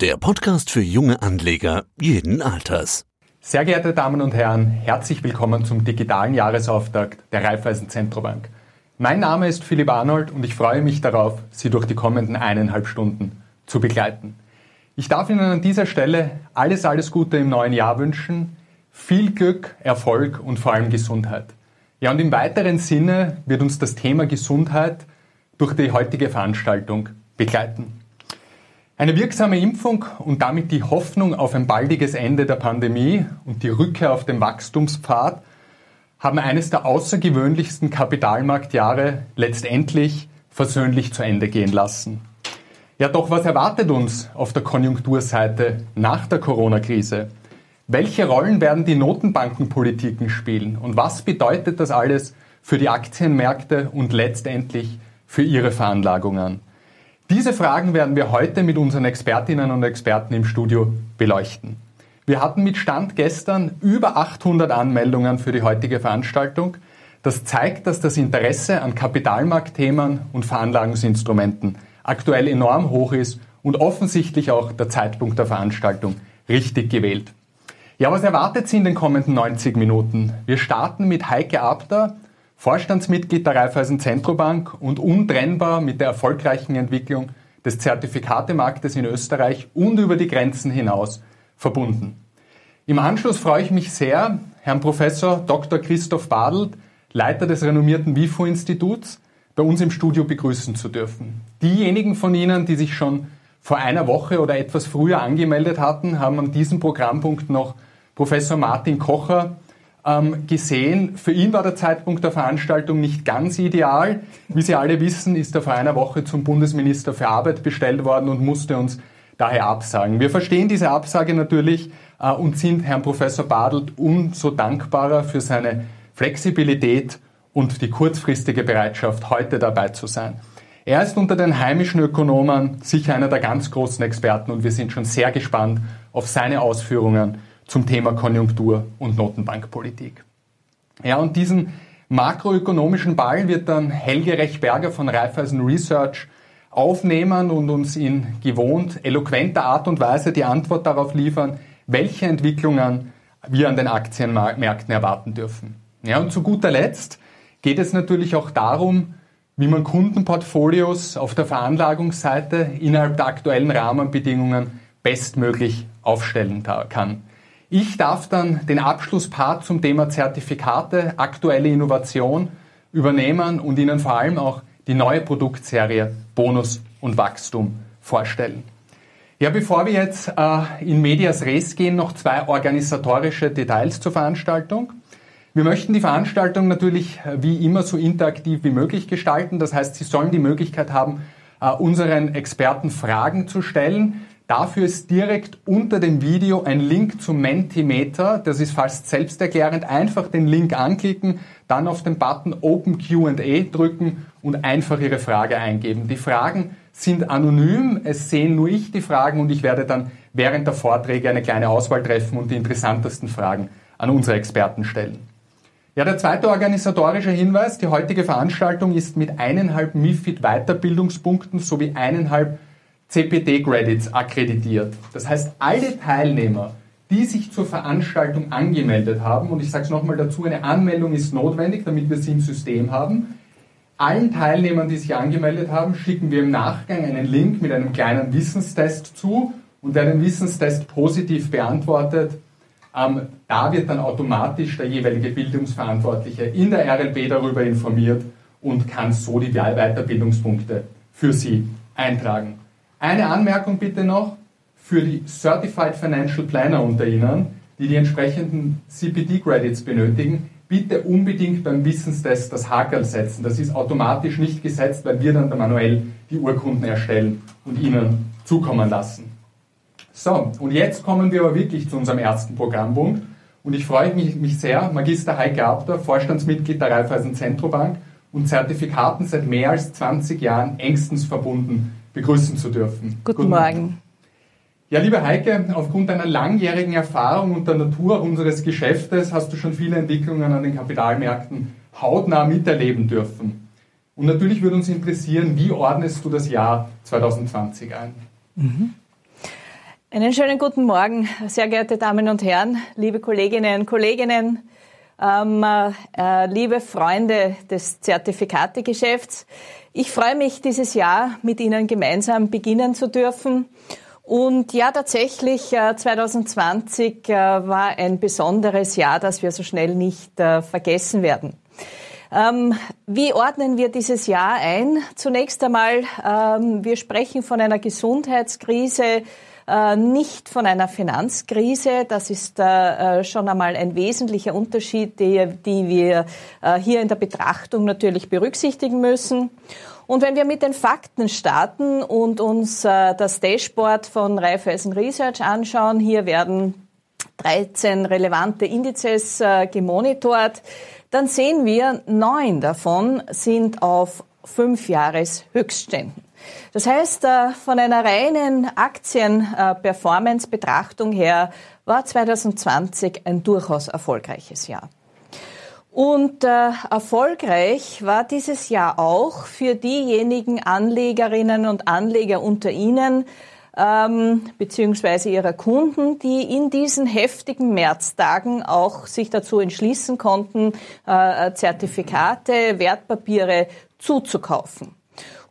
der Podcast für junge Anleger jeden Alters. Sehr geehrte Damen und Herren, herzlich willkommen zum digitalen Jahresauftakt der Raiffeisen Zentrobank. Mein Name ist Philipp Arnold und ich freue mich darauf, Sie durch die kommenden eineinhalb Stunden zu begleiten. Ich darf Ihnen an dieser Stelle alles, alles Gute im neuen Jahr wünschen, viel Glück, Erfolg und vor allem Gesundheit. Ja, und im weiteren Sinne wird uns das Thema Gesundheit durch die heutige Veranstaltung begleiten. Eine wirksame Impfung und damit die Hoffnung auf ein baldiges Ende der Pandemie und die Rückkehr auf den Wachstumspfad haben eines der außergewöhnlichsten Kapitalmarktjahre letztendlich versöhnlich zu Ende gehen lassen. Ja, doch was erwartet uns auf der Konjunkturseite nach der Corona-Krise? Welche Rollen werden die Notenbankenpolitiken spielen und was bedeutet das alles für die Aktienmärkte und letztendlich für ihre Veranlagungen? Diese Fragen werden wir heute mit unseren Expertinnen und Experten im Studio beleuchten. Wir hatten mit Stand gestern über 800 Anmeldungen für die heutige Veranstaltung. Das zeigt, dass das Interesse an Kapitalmarktthemen und Veranlagungsinstrumenten aktuell enorm hoch ist und offensichtlich auch der Zeitpunkt der Veranstaltung richtig gewählt. Ja, was erwartet Sie in den kommenden 90 Minuten? Wir starten mit Heike Abter, Vorstandsmitglied der Raiffeisen Zentrobank und untrennbar mit der erfolgreichen Entwicklung des Zertifikatemarktes in Österreich und über die Grenzen hinaus verbunden. Im Anschluss freue ich mich sehr, Herrn Professor Dr. Christoph Badelt, Leiter des renommierten WIFO-Instituts, bei uns im Studio begrüßen zu dürfen. Diejenigen von Ihnen, die sich schon vor einer Woche oder etwas früher angemeldet hatten, haben an diesem Programmpunkt noch Professor Martin Kocher gesehen. Für ihn war der Zeitpunkt der Veranstaltung nicht ganz ideal. Wie Sie alle wissen, ist er vor einer Woche zum Bundesminister für Arbeit bestellt worden und musste uns daher absagen. Wir verstehen diese Absage natürlich äh, und sind Herrn Professor Badelt umso dankbarer für seine Flexibilität und die kurzfristige Bereitschaft, heute dabei zu sein. Er ist unter den heimischen Ökonomen sicher einer der ganz großen Experten und wir sind schon sehr gespannt auf seine Ausführungen zum Thema Konjunktur und Notenbankpolitik. Ja, und diesen makroökonomischen Ball wird dann Helge Rechberger von Raiffeisen Research aufnehmen und uns in gewohnt eloquenter Art und Weise die Antwort darauf liefern, welche Entwicklungen wir an den Aktienmärkten erwarten dürfen. Ja, und zu guter Letzt geht es natürlich auch darum, wie man Kundenportfolios auf der Veranlagungsseite innerhalb der aktuellen Rahmenbedingungen bestmöglich aufstellen kann. Ich darf dann den Abschlusspart zum Thema Zertifikate, aktuelle Innovation übernehmen und Ihnen vor allem auch die neue Produktserie Bonus und Wachstum vorstellen. Ja, bevor wir jetzt äh, in Medias Res gehen, noch zwei organisatorische Details zur Veranstaltung. Wir möchten die Veranstaltung natürlich äh, wie immer so interaktiv wie möglich gestalten. Das heißt, Sie sollen die Möglichkeit haben, äh, unseren Experten Fragen zu stellen. Dafür ist direkt unter dem Video ein Link zum Mentimeter. Das ist fast selbsterklärend. Einfach den Link anklicken, dann auf den Button Open Q&A drücken und einfach Ihre Frage eingeben. Die Fragen sind anonym. Es sehen nur ich die Fragen und ich werde dann während der Vorträge eine kleine Auswahl treffen und die interessantesten Fragen an unsere Experten stellen. Ja, der zweite organisatorische Hinweis. Die heutige Veranstaltung ist mit eineinhalb MIFID Weiterbildungspunkten sowie eineinhalb CPD-Credits akkreditiert. Das heißt, alle Teilnehmer, die sich zur Veranstaltung angemeldet haben, und ich sage es nochmal dazu, eine Anmeldung ist notwendig, damit wir sie im System haben. Allen Teilnehmern, die sich angemeldet haben, schicken wir im Nachgang einen Link mit einem kleinen Wissenstest zu und wer den Wissenstest positiv beantwortet, ähm, da wird dann automatisch der jeweilige Bildungsverantwortliche in der RLB darüber informiert und kann so die Weiterbildungspunkte für Sie eintragen. Eine Anmerkung bitte noch für die Certified Financial Planner unter Ihnen, die die entsprechenden CPD-Credits benötigen. Bitte unbedingt beim Wissenstest das Hakel setzen. Das ist automatisch nicht gesetzt, weil wir dann manuell die Urkunden erstellen und Ihnen zukommen lassen. So, und jetzt kommen wir aber wirklich zu unserem ersten Programmpunkt. Und ich freue mich, mich sehr, Magister Heike Abter, Vorstandsmitglied der Raiffeisen Zentrobank und Zertifikaten seit mehr als 20 Jahren engstens verbunden begrüßen zu dürfen. Guten, Guten Morgen. Ja, liebe Heike, aufgrund deiner langjährigen Erfahrung und der Natur unseres Geschäftes hast du schon viele Entwicklungen an den Kapitalmärkten hautnah miterleben dürfen. Und natürlich würde uns interessieren, wie ordnest du das Jahr 2020 ein? Mhm. Einen schönen guten Morgen, sehr geehrte Damen und Herren, liebe Kolleginnen und Kollegen, ähm, äh, liebe Freunde des Zertifikategeschäfts. Ich freue mich, dieses Jahr mit Ihnen gemeinsam beginnen zu dürfen. Und ja, tatsächlich, äh, 2020 äh, war ein besonderes Jahr, das wir so schnell nicht äh, vergessen werden. Ähm, wie ordnen wir dieses Jahr ein? Zunächst einmal, ähm, wir sprechen von einer Gesundheitskrise, äh, nicht von einer Finanzkrise. Das ist äh, äh, schon einmal ein wesentlicher Unterschied, die, die wir hier in der Betrachtung natürlich berücksichtigen müssen. Und wenn wir mit den Fakten starten und uns das Dashboard von Raiffeisen Research anschauen, hier werden 13 relevante Indizes gemonitort, dann sehen wir, neun davon sind auf fünf Jahres Höchstständen. Das heißt, äh, von einer reinen Aktien-Performance-Betrachtung her war 2020 ein durchaus erfolgreiches Jahr. Und äh, erfolgreich war dieses Jahr auch für diejenigen Anlegerinnen und Anleger unter Ihnen, ähm, beziehungsweise ihrer Kunden, die in diesen heftigen Märztagen auch sich dazu entschließen konnten, äh, Zertifikate, Wertpapiere zuzukaufen.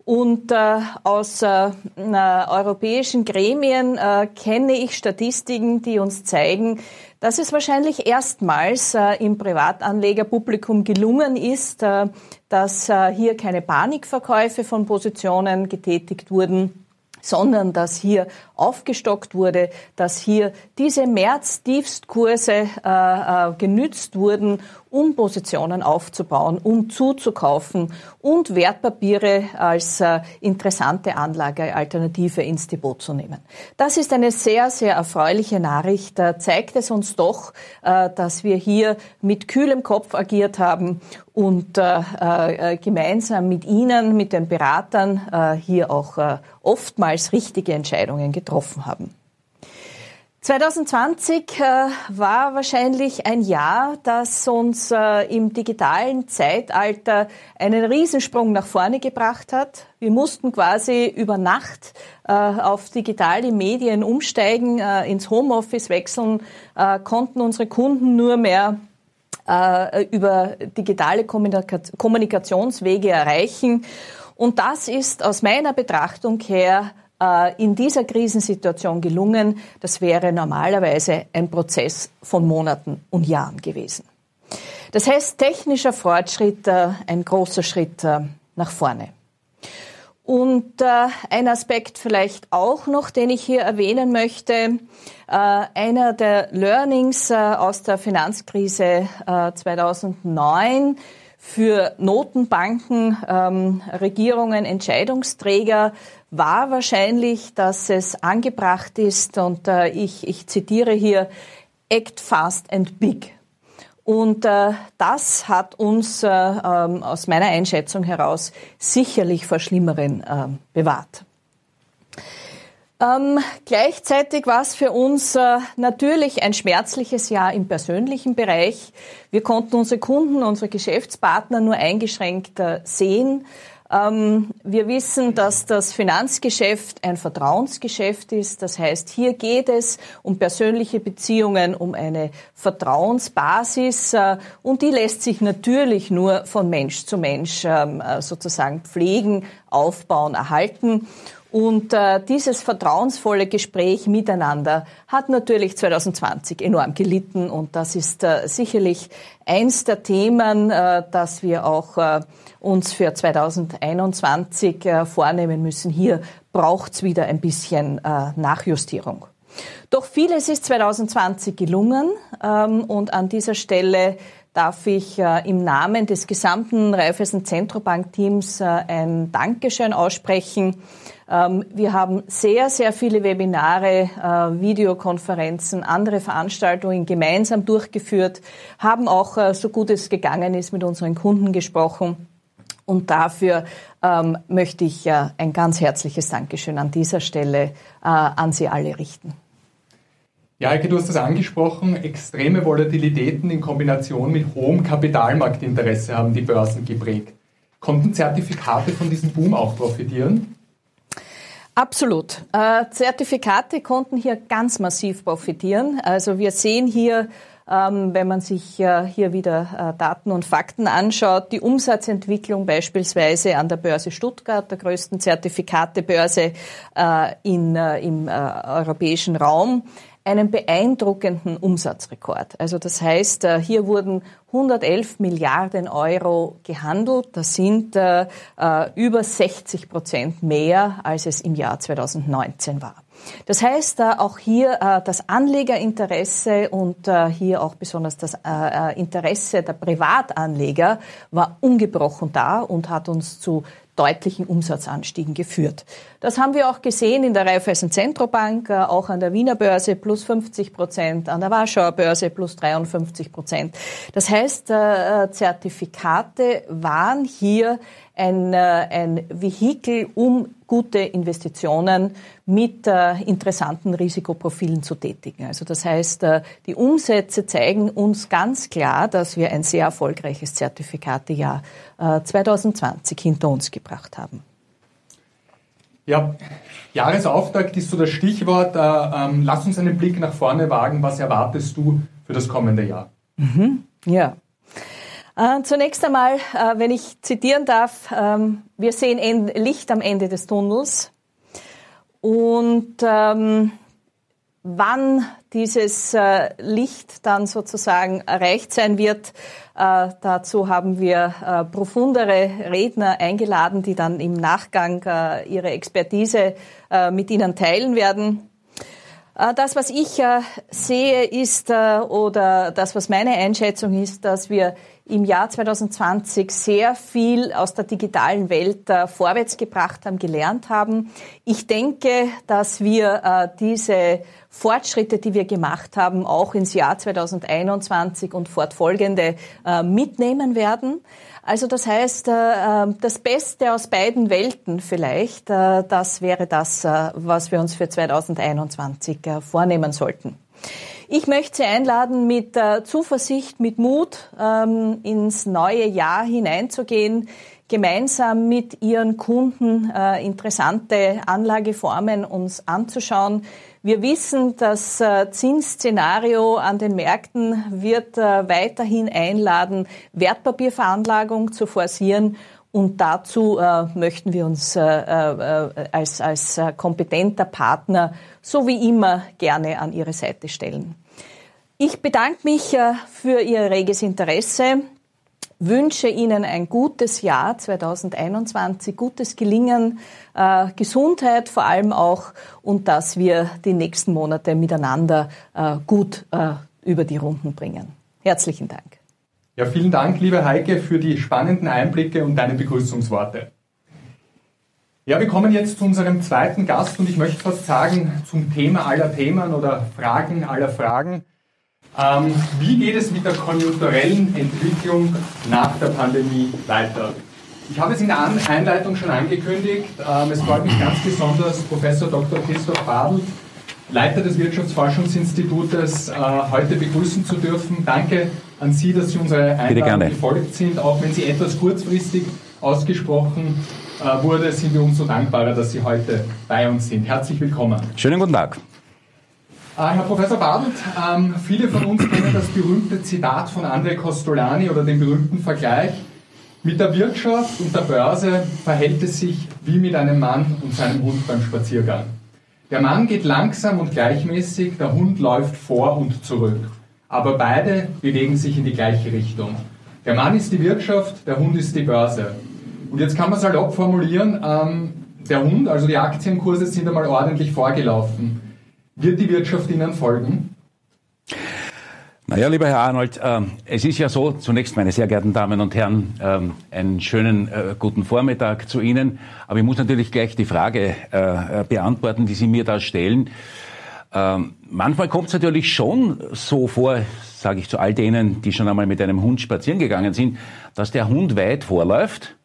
Und äh, aus äh, europäischen Gremien äh, kenne ich Statistiken, die uns zeigen, dass es wahrscheinlich erstmals äh, im Privatanlegerpublikum gelungen ist, äh, dass äh, hier keine Panikverkäufe von Positionen getätigt wurden sondern dass hier aufgestockt wurde, dass hier diese März-Tiefstkurse äh, äh, genützt wurden, um Positionen aufzubauen, um zuzukaufen und Wertpapiere als äh, interessante Anlagealternative ins Depot zu nehmen. Das ist eine sehr, sehr erfreuliche Nachricht. Da zeigt es uns doch, äh, dass wir hier mit kühlem Kopf agiert haben und äh, äh, gemeinsam mit Ihnen, mit den Beratern äh, hier auch oftmals richtige Entscheidungen getroffen haben. 2020 äh, war wahrscheinlich ein Jahr, das uns äh, im digitalen Zeitalter einen Riesensprung nach vorne gebracht hat. Wir mussten quasi über Nacht äh, auf digitale Medien umsteigen, ins Homeoffice wechseln, konnten unsere Kunden nur mehr über digitale Kommunika Kommunikationswege erreichen. Und das ist aus meiner Betrachtung her in dieser Krisensituation gelungen. Das wäre normalerweise ein Prozess von Monaten und Jahren gewesen. Das heißt, technischer Fortschritt, äh, ein großer Schritt äh, nach vorne. Und äh, ein Aspekt vielleicht auch noch, den ich hier erwähnen möchte. Äh, einer der Learnings äh, aus der Finanzkrise äh, 2009 für Notenbanken, ähm, Regierungen, Entscheidungsträger war wahrscheinlich, dass es angebracht ist, und äh, ich, ich zitiere hier, Act fast and big. Und äh, das hat uns äh, ähm, aus meiner Einschätzung heraus sicherlich vor Schlimmeren äh, bewahrt. Ähm, gleichzeitig war es für uns äh, natürlich ein schmerzliches Jahr im persönlichen Bereich. Wir konnten unsere Kunden, unsere Geschäftspartner nur eingeschränkt äh, sehen. Ähm, wir wissen, dass das Finanzgeschäft ein Vertrauensgeschäft ist. Das heißt, hier geht es um persönliche Beziehungen, um eine Vertrauensbasis äh, und die lässt sich natürlich nur von Mensch zu Mensch ähm, äh, sozusagen pflegen, aufbauen, erhalten. Und äh, dieses vertrauensvolle Gespräch miteinander hat natürlich 2020 enorm gelitten und das ist äh, sicherlich eins der Themen, äh, dass wir auch äh, uns für 2021 äh, vornehmen müssen. Hier braucht's wieder ein bisschen äh, Nachjustierung. Doch vieles ist 2020 gelungen ähm, und an dieser Stelle darf ich äh, im Namen des gesamten Raiffeisen Zentrobank-Teams äh, ein Dankeschön aussprechen. Ähm, wir haben sehr, sehr viele Webinare, äh, Videokonferenzen, andere Veranstaltungen gemeinsam durchgeführt, haben auch, äh, so gut es gegangen ist, mit unseren Kunden gesprochen. Und dafür ähm, möchte ich äh, ein ganz herzliches Dankeschön an dieser Stelle an Sie alle richten. Ja, Heike, du hast das angesprochen. Extreme Volatilitäten in Kombination mit hohem Kapitalmarktinteresse haben die Börsen geprägt. Konnten Zertifikate von diesem Boom auch profitieren? Absolut. Äh, Zertifikate konnten hier ganz massiv profitieren. Also wir sehen hier, ähm, wenn man sich äh, hier wieder äh, Daten und Fakten anschaut, die Umsatzentwicklung beispielsweise an der Börse Stuttgart, der größten Zertifikatebörse äh, in, äh, im äh, europäischen Raum, einen beeindruckenden Umsatzrekord. Also das heißt, äh, hier wurden 111 Milliarden Euro gehandelt. Das sind äh, äh über 60 Prozent mehr, als es im Jahr 2019 war. Das heißt, äh, auch hier äh, das Anlegerinteresse und äh, hier auch besonders das Interesse der Privatanleger war ungebrochen da und hat uns zu deutlichen Umsatzanstiegen geführt. Das haben wir auch gesehen in der Raiffeisen Zentrobank, auch an der Wiener Börse plus 50 Prozent, an der Warschauer Börse plus 53 Prozent. Das heißt, Zertifikate waren hier ein, ein Vehikel, um gute Investitionen mit äh, interessanten Risikoprofilen zu tätigen. Also das heißt, äh, die Umsätze zeigen uns ganz klar, dass wir ein sehr erfolgreiches Zertifikatejahr äh, 2020 hinter uns gebracht haben. Ja, Jahresauftakt ist so das Stichwort. Äh, ähm, lass uns einen Blick nach vorne wagen. Was erwartest du für das kommende Jahr? Mhm, ja. Äh, zunächst einmal, äh, wenn ich zitieren darf, ähm, wir sehen Licht am Ende des Tunnels. Und ähm, wann dieses äh, Licht dann sozusagen erreicht sein wird, dazu haben wir profundere Redner eingeladen, die dann im Nachgang ihre Expertise mit Ihnen teilen werden. Das, was ich sehe, ist, oder das, was meine Einschätzung ist, dass wir im Jahr 2020 sehr viel aus der digitalen Welt äh, vorwärts gebracht haben, gelernt haben. Ich denke, dass wir äh, diese Fortschritte, die wir gemacht haben, auch ins Jahr 2021 und fortfolgende äh, mitnehmen werden. Also das heißt, äh, äh, das Beste aus beiden Welten vielleicht, äh, das wäre das, was wir uns für 2021 vornehmen sollten. Ich möchte Sie einladen, mit äh, Zuversicht, mit Mut ähm, ins neue Jahr hineinzugehen, gemeinsam mit Ihren Kunden äh, interessante Anlageformen uns anzuschauen. Wir wissen, das äh, Zinsszenario an den Märkten wird äh, weiterhin einladen, Wertpapierveranlagung zu forcieren und dazu äh, möchten wir uns äh, äh, als, als äh, kompetenter Partner so wie immer gerne an Ihre Seite stellen. Ich bedanke mich äh, für Ihr reges Interesse, wünsche Ihnen ein gutes Jahr 2021, gutes Gelingen, äh, Gesundheit vor allem auch und dass wir die nächsten Monate miteinander gut über die Runden bringen. Herzlichen Dank. Ja, vielen Dank, liebe Heike, für die spannenden Einblicke und deine Begrüßungsworte. Ja, wir kommen jetzt zu unserem zweiten Gast und ich möchte fast sagen, zum Thema aller Themen oder Fragen aller Fragen. Ähm, wie geht es mit der konjunkturellen Entwicklung nach der Pandemie weiter? Ich habe es in der Einleitung schon angekündigt. Ähm, es freut mich ganz besonders, Professor Dr. Christoph Badl, Leiter des Wirtschaftsforschungsinstitutes, äh, heute begrüßen zu dürfen. Danke an Sie, dass Sie unsere Einladung gefolgt sind. Auch wenn sie etwas kurzfristig ausgesprochen äh, wurde, sind wir umso dankbarer, dass Sie heute bei uns sind. Herzlich willkommen. Schönen guten Tag. Äh, Herr Professor Badelt, ähm, viele von uns kennen das berühmte Zitat von André Costolani oder den berühmten Vergleich. Mit der Wirtschaft und der Börse verhält es sich wie mit einem Mann und seinem Hund beim Spaziergang. Der Mann geht langsam und gleichmäßig, der Hund läuft vor und zurück. Aber beide bewegen sich in die gleiche Richtung. Der Mann ist die Wirtschaft, der Hund ist die Börse. Und jetzt kann man salopp formulieren, ähm, der Hund, also die Aktienkurse sind einmal ordentlich vorgelaufen. Wird die Wirtschaft ihnen folgen? Naja, lieber Herr Arnold, äh, es ist ja so, zunächst, meine sehr geehrten Damen und Herren, ähm, einen schönen äh, guten Vormittag zu Ihnen. Aber ich muss natürlich gleich die Frage äh, beantworten, die Sie mir da stellen. Ähm, manchmal kommt es natürlich schon so vor, sage ich zu all denen, die schon einmal mit einem Hund spazieren gegangen sind, dass der Hund weit vorläuft,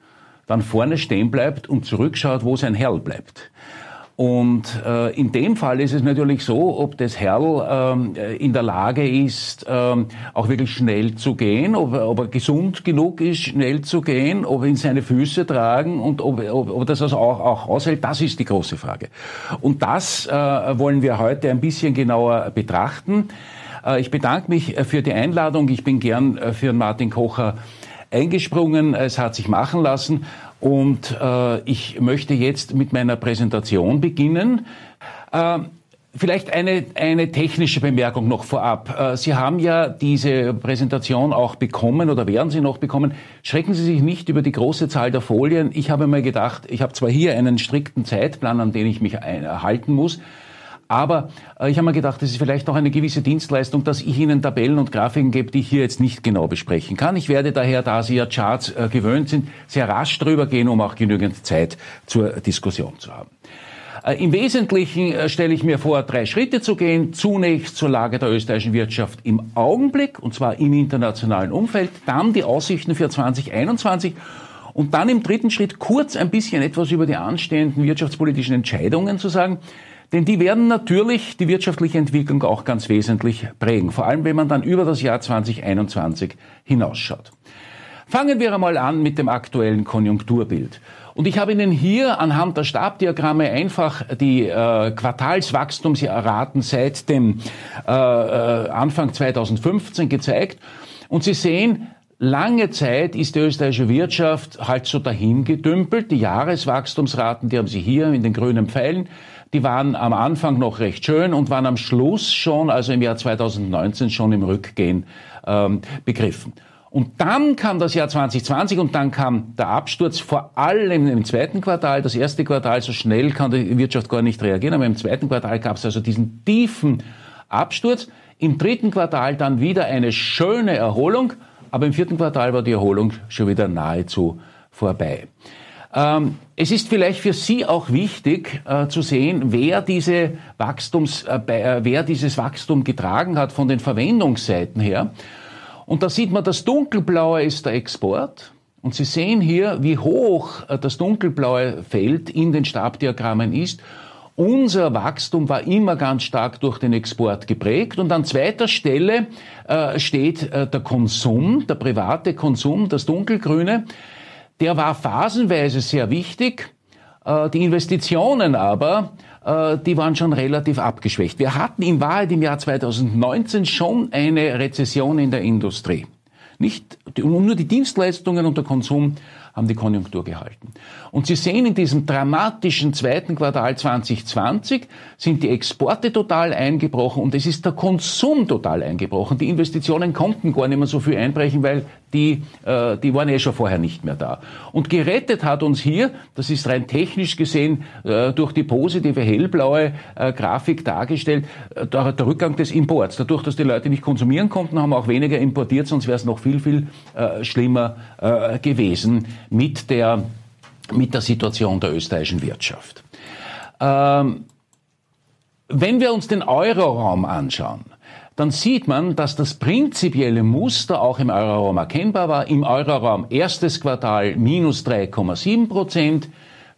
dann vorne stehen bleibt und zurückschaut, wo sein Herr bleibt. Und äh, in dem Fall ist es natürlich so, ob das Herrl ähm, in der Lage ist, ähm, auch wirklich schnell zu gehen, ob, ob, er gesund genug ist, schnell zu gehen, ob ihn seine Füße tragen und ob, ob, ob das also auch, auch aushält, das ist die große Frage. Und das äh, wollen wir heute ein bisschen genauer betrachten. Äh, ich bedanke mich äh, für die Einladung. Ich bin gern äh, für Martin Kocher eingesprungen. Es hat sich machen lassen. Und äh, ich möchte jetzt mit meiner Präsentation beginnen. Äh, Vielleicht eine, eine technische Bemerkung noch vorab. Äh, Sie haben ja diese Präsentation auch bekommen oder werden Sie noch bekommen. Schrecken Sie sich nicht über die große Zahl der Folien. Ich habe mir gedacht, ich habe zwar hier einen strikten Zeitplan, an den ich mich halten muss, aber äh, ich habe mir gedacht, es ist vielleicht auch eine gewisse Dienstleistung, dass ich Ihnen Tabellen und Grafiken gebe, die ich hier jetzt nicht genau besprechen kann. Ich werde daher, da Sie ja Charts äh, gewöhnt sind, sehr rasch drüber gehen, um auch genügend Zeit zur Diskussion zu haben. Äh, Im Wesentlichen äh, stelle ich mir vor, drei Schritte zu gehen. Zunächst zur Lage der österreichischen Wirtschaft im Augenblick, und zwar im internationalen Umfeld. Dann die Aussichten für 2021 und dann im dritten Schritt kurz ein bisschen etwas über die anstehenden wirtschaftspolitischen Entscheidungen zu sagen. Denn die werden natürlich die wirtschaftliche Entwicklung auch ganz wesentlich prägen, vor allem wenn man dann über das Jahr 2021 hinausschaut. Fangen wir einmal an mit dem aktuellen Konjunkturbild. Und ich habe Ihnen hier anhand der Stabdiagramme einfach die äh, Quartalswachstumsraten seit dem äh, äh Anfang 2015 gezeigt. Und Sie sehen, Lange Zeit ist die österreichische Wirtschaft halt so dahin gedümpelt. Die Jahreswachstumsraten, die haben Sie hier in den grünen Pfeilen die waren am Anfang noch recht schön und waren am Schluss schon, also im Jahr 2019 schon im Rückgehen ähm, begriffen. Und dann kam das Jahr 2020 und dann kam der Absturz vor allem im zweiten Quartal. Das erste Quartal, so schnell kann die Wirtschaft gar nicht reagieren, aber im zweiten Quartal gab es also diesen tiefen Absturz. Im dritten Quartal dann wieder eine schöne Erholung, aber im vierten Quartal war die Erholung schon wieder nahezu vorbei. Ähm, es ist vielleicht für Sie auch wichtig äh, zu sehen, wer, diese Wachstums, äh, äh, wer dieses Wachstum getragen hat von den Verwendungsseiten her. Und da sieht man, das Dunkelblaue ist der Export. Und Sie sehen hier, wie hoch äh, das dunkelblaue Feld in den Stabdiagrammen ist. Unser Wachstum war immer ganz stark durch den Export geprägt. Und an zweiter Stelle äh, steht äh, der Konsum, der private Konsum, das dunkelgrüne. Der war phasenweise sehr wichtig. Äh, die Investitionen aber, äh, die waren schon relativ abgeschwächt. Wir hatten in Wahrheit im Jahr 2019 schon eine Rezession in der Industrie. Nicht, nur die Dienstleistungen und der Konsum haben die Konjunktur gehalten. Und Sie sehen in diesem dramatischen zweiten Quartal 2020 sind die Exporte total eingebrochen und es ist der Konsum total eingebrochen. Die Investitionen konnten gar nicht mehr so viel einbrechen, weil die, äh, die waren eh schon vorher nicht mehr da. Und gerettet hat uns hier, das ist rein technisch gesehen äh, durch die positive hellblaue äh, Grafik dargestellt, äh, der, der, Rückgang des Imports. Dadurch, dass die Leute nicht konsumieren konnten, haben auch weniger importiert, sonst wäre es noch viel, viel äh, schlimmer äh, gewesen mit der, mit der Situation der österreichischen Wirtschaft. Ähm, wenn wir uns den Euroraum anschauen, dann sieht man, dass das prinzipielle Muster auch im Euroraum erkennbar war. Im Euroraum erstes Quartal minus 3,7 Prozent,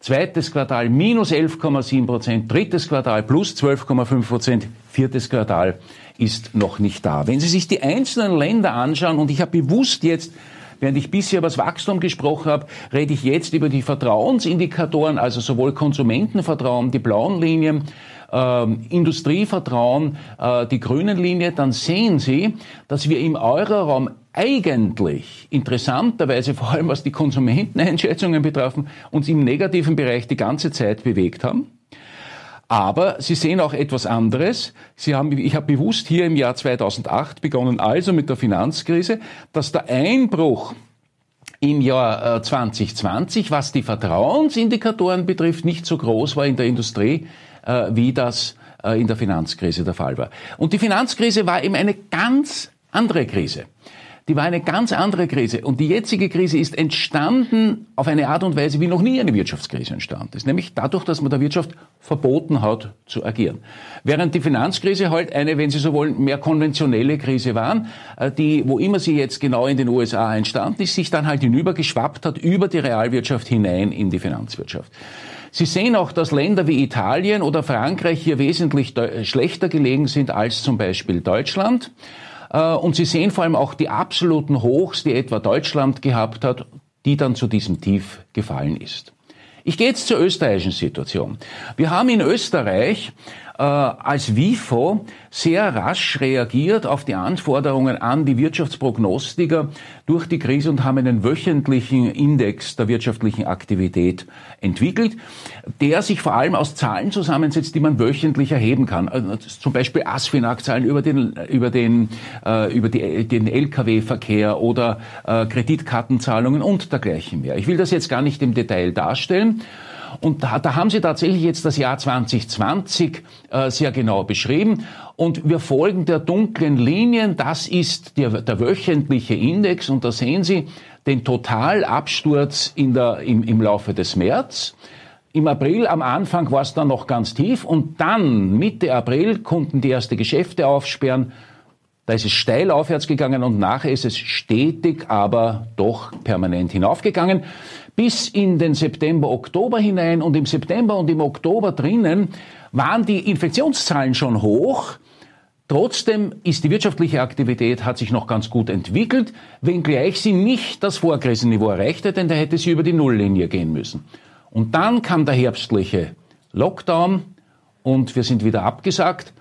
zweites Quartal minus 11,7 Prozent, drittes Quartal plus 12,5 Prozent, viertes Quartal ist noch nicht da. Wenn Sie sich die einzelnen Länder anschauen, und ich habe bewusst jetzt Während ich bisher über das Wachstum gesprochen habe, rede ich jetzt über die Vertrauensindikatoren, also sowohl Konsumentenvertrauen, die blauen Linien, äh, Industrievertrauen, äh, die grünen Linie, dann sehen Sie, dass wir im Euroraum eigentlich interessanterweise, vor allem was die Konsumenteneinschätzungen betreffen, uns im negativen Bereich die ganze Zeit bewegt haben. Aber Sie sehen auch etwas anderes. Sie haben, ich habe bewusst hier im Jahr 2008 begonnen, also mit der Finanzkrise, dass der Einbruch im Jahr 2020, äh, was die Vertrauensindikatoren betrifft, nicht so groß war in der Industrie, äh, wie das äh, in der Finanzkrise der Fall war. Und die Finanzkrise war eben eine ganz andere Krise die war eine ganz andere Krise. Und die jetzige Krise ist entstanden auf eine Art und Weise, wie noch nie eine Wirtschaftskrise entstanden ist. Nämlich dadurch, dass man der Wirtschaft verboten hat, zu agieren. Während die Finanzkrise halt eine, wenn Sie so wollen, mehr konventionelle Krise waren, äh, die, wo immer sie jetzt genau in den USA entstanden ist, sich dann halt hinübergeschwappt hat über die Realwirtschaft hinein in die Finanzwirtschaft. Sie sehen auch, dass Länder wie Italien oder Frankreich hier wesentlich schlechter gelegen sind als zum Beispiel Deutschland. Äh, und Sie sehen vor allem auch die absoluten Hochs, die etwa Deutschland gehabt hat, die dann zu diesem Tief gefallen ist. Ich gehe jetzt zur österreichischen Situation. Wir haben in Österreich äh, als WIFO sehr rasch reagiert auf die Anforderungen an die Wirtschaftsprognostiker durch die Krise und haben einen wöchentlichen Index der wirtschaftlichen Aktivität entwickelt, der sich vor allem aus Zahlen zusammensetzt, die man wöchentlich erheben kann. Also zum Beispiel ASFINAG-Zahlen über den, über den, äh, über die, den Lkw-Verkehr oder äh, Kreditkartenzahlungen und dergleichen mehr. Ich will das jetzt gar nicht im Detail darstellen. Und da, da haben Sie tatsächlich jetzt das Jahr 2020 äh, sehr genau beschrieben. Und wir folgen der dunklen Linien. Das ist der, der wöchentliche Index. Und da sehen Sie den Totalabsturz in der, im, im Laufe des März. Im April am Anfang war es dann noch ganz tief und dann Mitte April konnten die erste Geschäfte aufsperren. Da ist es steil aufwärts gegangen und nachher ist es stetig, aber doch permanent hinaufgegangen bis in den September, Oktober hinein. Und im September und im Oktober drinnen waren die Infektionszahlen schon hoch. Trotzdem ist die wirtschaftliche Aktivität hat sich noch ganz gut entwickelt, wenngleich sie nicht das Vorkrisenniveau erreichte, denn da hätte sie über die Nulllinie gehen müssen. Und dann kam der herbstliche Lockdown und wir sind wieder abgesagt.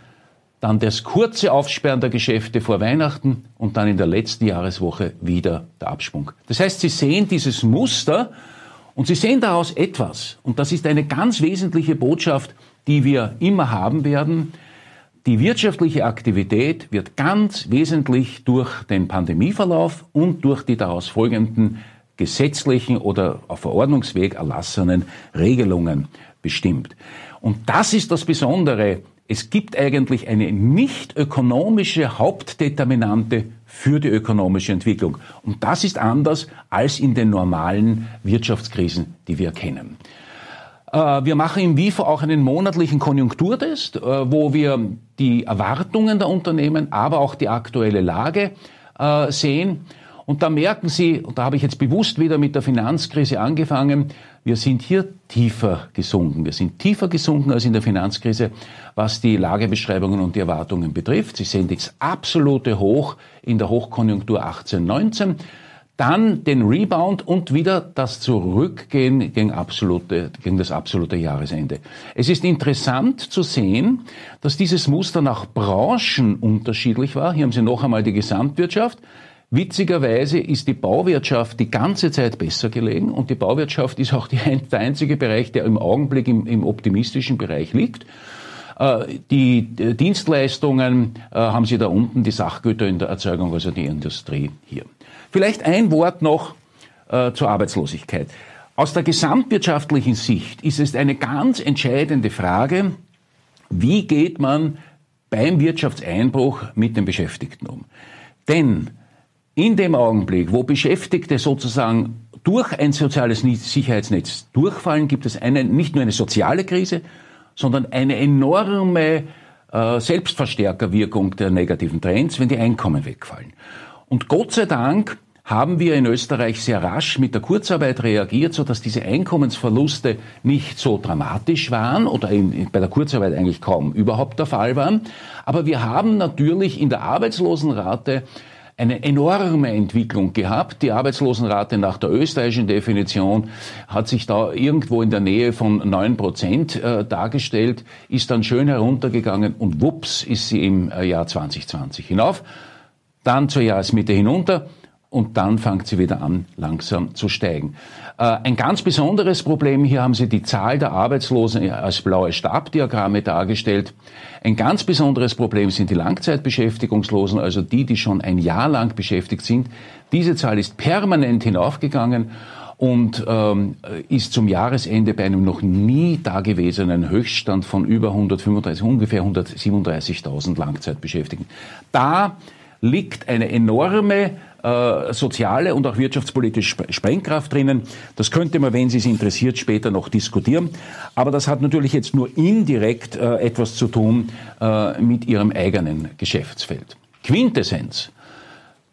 Dann das kurze Aufsperren der Geschäfte vor Weihnachten und dann in der letzten Jahreswoche wieder der Absprung. Das heißt, Sie sehen dieses Muster und Sie sehen daraus etwas. Und das ist eine ganz wesentliche Botschaft, die wir immer haben werden. Die wirtschaftliche Aktivität wird ganz wesentlich durch den Pandemieverlauf und durch die daraus folgenden gesetzlichen oder auf Verordnungsweg erlassenen Regelungen bestimmt. Und das ist das Besondere es gibt eigentlich eine nicht ökonomische Hauptdeterminante für die ökonomische Entwicklung. Und das ist anders als in den normalen Wirtschaftskrisen, die wir kennen. Äh, wir machen im WIFO auch einen monatlichen Konjunkturtest, äh, wo wir die Erwartungen der Unternehmen, aber auch die aktuelle Lage äh, sehen. Und da merken Sie, und da habe ich jetzt bewusst wieder mit der Finanzkrise angefangen, wir sind hier tiefer gesunken. Wir sind tiefer gesunken als in der Finanzkrise, was die Lagebeschreibungen und die Erwartungen betrifft. Sie sehen das absolute Hoch in der Hochkonjunktur 18, 19 dann den Rebound und wieder das Zurückgehen gegen, absolute, gegen das absolute Jahresende. Es ist interessant zu sehen, dass dieses Muster nach Branchen unterschiedlich war. Hier haben Sie noch einmal die Gesamtwirtschaft. Witzigerweise ist die Bauwirtschaft die ganze Zeit besser gelegen und die Bauwirtschaft ist auch die, der einzige Bereich, der im Augenblick im, im optimistischen Bereich liegt. Äh, die Dienstleistungen äh, haben Sie da unten, die Sachgüter in der Erzeugung, also die Industrie hier. Vielleicht ein Wort noch äh, zur Arbeitslosigkeit. Aus der gesamtwirtschaftlichen Sicht ist es eine ganz entscheidende Frage, wie geht man beim Wirtschaftseinbruch mit den Beschäftigten um? Denn in dem Augenblick, wo Beschäftigte sozusagen durch ein soziales Sicherheitsnetz durchfallen, gibt es eine, nicht nur eine soziale Krise, sondern eine enorme äh, Selbstverstärkerwirkung der negativen Trends, wenn die Einkommen wegfallen. Und Gott sei Dank haben wir in Österreich sehr rasch mit der Kurzarbeit reagiert, so dass diese Einkommensverluste nicht so dramatisch waren oder in, bei der Kurzarbeit eigentlich kaum überhaupt der Fall waren. Aber wir haben natürlich in der Arbeitslosenrate eine enorme Entwicklung gehabt. Die Arbeitslosenrate nach der österreichischen Definition hat sich da irgendwo in der Nähe von neun Prozent äh, dargestellt, ist dann schön heruntergegangen und wups ist sie im äh, Jahr 2020 hinauf, dann zur Jahresmitte hinunter und dann fängt sie wieder an, langsam zu steigen. Äh, ein ganz besonderes Problem, hier haben Sie die Zahl der Arbeitslosen als blaue Stabdiagramme dargestellt. Ein ganz besonderes Problem sind die Langzeitbeschäftigungslosen, also die, die schon ein Jahr lang beschäftigt sind. Diese Zahl ist permanent hinaufgegangen und ähm, ist zum Jahresende bei einem noch nie dagewesenen Höchststand von über 135, ungefähr 137.000 Langzeitbeschäftigten. Da liegt eine enorme äh, soziale und auch wirtschaftspolitische Sprengkraft drinnen. Das könnte man, wenn Sie es interessiert, später noch diskutieren. Aber das hat natürlich jetzt nur indirekt äh, etwas zu tun äh, mit Ihrem eigenen Geschäftsfeld. Quintessenz.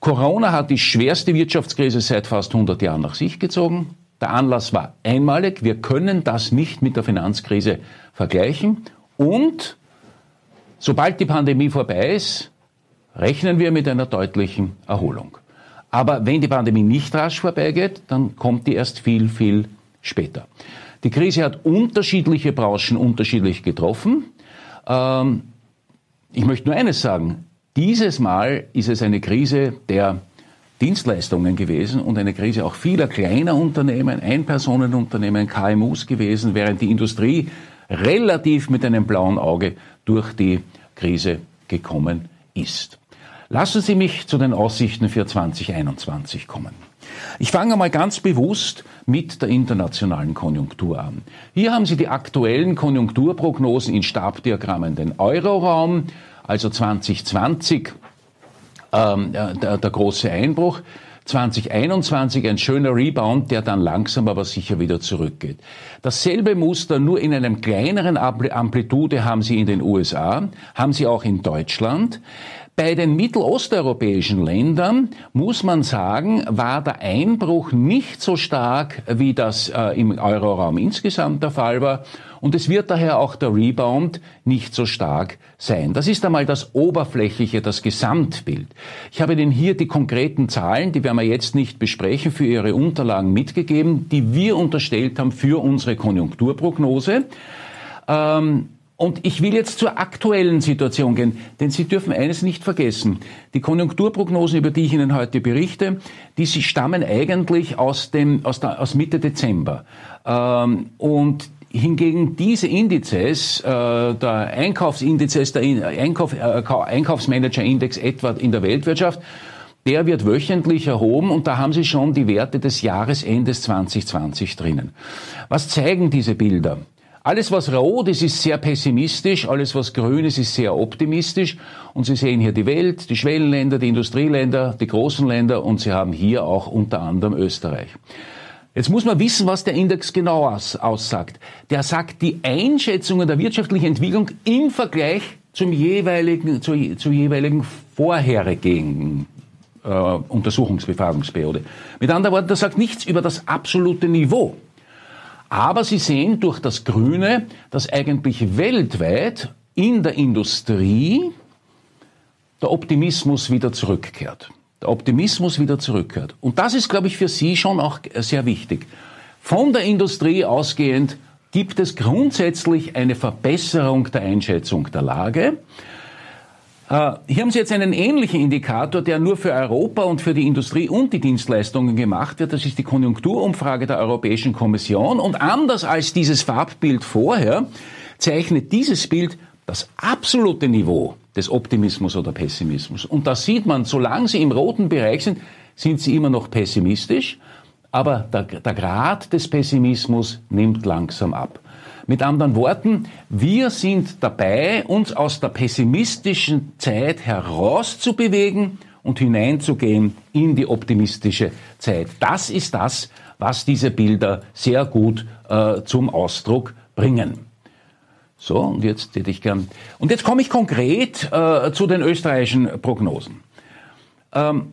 Corona hat die schwerste Wirtschaftskrise seit fast 100 Jahren nach sich gezogen. Der Anlass war einmalig. Wir können das nicht mit der Finanzkrise vergleichen. Und sobald die Pandemie vorbei ist, rechnen wir mit einer deutlichen Erholung. Aber wenn die Pandemie nicht rasch vorbeigeht, dann kommt die erst viel, viel später. Die Krise hat unterschiedliche Branchen unterschiedlich getroffen. Ähm, ich möchte nur eines sagen. Dieses Mal ist es eine Krise der Dienstleistungen gewesen und eine Krise auch vieler kleiner Unternehmen, Einpersonenunternehmen, KMUs gewesen, während die Industrie relativ mit einem blauen Auge durch die Krise gekommen ist. Lassen Sie mich zu den Aussichten für 2021 kommen. Ich fange mal ganz bewusst mit der internationalen Konjunktur an. Hier haben Sie die aktuellen Konjunkturprognosen in Stabdiagrammen. Den Euroraum, also 2020 ähm, der, der große Einbruch, 2021 ein schöner Rebound, der dann langsam aber sicher wieder zurückgeht. Dasselbe Muster nur in einem kleineren Amplitude haben Sie in den USA, haben Sie auch in Deutschland. Bei den mittelosteuropäischen Ländern muss man sagen, war der Einbruch nicht so stark, wie das äh, im Euroraum insgesamt der Fall war. Und es wird daher auch der Rebound nicht so stark sein. Das ist einmal das Oberflächliche, das Gesamtbild. Ich habe Ihnen hier die konkreten Zahlen, die werden wir jetzt nicht besprechen, für Ihre Unterlagen mitgegeben, die wir unterstellt haben für unsere Konjunkturprognose. Ähm, und ich will jetzt zur aktuellen Situation gehen, denn Sie dürfen eines nicht vergessen. Die Konjunkturprognosen, über die ich Ihnen heute berichte, die stammen eigentlich aus, dem, aus, der, aus Mitte Dezember. Ähm, und Hingegen diese Indizes, äh, der Einkaufsindizes, der Einkauf, äh, Einkaufsmanager-Index etwa in der Weltwirtschaft, der wird wöchentlich erhoben und da haben Sie schon die Werte des Jahresendes 2020 drinnen. Was zeigen diese Bilder? Alles, was rot ist, ist sehr pessimistisch, alles, was grün ist, ist sehr optimistisch. Und Sie sehen hier die Welt, die Schwellenländer, die Industrieländer, die großen Länder und Sie haben hier auch unter anderem Österreich. Jetzt muss man wissen, was der Index genau aus, aussagt. Der sagt die Einschätzungen der wirtschaftlichen Entwicklung im Vergleich zum jeweiligen, zur, zur jeweiligen vorherigen äh, Untersuchungsbefragungsperiode. Mit anderen Worten, das sagt nichts über das absolute Niveau. Aber Sie sehen durch das Grüne, dass eigentlich weltweit in der Industrie der Optimismus wieder zurückkehrt. Der Optimismus wieder zurückkehrt. Und das ist, glaube ich, für Sie schon auch sehr wichtig. Von der Industrie ausgehend gibt es grundsätzlich eine Verbesserung der Einschätzung der Lage. Äh, hier haben Sie jetzt einen ähnlichen Indikator, der nur für Europa und für die Industrie und die Dienstleistungen gemacht wird. Das ist die Konjunkturumfrage der Europäischen Kommission. Und anders als dieses Farbbild vorher zeichnet dieses Bild das absolute Niveau des Optimismus oder Pessimismus. Und da sieht man, solange Sie im roten Bereich sind, sind Sie immer noch pessimistisch, aber der, der Grad des Pessimismus nimmt langsam ab. Mit anderen Worten, wir sind dabei, uns aus der pessimistischen Zeit herauszubewegen und hineinzugehen in die optimistische Zeit. Das ist das, was diese Bilder sehr gut äh, zum Ausdruck bringen. So, und jetzt hätte ich gern. Und jetzt komme ich konkret äh, zu den österreichischen Prognosen. Ähm,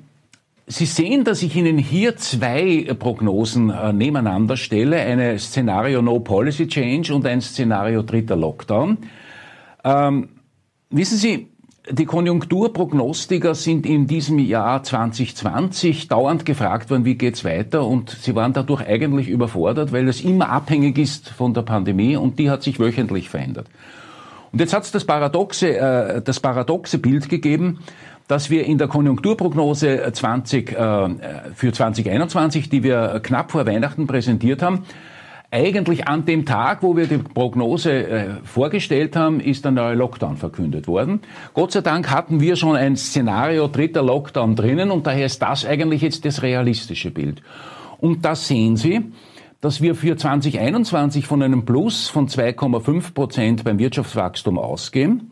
Sie sehen, dass ich Ihnen hier zwei Prognosen äh, nebeneinander stelle. Eine Szenario No Policy Change und ein Szenario dritter Lockdown. Ähm, wissen Sie, die Konjunkturprognostiker sind in diesem Jahr 2020 dauernd gefragt worden, wie geht's weiter? Und sie waren dadurch eigentlich überfordert, weil es immer abhängig ist von der Pandemie und die hat sich wöchentlich verändert. Und jetzt hat es das paradoxe, äh, das paradoxe Bild gegeben, dass wir in der Konjunkturprognose 20, äh, für 2021, die wir knapp vor Weihnachten präsentiert haben, eigentlich an dem Tag, wo wir die Prognose äh, vorgestellt haben, ist der neue Lockdown verkündet worden. Gott sei Dank hatten wir schon ein Szenario dritter Lockdown drinnen und daher ist das eigentlich jetzt das realistische Bild. Und da sehen Sie, dass wir für 2021 von einem Plus von 2,5 Prozent beim Wirtschaftswachstum ausgehen.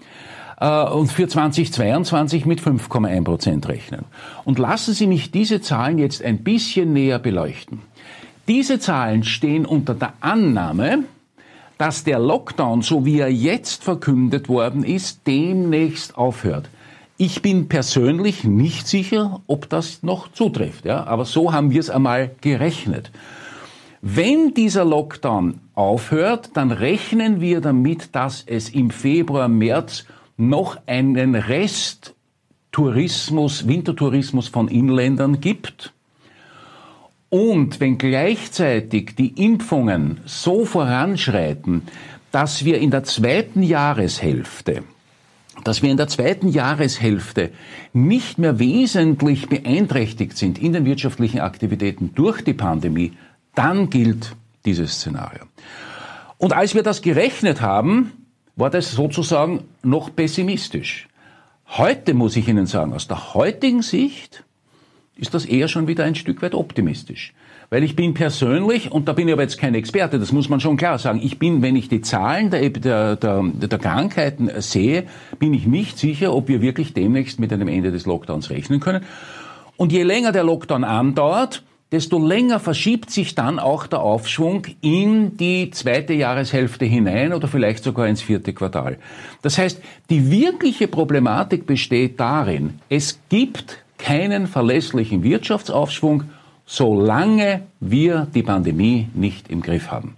Äh, und für 2022 mit 5,1 Prozent rechnen. Und lassen Sie mich diese Zahlen jetzt ein bisschen näher beleuchten. Diese Zahlen stehen unter der Annahme, dass der Lockdown, so wie er jetzt verkündet worden ist, demnächst aufhört. Ich bin persönlich nicht sicher, ob das noch zutrifft, ja, aber so haben wir es einmal gerechnet. Wenn dieser Lockdown aufhört, dann rechnen wir damit, dass es im Februar, März noch einen Resttourismus, Wintertourismus von Inländern gibt. Und wenn gleichzeitig die Impfungen so voranschreiten, dass wir in der zweiten Jahreshälfte dass wir in der zweiten Jahreshälfte nicht mehr wesentlich beeinträchtigt sind in den wirtschaftlichen Aktivitäten durch die Pandemie, dann gilt dieses Szenario. Und als wir das gerechnet haben, war das sozusagen noch pessimistisch. Heute muss ich Ihnen sagen, aus der heutigen Sicht ist das eher schon wieder ein Stück weit optimistisch. Weil ich bin persönlich, und da bin ich aber jetzt kein Experte, das muss man schon klar sagen, ich bin, wenn ich die Zahlen der, der, der, der Krankheiten sehe, bin ich nicht sicher, ob wir wirklich demnächst mit einem Ende des Lockdowns rechnen können. Und je länger der Lockdown andauert, desto länger verschiebt sich dann auch der Aufschwung in die zweite Jahreshälfte hinein oder vielleicht sogar ins vierte Quartal. Das heißt, die wirkliche Problematik besteht darin, es gibt keinen verlässlichen Wirtschaftsaufschwung solange wir die Pandemie nicht im Griff haben.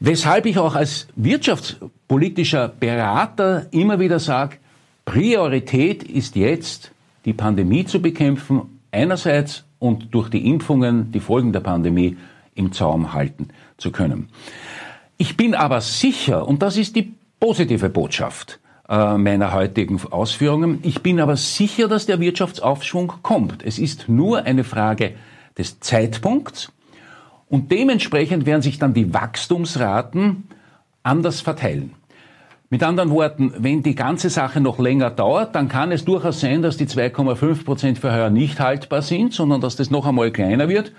Weshalb ich auch als wirtschaftspolitischer Berater immer wieder sage, Priorität ist jetzt, die Pandemie zu bekämpfen, einerseits und durch die Impfungen die Folgen der Pandemie im Zaum halten zu können. Ich bin aber sicher, und das ist die positive Botschaft, äh, meiner heutigen Ausführungen. Ich bin aber sicher, dass der Wirtschaftsaufschwung kommt. Es ist nur eine Frage des Zeitpunkts und dementsprechend werden sich dann die Wachstumsraten anders verteilen. Mit anderen Worten, wenn die ganze Sache noch länger dauert, dann kann es durchaus sein, dass die 2,5 Prozent für heuer nicht haltbar sind, sondern dass das noch einmal kleiner wird,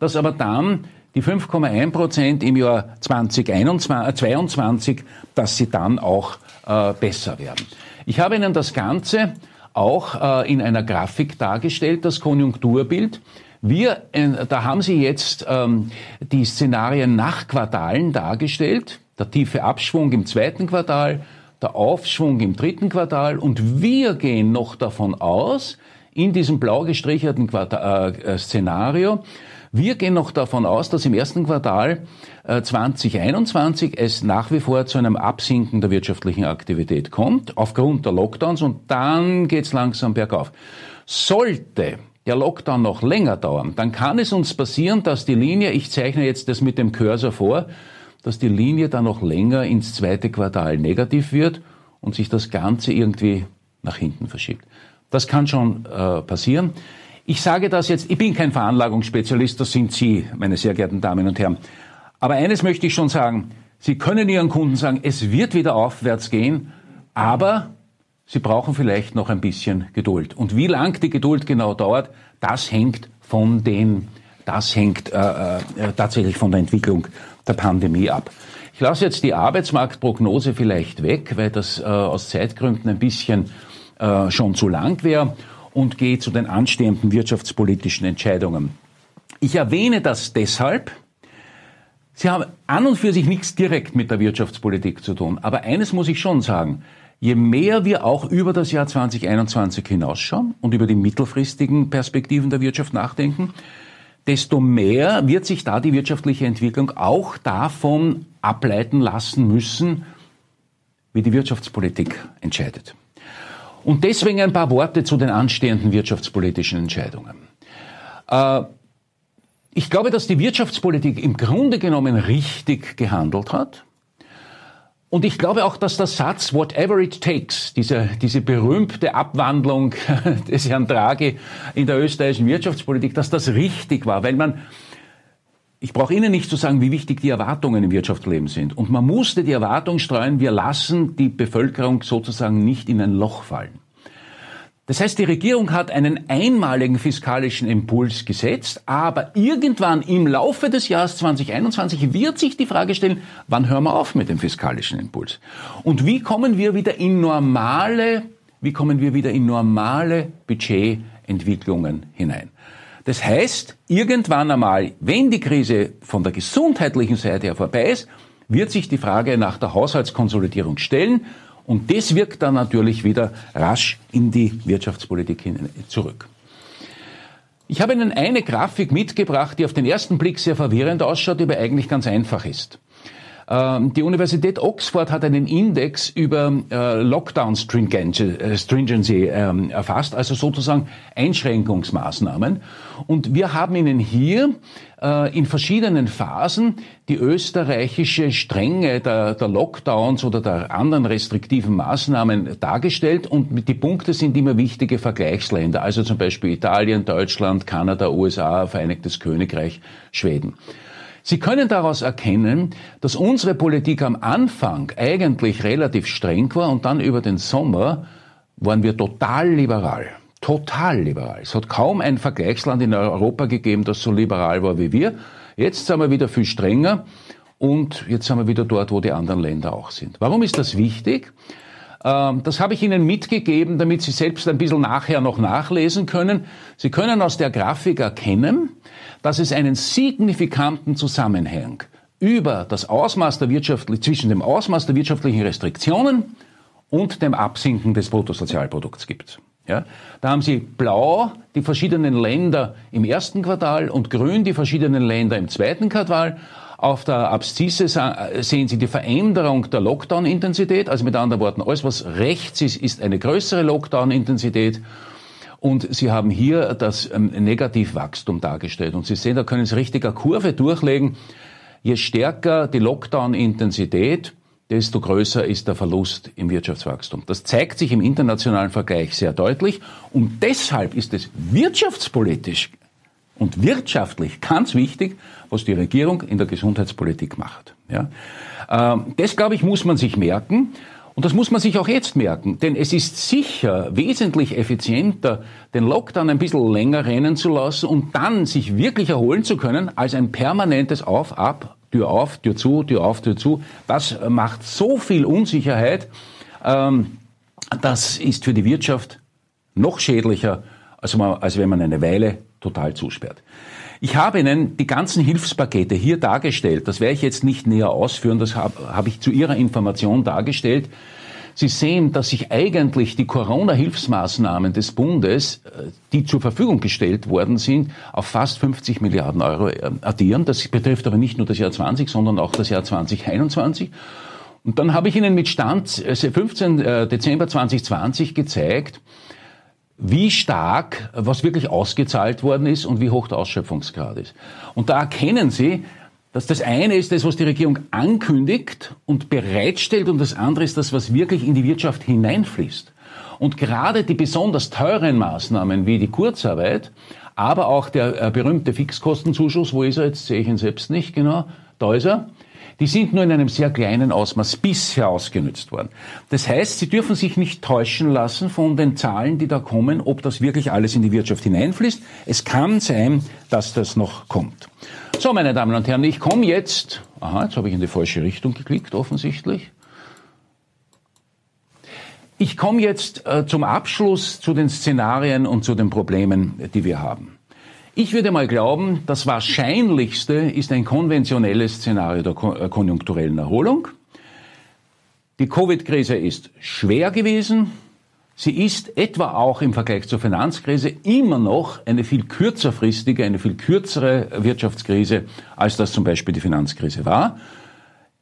dass aber dann die 5,1 Prozent im Jahr 2022, dass sie dann auch äh, besser werden. Ich habe Ihnen das Ganze auch äh, in einer Grafik dargestellt, das Konjunkturbild. Wir, äh, da haben Sie jetzt ähm, die Szenarien nach Quartalen dargestellt. Der tiefe Abschwung im zweiten Quartal, der Aufschwung im dritten Quartal. Und wir gehen noch davon aus, in diesem blau gestricherten Quartal, äh, Szenario, wir gehen noch davon aus, dass im ersten Quartal 2021 äh, es nach wie vor zu einem Absinken der wirtschaftlichen Aktivität kommt, aufgrund der Lockdowns, und dann geht's langsam bergauf. Sollte der Lockdown noch länger dauern, dann kann es uns passieren, dass die Linie, ich zeichne jetzt das mit dem Cursor vor, dass die Linie dann noch länger ins zweite Quartal negativ wird und sich das Ganze irgendwie nach hinten verschiebt. Das kann schon äh, passieren. Ich sage das jetzt, ich bin kein Veranlagungsspezialist, das sind Sie, meine sehr geehrten Damen und Herren. Aber eines möchte ich schon sagen, Sie können Ihren Kunden sagen, es wird wieder aufwärts gehen, aber Sie brauchen vielleicht noch ein bisschen Geduld. Und wie lang die Geduld genau dauert, das hängt von den, das hängt äh, äh, tatsächlich von der Entwicklung der Pandemie ab. Ich lasse jetzt die Arbeitsmarktprognose vielleicht weg, weil das äh, aus Zeitgründen ein bisschen äh, schon zu lang wäre und gehe zu den anstehenden wirtschaftspolitischen Entscheidungen. Ich erwähne das deshalb, Sie haben an und für sich nichts direkt mit der Wirtschaftspolitik zu tun. Aber eines muss ich schon sagen. Je mehr wir auch über das Jahr 2021 hinausschauen und über die mittelfristigen Perspektiven der Wirtschaft nachdenken, desto mehr wird sich da die wirtschaftliche Entwicklung auch davon ableiten lassen müssen, wie die Wirtschaftspolitik entscheidet. Und deswegen ein paar Worte zu den anstehenden wirtschaftspolitischen Entscheidungen. Äh, ich glaube, dass die Wirtschaftspolitik im Grunde genommen richtig gehandelt hat. Und ich glaube auch, dass der Satz Whatever it takes, diese, diese berühmte Abwandlung des Herrn Draghi in der österreichischen Wirtschaftspolitik, dass das richtig war, weil man ich brauche Ihnen nicht zu sagen, wie wichtig die Erwartungen im Wirtschaftsleben sind. Und man musste die Erwartung streuen, wir lassen die Bevölkerung sozusagen nicht in ein Loch fallen. Das heißt, die Regierung hat einen einmaligen fiskalischen Impuls gesetzt, aber irgendwann im Laufe des Jahres 2021 wird sich die Frage stellen, wann hören wir auf mit dem fiskalischen Impuls? Und wie kommen wir wieder in normale, wie kommen wir wieder in normale Budgetentwicklungen hinein? Das heißt, irgendwann einmal, wenn die Krise von der gesundheitlichen Seite her vorbei ist, wird sich die Frage nach der Haushaltskonsolidierung stellen und das wirkt dann natürlich wieder rasch in die Wirtschaftspolitik hin zurück. Ich habe Ihnen eine Grafik mitgebracht, die auf den ersten Blick sehr verwirrend ausschaut, aber eigentlich ganz einfach ist. Ähm, die Universität Oxford hat einen Index über äh, Lockdown äh, Stringency ähm, erfasst, also sozusagen Einschränkungsmaßnahmen. Und wir haben Ihnen hier äh, in verschiedenen Phasen die österreichische Strenge der, der Lockdowns oder der anderen restriktiven Maßnahmen dargestellt und die Punkte sind immer wichtige Vergleichsländer, also zum Beispiel Italien, Deutschland, Kanada, USA, Vereinigtes Königreich, Schweden. Sie können daraus erkennen, dass unsere Politik am Anfang eigentlich relativ streng war und dann über den Sommer waren wir total liberal. Total liberal. Es hat kaum ein Vergleichsland in Europa gegeben, das so liberal war wie wir. Jetzt sind wir wieder viel strenger und jetzt sind wir wieder dort, wo die anderen Länder auch sind. Warum ist das wichtig? Ähm, das habe ich Ihnen mitgegeben, damit Sie selbst ein bisschen nachher noch nachlesen können. Sie können aus der Grafik erkennen, dass es einen signifikanten Zusammenhang über das Ausmaß der wirtschaftlichen, zwischen dem Ausmaß der wirtschaftlichen Restriktionen und dem Absinken des Bruttosozialprodukts gibt. Ja, da haben Sie blau die verschiedenen Länder im ersten Quartal und grün die verschiedenen Länder im zweiten Quartal. Auf der Abszisse sehen Sie die Veränderung der Lockdown-Intensität. Also mit anderen Worten, alles was rechts ist, ist eine größere Lockdown-Intensität. Und Sie haben hier das ähm, Negativwachstum dargestellt. Und Sie sehen, da können Sie richtig eine Kurve durchlegen. Je stärker die Lockdown-Intensität, desto größer ist der Verlust im Wirtschaftswachstum. Das zeigt sich im internationalen Vergleich sehr deutlich. Und deshalb ist es wirtschaftspolitisch und wirtschaftlich ganz wichtig, was die Regierung in der Gesundheitspolitik macht. Ja? Ähm, das, glaube ich, muss man sich merken. Und das muss man sich auch jetzt merken, denn es ist sicher wesentlich effizienter, den Lockdown ein bisschen länger rennen zu lassen und dann sich wirklich erholen zu können, als ein permanentes Auf, Ab, Tür auf, Tür zu, Tür auf, Tür zu. Das macht so viel Unsicherheit. Ähm, das ist für die Wirtschaft noch schädlicher, als, man, als wenn man eine Weile total zusperrt. Ich habe Ihnen die ganzen Hilfspakete hier dargestellt. Das werde ich jetzt nicht näher ausführen. Das habe hab ich zu Ihrer Information dargestellt. Sie sehen, dass sich eigentlich die Corona-Hilfsmaßnahmen des Bundes, äh, die zur Verfügung gestellt worden sind, auf fast 50 Milliarden Euro äh, addieren. Das betrifft aber nicht nur das Jahr 20, sondern auch das Jahr 2021. Und dann habe ich Ihnen mit Stand 15. Äh, Dezember 2020 gezeigt, wie stark was wirklich ausgezahlt worden ist und wie hoch der Ausschöpfungsgrad ist. Und da erkennen Sie, dass das eine ist das, was die Regierung ankündigt und bereitstellt und das andere ist das, was wirklich in die Wirtschaft hineinfließt. Und gerade die besonders teuren Maßnahmen wie die Kurzarbeit, aber auch der äh, berühmte Fixkostenzuschuss, wo ist er jetzt, sehe ich ihn selbst nicht genau, da ist er, die sind nur in einem sehr kleinen Ausmaß bisher ausgenutzt worden. Das heißt, Sie dürfen sich nicht täuschen lassen von den Zahlen, die da kommen, ob das wirklich alles in die Wirtschaft hineinfließt. Es kann sein, dass das noch kommt. So, meine Damen und Herren, ich komme jetzt, aha, jetzt habe ich in die falsche Richtung geklickt, offensichtlich. Ich komme jetzt äh, zum Abschluss zu den Szenarien und zu den Problemen, die wir haben. Ich würde mal glauben, das Wahrscheinlichste ist ein konventionelles Szenario der äh, konjunkturellen Erholung. Die Covid-Krise ist schwer gewesen. Sie ist etwa auch im Vergleich zur Finanzkrise immer noch eine viel kürzerfristige, eine viel kürzere Wirtschaftskrise, als das zum Beispiel die Finanzkrise war.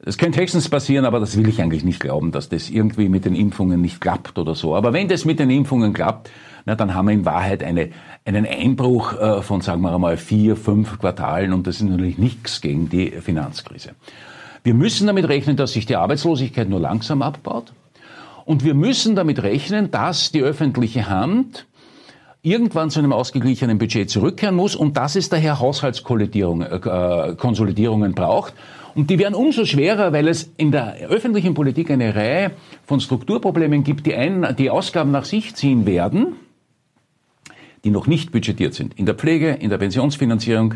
Das könnte höchstens passieren, aber das will ich eigentlich nicht glauben, dass das irgendwie mit den Impfungen nicht klappt oder so. Aber wenn das mit den Impfungen klappt, na, dann haben wir in Wahrheit eine, einen Einbruch äh, von, sagen wir einmal, vier, fünf Quartalen und das ist natürlich nichts gegen die Finanzkrise. Wir müssen damit rechnen, dass sich die Arbeitslosigkeit nur langsam abbaut. Und wir müssen damit rechnen, dass die öffentliche Hand irgendwann zu einem ausgeglichenen Budget zurückkehren muss und dass es daher Haushaltskonsolidierungen äh, braucht. Und die werden umso schwerer, weil es in der öffentlichen Politik eine Reihe von Strukturproblemen gibt, die, ein, die Ausgaben nach sich ziehen werden die noch nicht budgetiert sind. In der Pflege, in der Pensionsfinanzierung,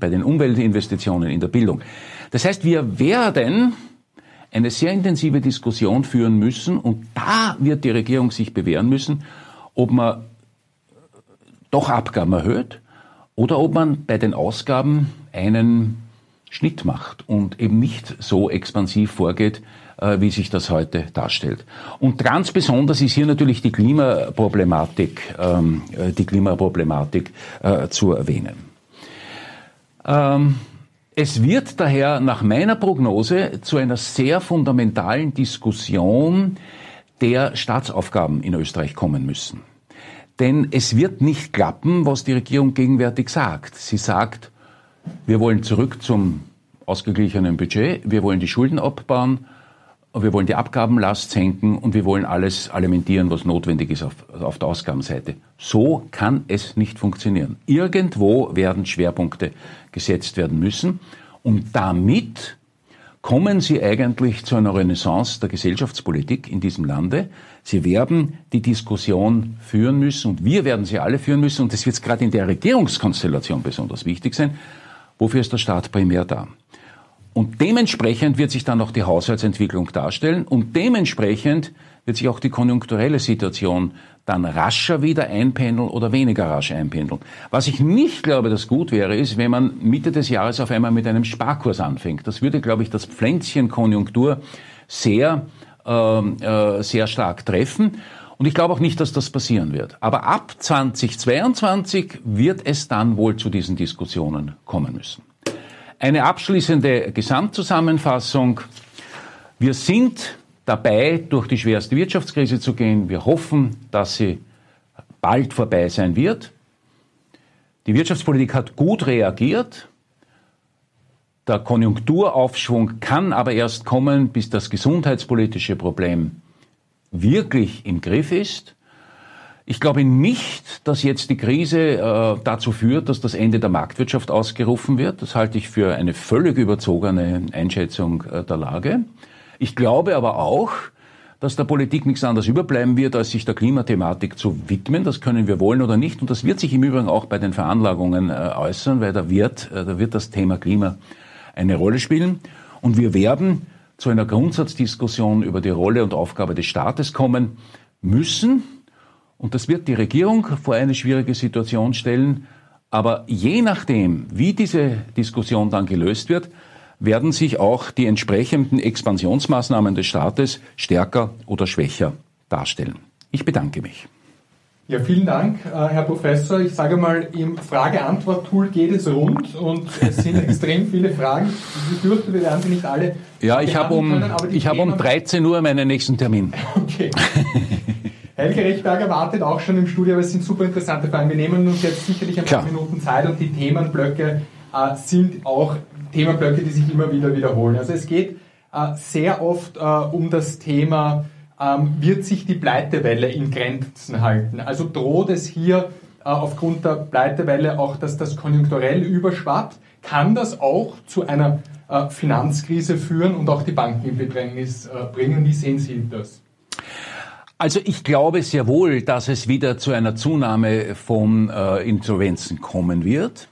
bei den Umweltinvestitionen, in der Bildung. Das heißt, wir werden eine sehr intensive Diskussion führen müssen und da wird die Regierung sich bewähren müssen, ob man doch Abgaben erhöht oder ob man bei den Ausgaben einen Schnitt macht und eben nicht so expansiv vorgeht, äh, wie sich das heute darstellt. Und ganz besonders ist hier natürlich die Klimaproblematik, ähm, äh, die Klimaproblematik äh, zu erwähnen. Ähm, es wird daher nach meiner Prognose zu einer sehr fundamentalen Diskussion der Staatsaufgaben in Österreich kommen müssen. Denn es wird nicht klappen, was die Regierung gegenwärtig sagt. Sie sagt, wir wollen zurück zum ausgeglichenen Budget, wir wollen die Schulden abbauen, wir wollen die Abgabenlast senken und wir wollen alles alimentieren, was notwendig ist auf, auf der Ausgabenseite. So kann es nicht funktionieren. Irgendwo werden Schwerpunkte gesetzt werden müssen und damit kommen Sie eigentlich zu einer Renaissance der Gesellschaftspolitik in diesem Lande. Sie werden die Diskussion führen müssen und wir werden sie alle führen müssen und das wird gerade in der Regierungskonstellation besonders wichtig sein. Wofür ist der Staat primär da? Und dementsprechend wird sich dann auch die Haushaltsentwicklung darstellen und dementsprechend wird sich auch die konjunkturelle Situation dann rascher wieder einpendeln oder weniger rasch einpendeln. Was ich nicht glaube, dass gut wäre, ist, wenn man Mitte des Jahres auf einmal mit einem Sparkurs anfängt. Das würde, glaube ich, das Pflänzchen Konjunktur sehr, äh, äh, sehr stark treffen. Und ich glaube auch nicht, dass das passieren wird. Aber ab 2022 wird es dann wohl zu diesen Diskussionen kommen müssen. Eine abschließende Gesamtzusammenfassung. Wir sind dabei, durch die schwerste Wirtschaftskrise zu gehen. Wir hoffen, dass sie bald vorbei sein wird. Die Wirtschaftspolitik hat gut reagiert. Der Konjunkturaufschwung kann aber erst kommen, bis das gesundheitspolitische Problem wirklich im Griff ist. Ich glaube nicht, dass jetzt die Krise äh, dazu führt, dass das Ende der Marktwirtschaft ausgerufen wird. Das halte ich für eine völlig überzogene Einschätzung äh, der Lage. Ich glaube aber auch, dass der Politik nichts anderes überbleiben wird, als sich der Klimathematik zu widmen. Das können wir wollen oder nicht. Und das wird sich im Übrigen auch bei den Veranlagungen äh, äußern, weil da wird, äh, da wird das Thema Klima eine Rolle spielen. Und wir werden zu einer Grundsatzdiskussion über die Rolle und Aufgabe des Staates kommen müssen. Und das wird die Regierung vor eine schwierige Situation stellen. Aber je nachdem, wie diese Diskussion dann gelöst wird, werden sich auch die entsprechenden Expansionsmaßnahmen des Staates stärker oder schwächer darstellen. Ich bedanke mich. Ja, vielen Dank, äh, Herr Professor. Ich sage mal, im Frage-Antwort-Tool geht es rund und es sind extrem viele Fragen. Ich fürchte, wir werden sie nicht alle. Ja, ich habe um, können, ich habe um 13 Uhr meinen nächsten Termin. Okay. Helge Rechberger wartet auch schon im Studio, aber es sind super interessante Fragen. Wir nehmen uns jetzt sicherlich ein paar. Minuten Zeit und die Themenblöcke äh, sind auch Themenblöcke, die sich immer wieder wiederholen. Also es geht äh, sehr oft äh, um das Thema, ähm, wird sich die Pleitewelle in Grenzen halten? Also droht es hier äh, aufgrund der Pleitewelle auch, dass das konjunkturell überschwappt? Kann das auch zu einer äh, Finanzkrise führen und auch die Banken in Bedrängnis äh, bringen? Wie sehen Sie das? Also ich glaube sehr wohl, dass es wieder zu einer Zunahme von äh, Insolvenzen kommen wird.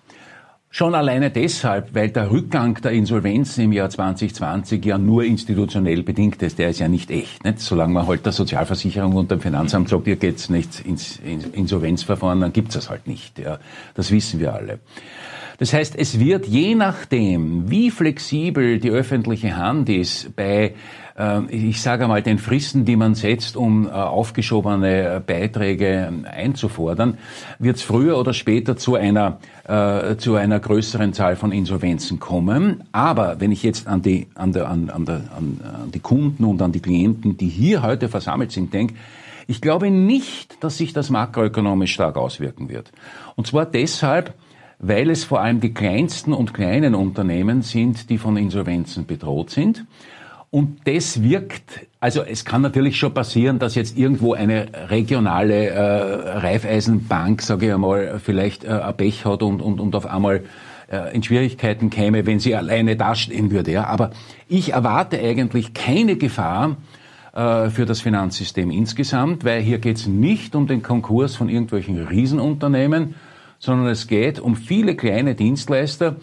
Schon alleine deshalb, weil der Rückgang der Insolvenzen im Jahr 2020 ja nur institutionell bedingt ist. Der ist ja nicht echt. Nicht? Solange man halt der Sozialversicherung und dem Finanzamt sagt, ihr geht's nicht ins Insolvenzverfahren, dann gibt's das halt nicht. Ja. Das wissen wir alle. Das heißt, es wird je nachdem, wie flexibel die öffentliche Hand ist bei ich sage mal, den Fristen, die man setzt, um äh, aufgeschobene Beiträge einzufordern, wird es früher oder später zu einer, äh, zu einer größeren Zahl von Insolvenzen kommen. Aber wenn ich jetzt an die, an, der, an, an, der, an, an die Kunden und an die Klienten, die hier heute versammelt sind, denke, ich glaube nicht, dass sich das makroökonomisch stark auswirken wird. Und zwar deshalb, weil es vor allem die kleinsten und kleinen Unternehmen sind, die von Insolvenzen bedroht sind. Und das wirkt, also es kann natürlich schon passieren, dass jetzt irgendwo eine regionale äh, Raiffeisenbank, sage ich einmal, vielleicht äh, ein Pech hat und, und, und auf einmal äh, in Schwierigkeiten käme, wenn sie alleine dastehen würde. Ja. Aber ich erwarte eigentlich keine Gefahr äh, für das Finanzsystem insgesamt, weil hier geht es nicht um den Konkurs von irgendwelchen Riesenunternehmen, sondern es geht um viele kleine Dienstleister,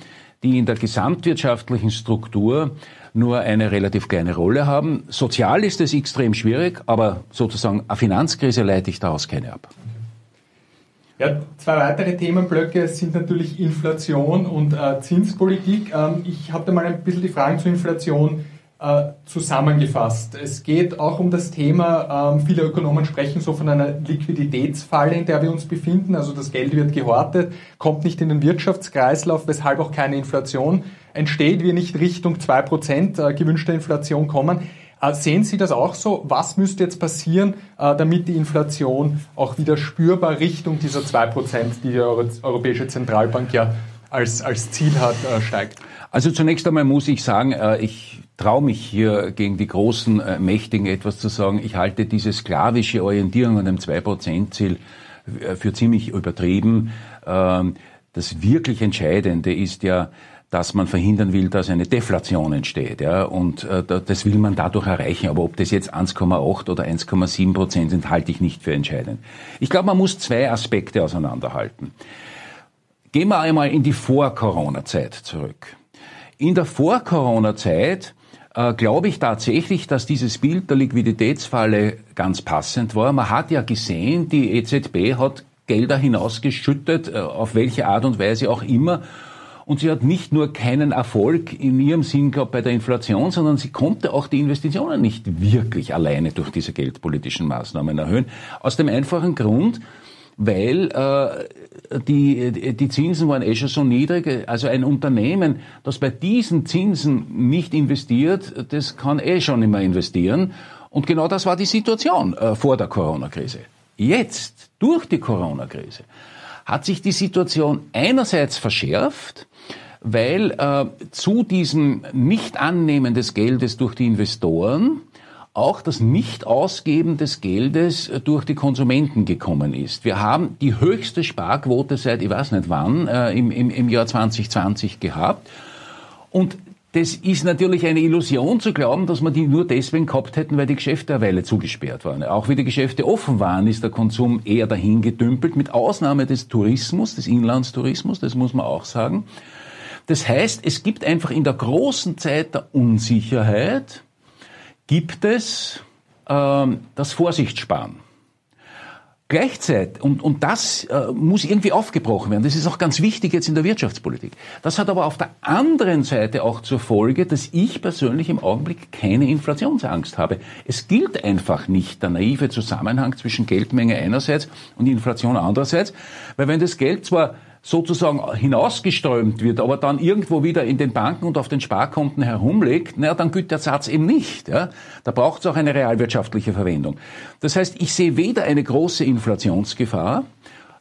die in der gesamtwirtschaftlichen Struktur nur eine relativ kleine Rolle haben. Sozial ist es extrem schwierig, aber sozusagen eine Finanzkrise leite ich daraus keine ab. Ja, zwei weitere Themenblöcke sind natürlich Inflation und äh, Zinspolitik. Ähm, ich habe da mal ein bisschen die Fragen zur Inflation. Äh, zusammengefasst. Es geht auch um das Thema, ähm, viele Ökonomen sprechen so von einer Liquiditätsfalle, in der wir uns befinden. Also das Geld wird gehortet, kommt nicht in den Wirtschaftskreislauf, weshalb auch keine Inflation entsteht, wir nicht Richtung 2% äh, gewünschter Inflation kommen. Äh, sehen Sie das auch so? Was müsste jetzt passieren, damit die Inflation auch wieder spürbar Richtung dieser 2%, die die Europäische Zentralbank ja als, als Ziel hat, steigt? Also zunächst einmal muss ich sagen, ich traue mich hier gegen die großen äh, Mächtigen etwas zu sagen. Ich halte diese sklavische Orientierung an dem 2%-Ziel äh, für ziemlich übertrieben. Ähm, das wirklich Entscheidende ist ja, dass man verhindern will, dass eine Deflation entsteht. Ja? Und äh, das will man dadurch erreichen. Aber ob das jetzt 1,8 oder 1,7 Prozent sind, halte ich nicht für entscheidend. Ich glaube, man muss zwei Aspekte auseinanderhalten. Gehen wir einmal in die Vor-Corona-Zeit zurück. In der Vor-Corona-Zeit äh, glaube ich tatsächlich, dass dieses Bild der Liquiditätsfalle ganz passend war. Man hat ja gesehen, die EZB hat Gelder hinausgeschüttet, äh, auf welche Art und Weise auch immer. Und sie hat nicht nur keinen Erfolg in ihrem Sinn gehabt bei der Inflation, sondern sie konnte auch die Investitionen nicht wirklich alleine durch diese geldpolitischen Maßnahmen erhöhen. Aus dem einfachen Grund, weil äh, die, die Zinsen waren eh schon so niedrig. Also ein Unternehmen, das bei diesen Zinsen nicht investiert, das kann eh schon mehr investieren. Und genau das war die Situation äh, vor der Corona-Krise. Jetzt, durch die Corona-Krise, hat sich die Situation einerseits verschärft, weil äh, zu diesem Nicht-Annehmen des Geldes durch die Investoren auch das Nicht-Ausgeben des Geldes durch die Konsumenten gekommen ist. Wir haben die höchste Sparquote seit ich weiß nicht wann äh, im, im, im Jahr 2020 gehabt. Und das ist natürlich eine Illusion zu glauben, dass wir die nur deswegen gehabt hätten, weil die Geschäfte eine Weile zugesperrt waren. Auch wie die Geschäfte offen waren, ist der Konsum eher dahin gedümpelt, mit Ausnahme des Tourismus, des Inlandstourismus, das muss man auch sagen. Das heißt, es gibt einfach in der großen Zeit der Unsicherheit, gibt es ähm, das Vorsichtssparen. Gleichzeitig, und, und das äh, muss irgendwie aufgebrochen werden, das ist auch ganz wichtig jetzt in der Wirtschaftspolitik. Das hat aber auf der anderen Seite auch zur Folge, dass ich persönlich im Augenblick keine Inflationsangst habe. Es gilt einfach nicht der naive Zusammenhang zwischen Geldmenge einerseits und Inflation andererseits, weil wenn das Geld zwar sozusagen hinausgeströmt wird, aber dann irgendwo wieder in den Banken und auf den Sparkonten herumliegt, naja, dann gilt der Satz eben nicht. Ja? Da braucht es auch eine realwirtschaftliche Verwendung. Das heißt, ich sehe weder eine große Inflationsgefahr,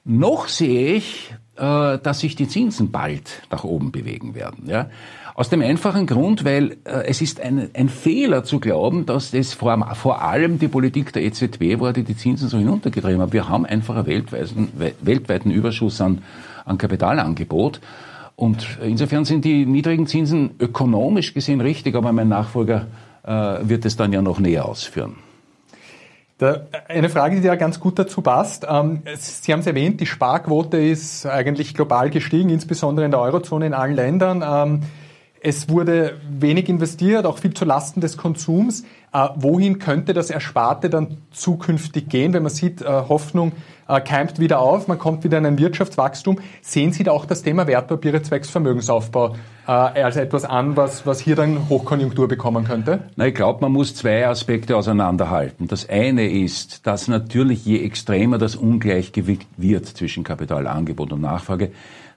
noch sehe ich, äh, dass sich die Zinsen bald nach oben bewegen werden. Ja? Aus dem einfachen Grund, weil äh, es ist ein, ein Fehler zu glauben, dass das vor, vor allem die Politik der EZB war, die die Zinsen so hinuntergetrieben hat. Wir haben einfach einen weltweiten, weltweiten Überschuss an an Kapitalangebot. Und insofern sind die niedrigen Zinsen ökonomisch gesehen richtig, aber mein Nachfolger äh, wird es dann ja noch näher ausführen. Da, eine Frage, die ja ganz gut dazu passt. Ähm, Sie haben es erwähnt, die Sparquote ist eigentlich global gestiegen, insbesondere in der Eurozone in allen Ländern. Ähm, es wurde wenig investiert, auch viel zu Lasten des Konsums. Äh, wohin könnte das Ersparte dann zukünftig gehen, wenn man sieht, äh, Hoffnung äh, keimt wieder auf, man kommt wieder in ein Wirtschaftswachstum. Sehen Sie da auch das Thema Wertpapiere zwecks Vermögensaufbau äh, als etwas an, was, was hier dann Hochkonjunktur bekommen könnte? Na, ich glaube, man muss zwei Aspekte auseinanderhalten. Das eine ist, dass natürlich je extremer das Ungleichgewicht wird zwischen Kapitalangebot und Nachfrage,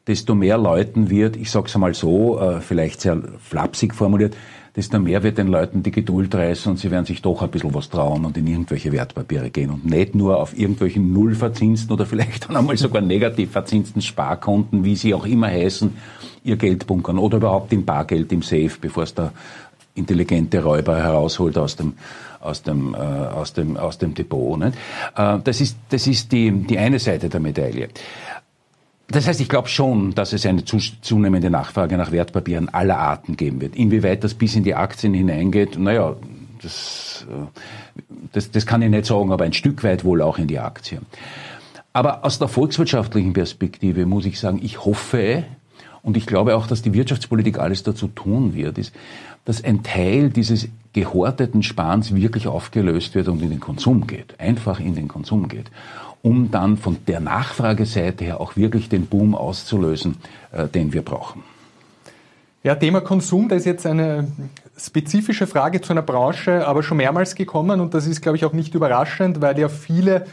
desto mehr Leuten wird, ich sage es einmal so, äh, vielleicht sehr flapsig formuliert, desto mehr wird den Leuten die Geduld reißen und sie werden sich doch ein bisschen was trauen und in irgendwelche Wertpapiere gehen und nicht nur auf irgendwelchen nullverzinsten oder vielleicht dann einmal sogar negativ verzinsten Sparkonten, wie sie auch immer heißen, ihr Geld bunkern oder überhaupt in Bargeld im Safe, bevor es der intelligente Räuber herausholt aus dem aus dem äh, aus dem aus dem Depot. Nicht? Äh, das ist das ist die die eine Seite der Medaille. Das heißt, ich glaube schon, dass es eine zunehmende Nachfrage nach Wertpapieren aller Arten geben wird. Inwieweit das bis in die Aktien hineingeht, naja, das, äh, das, das kann ich nicht sagen, aber ein Stück weit wohl auch in die Aktien. Aber aus der volkswirtschaftlichen Perspektive muss ich sagen, ich hoffe und ich glaube auch, dass die Wirtschaftspolitik alles dazu tun wird, ist, dass ein Teil dieses gehorteten Sparens wirklich aufgelöst wird und in den Konsum geht, einfach in den Konsum geht um dann von der Nachfrageseite her auch wirklich den Boom auszulösen, äh, den wir brauchen. Ja, Thema Konsum, da ist jetzt eine spezifische Frage zu einer Branche aber schon mehrmals gekommen und das ist, glaube ich, auch nicht überraschend, weil ja viele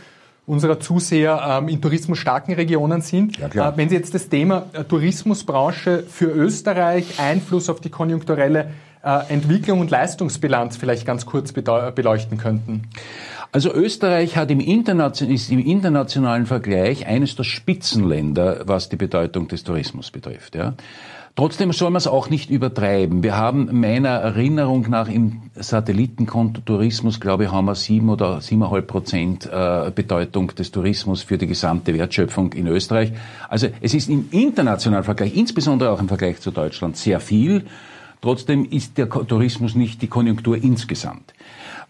unserer Zuseher ähm, in tourismusstarken Regionen sind. Ja. Äh, wenn Sie jetzt das Thema äh, Tourismusbranche für Österreich, Einfluss auf die konjunkturelle äh, Entwicklung und Leistungsbilanz vielleicht ganz kurz beleuchten könnten. Also Österreich hat im ist im internationalen Vergleich eines der Spitzenländer, was die Bedeutung des Tourismus betrifft. Ja. Trotzdem soll man es auch nicht übertreiben. Wir haben meiner Erinnerung nach im Satellitenkonto Tourismus, glaube ich, haben wir sieben oder siebeneinhalb Prozent äh, Bedeutung des Tourismus für die gesamte Wertschöpfung in Österreich. Also es ist im internationalen Vergleich, insbesondere auch im Vergleich zu Deutschland, sehr viel. Trotzdem ist der Tourismus nicht die Konjunktur insgesamt.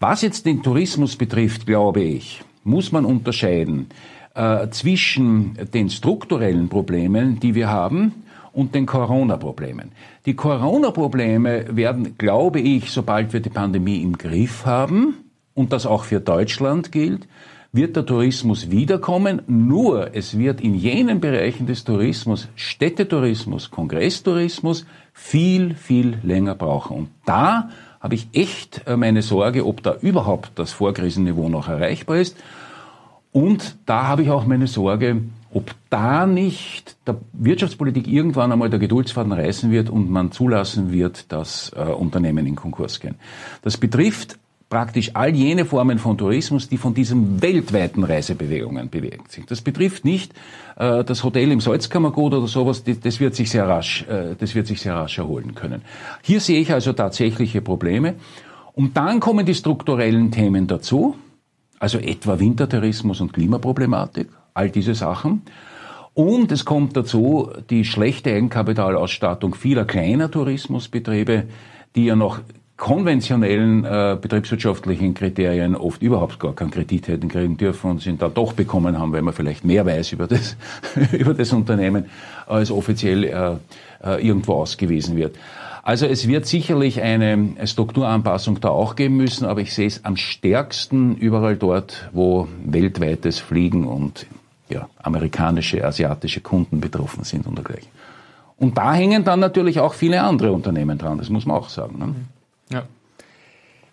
Was jetzt den Tourismus betrifft, glaube ich, muss man unterscheiden äh, zwischen den strukturellen Problemen, die wir haben, und den Corona-Problemen. Die Corona-Probleme werden, glaube ich, sobald wir die Pandemie im Griff haben, und das auch für Deutschland gilt, wird der Tourismus wiederkommen, nur es wird in jenen Bereichen des Tourismus, Städtetourismus, Kongresstourismus, viel, viel länger brauchen. Und da habe ich echt äh, meine Sorge, ob da überhaupt das Vorkrisenniveau noch erreichbar ist. Und da habe ich auch meine Sorge, ob da nicht der Wirtschaftspolitik irgendwann einmal der Geduldsfaden reißen wird und man zulassen wird, dass äh, Unternehmen in Konkurs gehen. Das betrifft praktisch all jene Formen von Tourismus, die von diesen weltweiten Reisebewegungen bewegt sind. Das betrifft nicht äh, das Hotel im Salzkammergut oder sowas, das, wird sich sehr rasch, äh, das wird sich sehr rasch erholen können. Hier sehe ich also tatsächliche Probleme. Und dann kommen die strukturellen Themen dazu, also etwa Wintertourismus und Klimaproblematik all diese Sachen. Und es kommt dazu die schlechte Eigenkapitalausstattung vieler kleiner Tourismusbetriebe, die ja noch konventionellen äh, betriebswirtschaftlichen Kriterien oft überhaupt gar keinen Kredit hätten kriegen dürfen und sind da doch bekommen haben, weil man vielleicht mehr weiß über das, über das Unternehmen, als offiziell äh, äh, irgendwo ausgewiesen wird. Also es wird sicherlich eine Strukturanpassung da auch geben müssen, aber ich sehe es am stärksten überall dort, wo weltweites Fliegen und ja, amerikanische, asiatische Kunden betroffen sind und dergleichen. Und da hängen dann natürlich auch viele andere Unternehmen dran, das muss man auch sagen. Ne?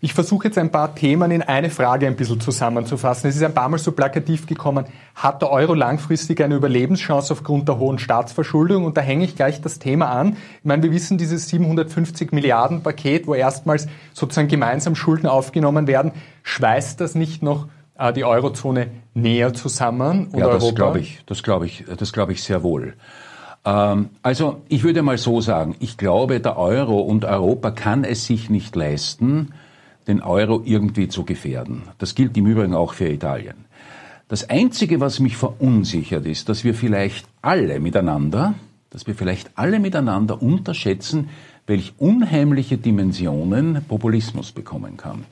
Ich versuche jetzt ein paar Themen in eine Frage ein bisschen zusammenzufassen. Es ist ein paar Mal so plakativ gekommen, hat der Euro langfristig eine Überlebenschance aufgrund der hohen Staatsverschuldung? Und da hänge ich gleich das Thema an. Ich meine, wir wissen, dieses 750 Milliarden Paket, wo erstmals sozusagen gemeinsam Schulden aufgenommen werden, schweißt das nicht noch äh, die Eurozone näher zusammen? Und ja, das glaube ich, das glaube ich, das glaube ich sehr wohl. Ähm, also ich würde mal so sagen, ich glaube, der Euro und Europa kann es sich nicht leisten, den Euro irgendwie zu gefährden. Das gilt im Übrigen auch für Italien. Das Einzige, was mich verunsichert, ist, dass wir vielleicht alle miteinander, dass wir vielleicht alle miteinander unterschätzen, welch unheimliche Dimensionen Populismus bekommen kann.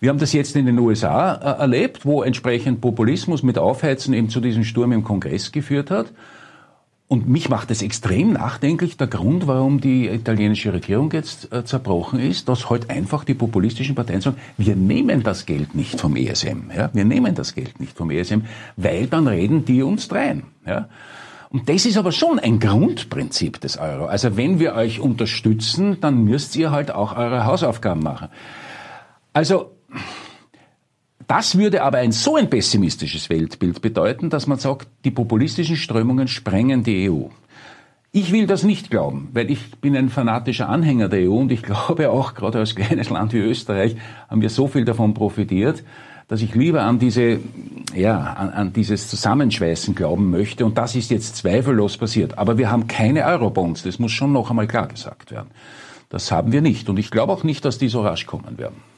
Wir haben das jetzt in den USA äh, erlebt, wo entsprechend Populismus mit Aufheizen eben zu diesem Sturm im Kongress geführt hat. Und mich macht es extrem nachdenklich, der Grund, warum die italienische Regierung jetzt äh, zerbrochen ist, dass heute halt einfach die populistischen Parteien sagen, wir nehmen das Geld nicht vom ESM. Ja? Wir nehmen das Geld nicht vom ESM, weil dann reden die uns drein. Ja? Und das ist aber schon ein Grundprinzip des Euro. Also wenn wir euch unterstützen, dann müsst ihr halt auch eure Hausaufgaben machen. Also das würde aber ein so ein pessimistisches Weltbild bedeuten, dass man sagt, die populistischen Strömungen sprengen die EU. Ich will das nicht glauben, weil ich bin ein fanatischer Anhänger der EU und ich glaube auch, gerade als kleines Land wie Österreich haben wir so viel davon profitiert, dass ich lieber an diese, ja, an, an dieses Zusammenschweißen glauben möchte und das ist jetzt zweifellos passiert. Aber wir haben keine Eurobonds, das muss schon noch einmal klar gesagt werden. Das haben wir nicht und ich glaube auch nicht, dass die so rasch kommen werden.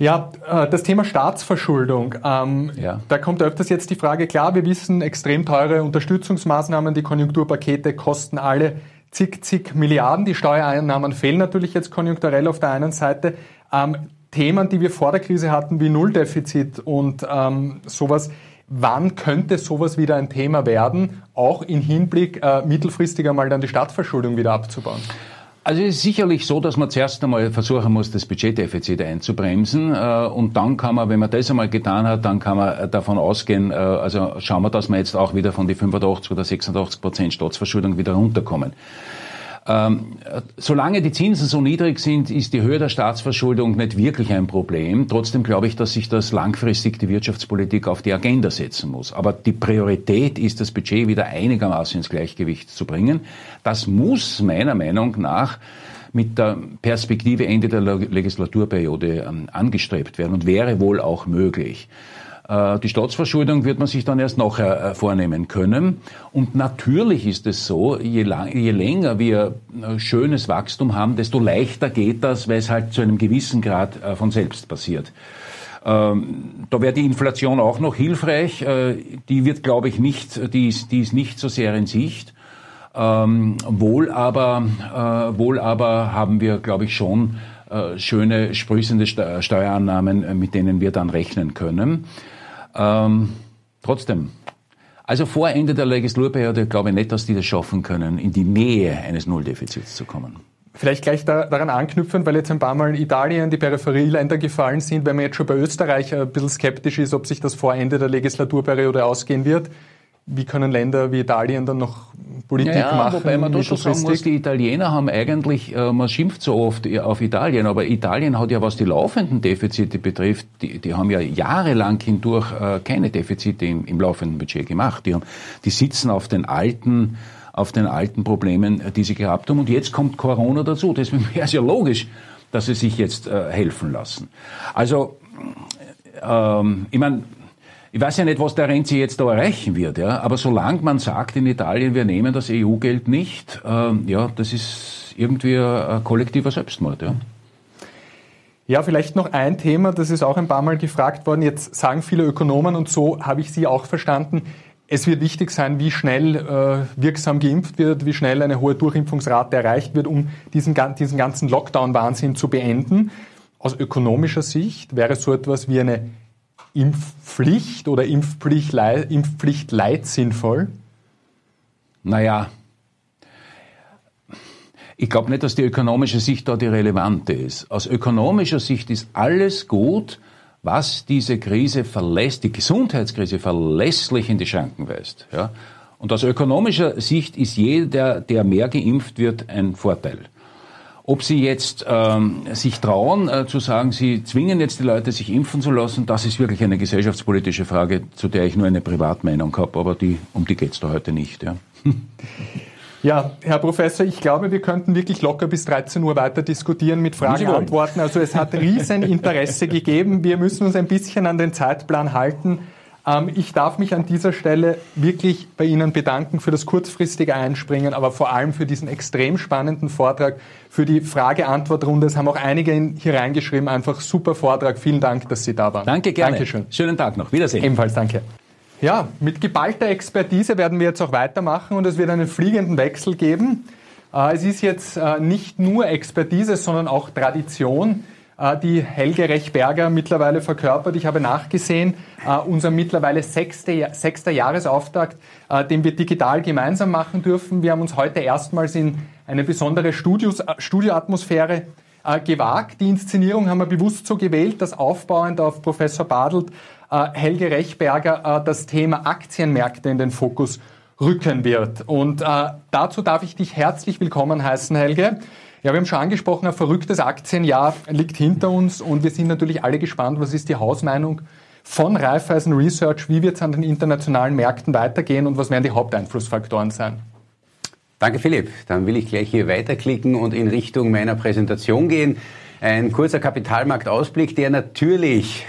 Ja, äh, das Thema Staatsverschuldung. Ähm, ja. Da kommt öfters jetzt die Frage, klar, wir wissen, extrem teure Unterstützungsmaßnahmen, die Konjunkturpakete kosten alle zig, zig Milliarden. Die Steuereinnahmen fehlen natürlich jetzt konjunkturell auf der einen Seite. Ähm, Themen, die wir vor der Krise hatten, wie Nulldefizit und ähm, sowas, wann könnte sowas wieder ein Thema werden, auch im Hinblick äh, mittelfristig einmal dann die Staatsverschuldung wieder abzubauen? Also es ist sicherlich so, dass man zuerst einmal versuchen muss, das Budgetdefizit einzubremsen. Äh, und dann kann man, wenn man das einmal getan hat, dann kann man davon ausgehen, äh, also schauen wir, dass wir jetzt auch wieder von die 85 oder 86 Prozent Staatsverschuldung wieder runterkommen. Ähm, solange die Zinsen so niedrig sind, ist die Höhe der Staatsverschuldung nicht wirklich ein Problem. Trotzdem glaube ich, dass sich das langfristig die Wirtschaftspolitik auf die Agenda setzen muss. Aber die Priorität ist, das Budget wieder einigermaßen ins Gleichgewicht zu bringen. Das muss meiner Meinung nach mit der Perspektive Ende der Legislaturperiode ähm, angestrebt werden und wäre wohl auch möglich. Äh, die Staatsverschuldung wird man sich dann erst nachher äh, vornehmen können. Und natürlich ist es so, je, lang, je länger wir äh, schönes Wachstum haben, desto leichter geht das, weil es halt zu einem gewissen Grad von selbst passiert. Ähm, da wäre die Inflation auch noch hilfreich. Die wird, glaube ich, nicht, die ist, die ist nicht so sehr in Sicht. Ähm, wohl aber, wohl aber haben wir, glaube ich, schon schöne sprüßende Steuerannahmen, mit denen wir dann rechnen können. Ähm, trotzdem, also vor Ende der Legislaturperiode glaube ich nicht, dass die das schaffen können, in die Nähe eines Nulldefizits zu kommen. Vielleicht gleich da, daran anknüpfen, weil jetzt ein paar Mal Italien, die Peripherieländer gefallen sind, wenn man jetzt schon bei Österreich ein bisschen skeptisch ist, ob sich das vor Ende der Legislaturperiode ausgehen wird wie können Länder wie Italien dann noch Politik ja, ja, machen? Wobei man da schon sagen muss, die Italiener haben eigentlich, äh, man schimpft so oft auf Italien, aber Italien hat ja, was die laufenden Defizite betrifft, die, die haben ja jahrelang hindurch äh, keine Defizite im, im laufenden Budget gemacht. Die, haben, die sitzen auf den alten auf den alten Problemen, die sie gehabt haben. Und jetzt kommt Corona dazu. Deswegen wäre es ja logisch, dass sie sich jetzt äh, helfen lassen. Also, ähm, ich meine, ich weiß ja nicht, was der Renzi jetzt da erreichen wird, ja. Aber solange man sagt in Italien, wir nehmen das EU-Geld nicht, ähm, ja, das ist irgendwie ein kollektiver Selbstmord, ja. Ja, vielleicht noch ein Thema, das ist auch ein paar Mal gefragt worden. Jetzt sagen viele Ökonomen, und so habe ich Sie auch verstanden, es wird wichtig sein, wie schnell äh, wirksam geimpft wird, wie schnell eine hohe Durchimpfungsrate erreicht wird, um diesen, diesen ganzen Lockdown-Wahnsinn zu beenden. Aus ökonomischer Sicht wäre so etwas wie eine Impfpflicht oder Impfpflicht, Impfpflicht Leid sinnvoll? Naja, ich glaube nicht, dass die ökonomische Sicht da die relevante ist. Aus ökonomischer Sicht ist alles gut, was diese Krise verlässt, die Gesundheitskrise verlässlich in die Schranken weist. Ja? Und aus ökonomischer Sicht ist jeder, der mehr geimpft wird, ein Vorteil. Ob Sie jetzt ähm, sich trauen äh, zu sagen, Sie zwingen jetzt die Leute, sich impfen zu lassen, das ist wirklich eine gesellschaftspolitische Frage, zu der ich nur eine Privatmeinung habe, aber die, um die geht es da heute nicht. Ja. Ja, Herr Professor, ich glaube, wir könnten wirklich locker bis 13 Uhr weiter diskutieren mit Fragen und Antworten. Also es hat riesen Interesse gegeben. Wir müssen uns ein bisschen an den Zeitplan halten. Ähm, ich darf mich an dieser Stelle wirklich bei Ihnen bedanken für das kurzfristige Einspringen, aber vor allem für diesen extrem spannenden Vortrag, für die Frage-Antwort-Runde. Es haben auch einige hier reingeschrieben. Einfach super Vortrag. Vielen Dank, dass Sie da waren. Danke, gerne. Dankeschön. Schönen Tag noch. Wiedersehen. Ebenfalls, danke. Ja, mit geballter Expertise werden wir jetzt auch weitermachen und es wird einen fliegenden Wechsel geben. Äh, es ist jetzt äh, nicht nur Expertise, sondern auch Tradition. Äh, die Helge Rechberger mittlerweile verkörpert. Ich habe nachgesehen, äh, unser mittlerweile sechste, sechster Jahresauftakt, äh, den wir digital gemeinsam machen dürfen. Wir haben uns heute erstmals in eine besondere Studios, Studioatmosphäre gewagt. Die Inszenierung haben wir bewusst so gewählt, dass aufbauend auf Professor Badelt Helge Rechberger das Thema Aktienmärkte in den Fokus rücken wird. Und dazu darf ich dich herzlich willkommen heißen, Helge. Ja, wir haben schon angesprochen, ein verrücktes Aktienjahr liegt hinter uns und wir sind natürlich alle gespannt, was ist die Hausmeinung von Raiffeisen Research, wie wird es an den internationalen Märkten weitergehen und was werden die Haupteinflussfaktoren sein? Danke Philipp. Dann will ich gleich hier weiterklicken und in Richtung meiner Präsentation gehen. Ein kurzer Kapitalmarktausblick, der natürlich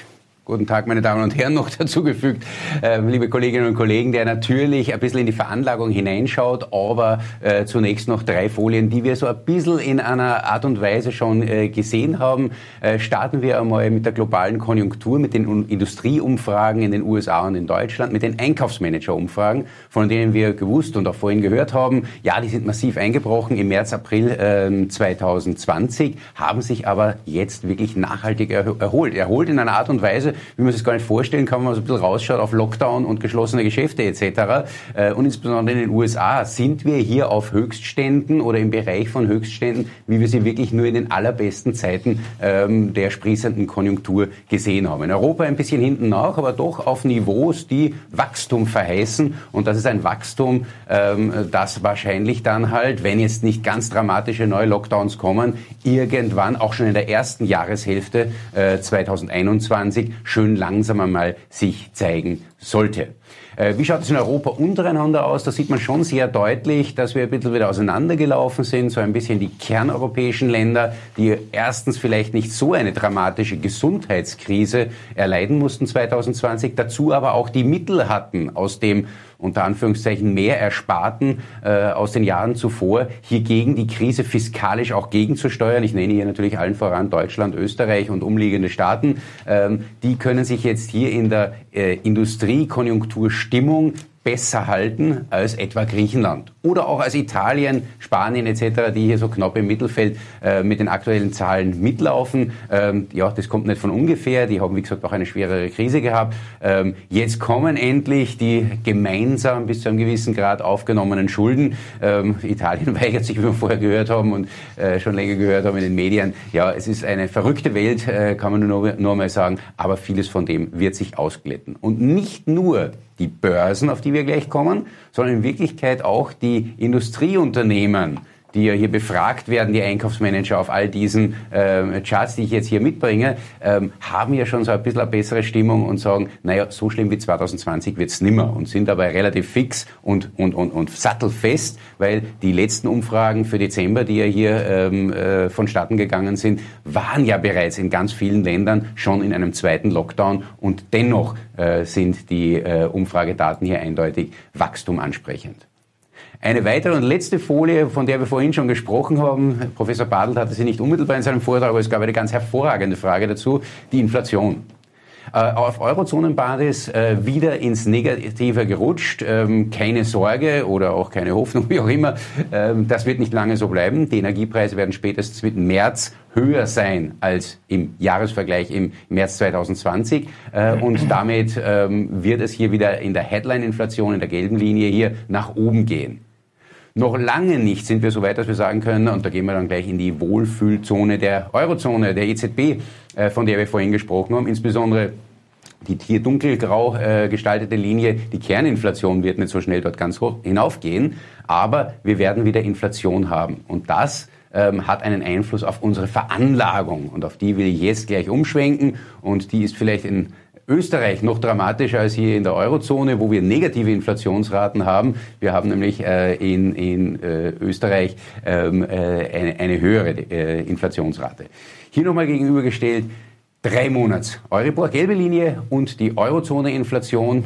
Guten Tag, meine Damen und Herren, noch dazugefügt, äh, liebe Kolleginnen und Kollegen, der natürlich ein bisschen in die Veranlagung hineinschaut, aber äh, zunächst noch drei Folien, die wir so ein bisschen in einer Art und Weise schon äh, gesehen haben. Äh, starten wir einmal mit der globalen Konjunktur, mit den Industrieumfragen in den USA und in Deutschland, mit den Einkaufsmanager-Umfragen, von denen wir gewusst und auch vorhin gehört haben, ja, die sind massiv eingebrochen im März, April 2020, ähm, haben sich aber jetzt wirklich nachhaltig erholt. Erholt in einer Art und Weise, wie man sich gar nicht vorstellen kann, wenn man so ein bisschen rausschaut auf Lockdown und geschlossene Geschäfte etc. Äh, und insbesondere in den USA sind wir hier auf Höchstständen oder im Bereich von Höchstständen, wie wir sie wirklich nur in den allerbesten Zeiten ähm, der sprießenden Konjunktur gesehen haben. In Europa ein bisschen hinten nach, aber doch auf Niveaus, die Wachstum verheißen. Und das ist ein Wachstum, ähm, das wahrscheinlich dann halt, wenn jetzt nicht ganz dramatische neue Lockdowns kommen, irgendwann auch schon in der ersten Jahreshälfte äh, 2021 schön langsam einmal sich zeigen sollte. Äh, wie schaut es in Europa untereinander aus? Da sieht man schon sehr deutlich, dass wir ein bisschen wieder auseinandergelaufen sind, so ein bisschen die kerneuropäischen Länder, die erstens vielleicht nicht so eine dramatische Gesundheitskrise erleiden mussten 2020, dazu aber auch die Mittel hatten aus dem unter Anführungszeichen mehr Ersparten äh, aus den Jahren zuvor, hier gegen die Krise fiskalisch auch gegenzusteuern. Ich nenne hier natürlich allen voran Deutschland, Österreich und umliegende Staaten. Ähm, die können sich jetzt hier in der äh, Industriekonjunkturstimmung besser halten als etwa Griechenland oder auch als Italien, Spanien etc., die hier so knapp im Mittelfeld äh, mit den aktuellen Zahlen mitlaufen. Ähm, ja, das kommt nicht von ungefähr. Die haben, wie gesagt, auch eine schwerere Krise gehabt. Ähm, jetzt kommen endlich die gemeinsam bis zu einem gewissen Grad aufgenommenen Schulden. Ähm, Italien weigert sich, wie wir vorher gehört haben und äh, schon länger gehört haben in den Medien. Ja, es ist eine verrückte Welt, äh, kann man nur, nur mal sagen. Aber vieles von dem wird sich ausglätten. Und nicht nur die Börsen, auf die wir gleich kommen, sondern in Wirklichkeit auch die Industrieunternehmen, die ja hier befragt werden, die Einkaufsmanager auf all diesen äh, Charts, die ich jetzt hier mitbringe, ähm, haben ja schon so ein bisschen eine bessere Stimmung und sagen, naja, so schlimm wie 2020 wird's nimmer und sind dabei relativ fix und, und, und, und sattelfest, weil die letzten Umfragen für Dezember, die ja hier ähm, äh, vonstatten gegangen sind, waren ja bereits in ganz vielen Ländern schon in einem zweiten Lockdown und dennoch äh, sind die äh, Umfragedaten hier eindeutig Wachstum ansprechend. Eine weitere und letzte Folie, von der wir vorhin schon gesprochen haben, Professor Badelt hatte sie nicht unmittelbar in seinem Vortrag, aber es gab eine ganz hervorragende Frage dazu, die Inflation. Äh, auf Eurozonenbasis äh, wieder ins Negative gerutscht. Ähm, keine Sorge oder auch keine Hoffnung, wie auch immer. Ähm, das wird nicht lange so bleiben. Die Energiepreise werden spätestens mit März höher sein als im Jahresvergleich im März 2020. Äh, und damit ähm, wird es hier wieder in der Headline-Inflation, in der gelben Linie hier nach oben gehen. Noch lange nicht sind wir so weit, dass wir sagen können, und da gehen wir dann gleich in die Wohlfühlzone der Eurozone, der EZB, äh, von der wir vorhin gesprochen haben, insbesondere die hier dunkelgrau äh, gestaltete Linie, die Kerninflation wird nicht so schnell dort ganz hoch hinaufgehen, aber wir werden wieder Inflation haben. Und das ähm, hat einen Einfluss auf unsere Veranlagung. Und auf die will ich jetzt gleich umschwenken. Und die ist vielleicht in Österreich noch dramatischer als hier in der Eurozone, wo wir negative Inflationsraten haben. Wir haben nämlich äh, in, in äh, Österreich ähm, äh, eine, eine, höhere äh, Inflationsrate. Hier nochmal gegenübergestellt, drei Monats Euribor, gelbe Linie und die Eurozone-Inflation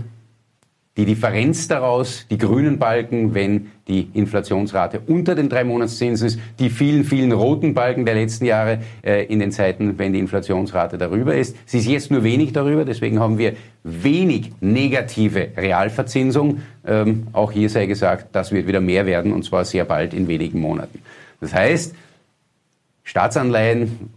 die Differenz daraus, die grünen Balken, wenn die Inflationsrate unter den drei Monatszinsen ist, die vielen, vielen roten Balken der letzten Jahre äh, in den Zeiten, wenn die Inflationsrate darüber ist. Sie ist jetzt nur wenig darüber, deswegen haben wir wenig negative Realverzinsung. Ähm, auch hier sei gesagt, das wird wieder mehr werden und zwar sehr bald in wenigen Monaten. Das heißt, Staatsanleihen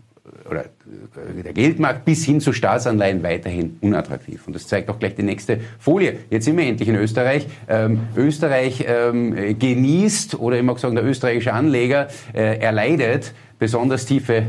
oder äh, der Geldmarkt bis hin zu Staatsanleihen weiterhin unattraktiv. Und das zeigt auch gleich die nächste Folie. Jetzt sind wir endlich in Österreich. Ähm, Österreich ähm, genießt, oder immer gesagt, der österreichische Anleger äh, erleidet besonders tiefe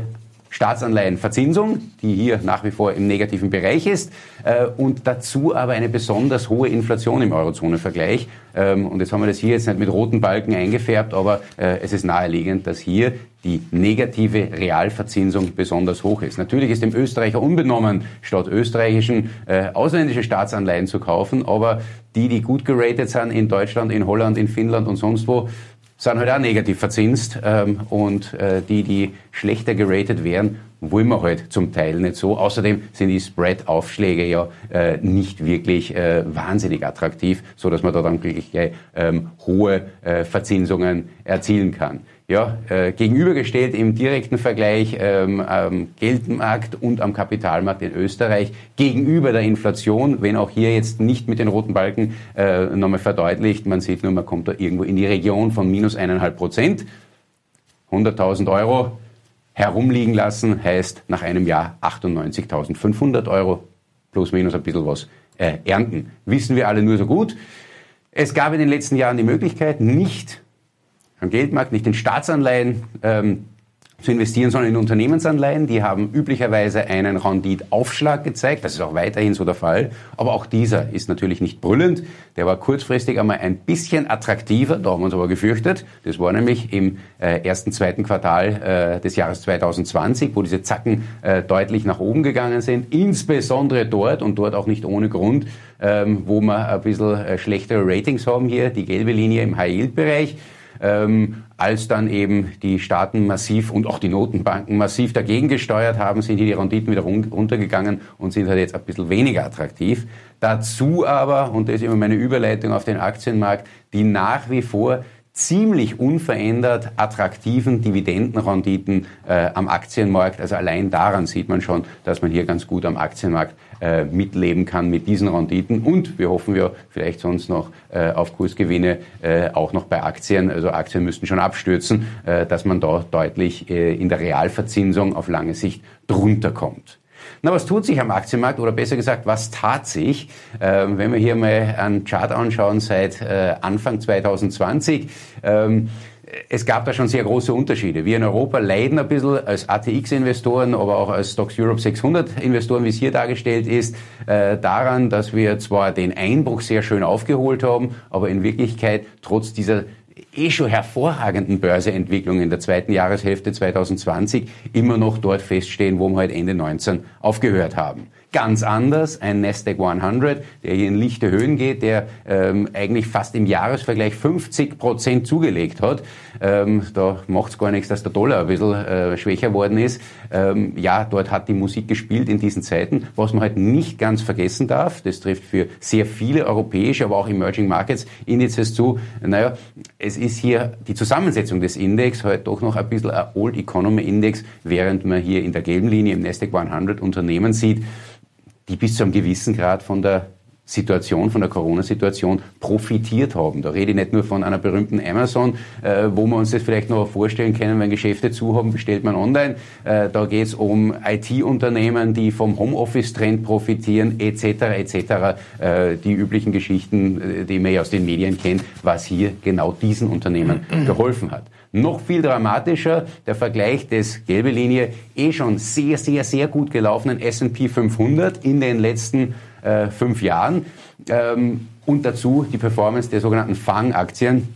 Staatsanleihenverzinsung, die hier nach wie vor im negativen Bereich ist, äh, und dazu aber eine besonders hohe Inflation im Eurozone-Vergleich. Ähm, und jetzt haben wir das hier jetzt nicht mit roten Balken eingefärbt, aber äh, es ist naheliegend, dass hier die negative Realverzinsung besonders hoch ist. Natürlich ist dem Österreicher unbenommen, statt österreichischen äh, ausländische Staatsanleihen zu kaufen, aber die, die gut geratet sind in Deutschland, in Holland, in Finnland und sonst wo, sind halt auch negativ verzinst ähm, und äh, die, die schlechter geratet wären, wollen wir halt zum Teil nicht so. Außerdem sind die Spread-Aufschläge ja äh, nicht wirklich äh, wahnsinnig attraktiv, so dass man da dann wirklich ähm, hohe äh, Verzinsungen erzielen kann ja, äh, gegenübergestellt im direkten Vergleich ähm, am Geldmarkt und am Kapitalmarkt in Österreich gegenüber der Inflation, wenn auch hier jetzt nicht mit den roten Balken äh, nochmal verdeutlicht, man sieht nur, man kommt da irgendwo in die Region von minus eineinhalb Prozent. 100.000 Euro herumliegen lassen heißt nach einem Jahr 98.500 Euro plus minus ein bisschen was äh, ernten. Wissen wir alle nur so gut. Es gab in den letzten Jahren die Möglichkeit, nicht am Geldmarkt, nicht in Staatsanleihen ähm, zu investieren, sondern in Unternehmensanleihen. Die haben üblicherweise einen Renditaufschlag gezeigt. Das ist auch weiterhin so der Fall. Aber auch dieser ist natürlich nicht brüllend. Der war kurzfristig einmal ein bisschen attraktiver. Da haben wir uns aber gefürchtet. Das war nämlich im äh, ersten, zweiten Quartal äh, des Jahres 2020, wo diese Zacken äh, deutlich nach oben gegangen sind. Insbesondere dort und dort auch nicht ohne Grund, ähm, wo wir ein bisschen äh, schlechtere Ratings haben hier. Die gelbe Linie im High-Yield-Bereich ähm, als dann eben die Staaten massiv und auch die Notenbanken massiv dagegen gesteuert haben, sind hier die Renditen wieder runtergegangen und sind halt jetzt ein bisschen weniger attraktiv. Dazu aber, und das ist immer meine Überleitung auf den Aktienmarkt, die nach wie vor ziemlich unverändert attraktiven Dividendenrenditen äh, am Aktienmarkt. Also allein daran sieht man schon, dass man hier ganz gut am Aktienmarkt äh, mitleben kann mit diesen Renditen. Und wir hoffen ja vielleicht sonst noch äh, auf Kursgewinne äh, auch noch bei Aktien. Also Aktien müssten schon abstürzen, äh, dass man da deutlich äh, in der Realverzinsung auf lange Sicht drunter kommt. Na, was tut sich am Aktienmarkt oder besser gesagt, was tat sich? Ähm, wenn wir hier mal einen Chart anschauen seit äh, Anfang 2020, ähm, es gab da schon sehr große Unterschiede. Wir in Europa leiden ein bisschen als ATX-Investoren, aber auch als Stocks Europe 600-Investoren, wie es hier dargestellt ist, äh, daran, dass wir zwar den Einbruch sehr schön aufgeholt haben, aber in Wirklichkeit trotz dieser eh schon hervorragenden Börseentwicklung in der zweiten Jahreshälfte 2020 immer noch dort feststehen, wo wir halt Ende 19 aufgehört haben. Ganz anders ein Nasdaq 100, der hier in lichte Höhen geht, der ähm, eigentlich fast im Jahresvergleich 50 Prozent zugelegt hat. Ähm, da macht es gar nichts, dass der Dollar ein bisschen äh, schwächer worden ist. Ähm, ja, dort hat die Musik gespielt in diesen Zeiten. Was man halt nicht ganz vergessen darf, das trifft für sehr viele europäische, aber auch Emerging Markets Indizes zu. Naja, es ist hier die Zusammensetzung des Index halt doch noch ein bisschen ein Old Economy Index, während man hier in der gelben Linie im Nasdaq 100 Unternehmen sieht, die bis zu einem gewissen Grad von der Situation, von der Corona-Situation profitiert haben. Da rede ich nicht nur von einer berühmten Amazon, äh, wo wir uns das vielleicht noch vorstellen können, wenn Geschäfte zu haben, bestellt man online. Äh, da geht es um IT-Unternehmen, die vom Homeoffice-Trend profitieren, etc., etc., äh, die üblichen Geschichten, äh, die man ja aus den Medien kennt, was hier genau diesen Unternehmen geholfen hat. Noch viel dramatischer der Vergleich des gelbe Linie eh schon sehr, sehr, sehr gut gelaufenen S&P 500 in den letzten äh, fünf Jahren ähm, und dazu die Performance der sogenannten FANG-Aktien,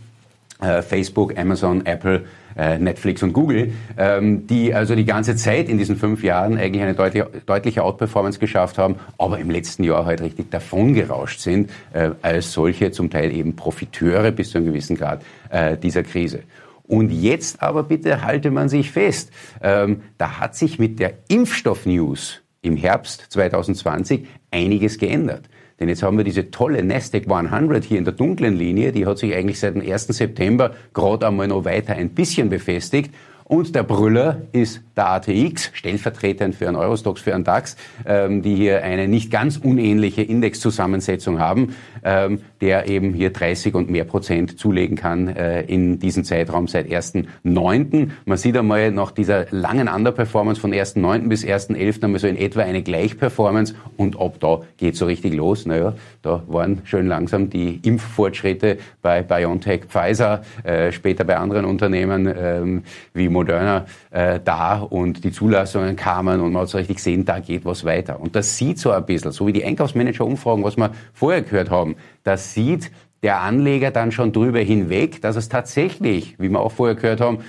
äh, Facebook, Amazon, Apple, äh, Netflix und Google, ähm, die also die ganze Zeit in diesen fünf Jahren eigentlich eine deutliche, deutliche Outperformance geschafft haben, aber im letzten Jahr halt richtig davongerauscht sind, äh, als solche zum Teil eben Profiteure bis zu einem gewissen Grad äh, dieser Krise. Und jetzt aber bitte halte man sich fest, ähm, da hat sich mit der Impfstoff-News im Herbst 2020 einiges geändert. Denn jetzt haben wir diese tolle Nasdaq 100 hier in der dunklen Linie, die hat sich eigentlich seit dem 1. September gerade einmal noch weiter ein bisschen befestigt. Und der Brüller ist der ATX, stellvertretend für einen Eurostox, für einen DAX, ähm, die hier eine nicht ganz unähnliche Indexzusammensetzung haben, ähm, der eben hier 30 und mehr Prozent zulegen kann äh, in diesem Zeitraum seit 1.9. Man sieht einmal nach dieser langen Underperformance von 1.9. bis 1.11. einmal so in etwa eine Gleichperformance und ab da geht so richtig los. Naja, da waren schön langsam die Impffortschritte bei BioNTech, Pfizer, äh, später bei anderen Unternehmen ähm, wie Moderna äh, da und die Zulassungen kamen und man hat so richtig gesehen, da geht was weiter. Und das sieht so ein bisschen, so wie die Einkaufsmanager-Umfragen, was wir vorher gehört haben, das sieht der Anleger dann schon drüber hinweg, dass es tatsächlich, wie wir auch vorher gehört haben,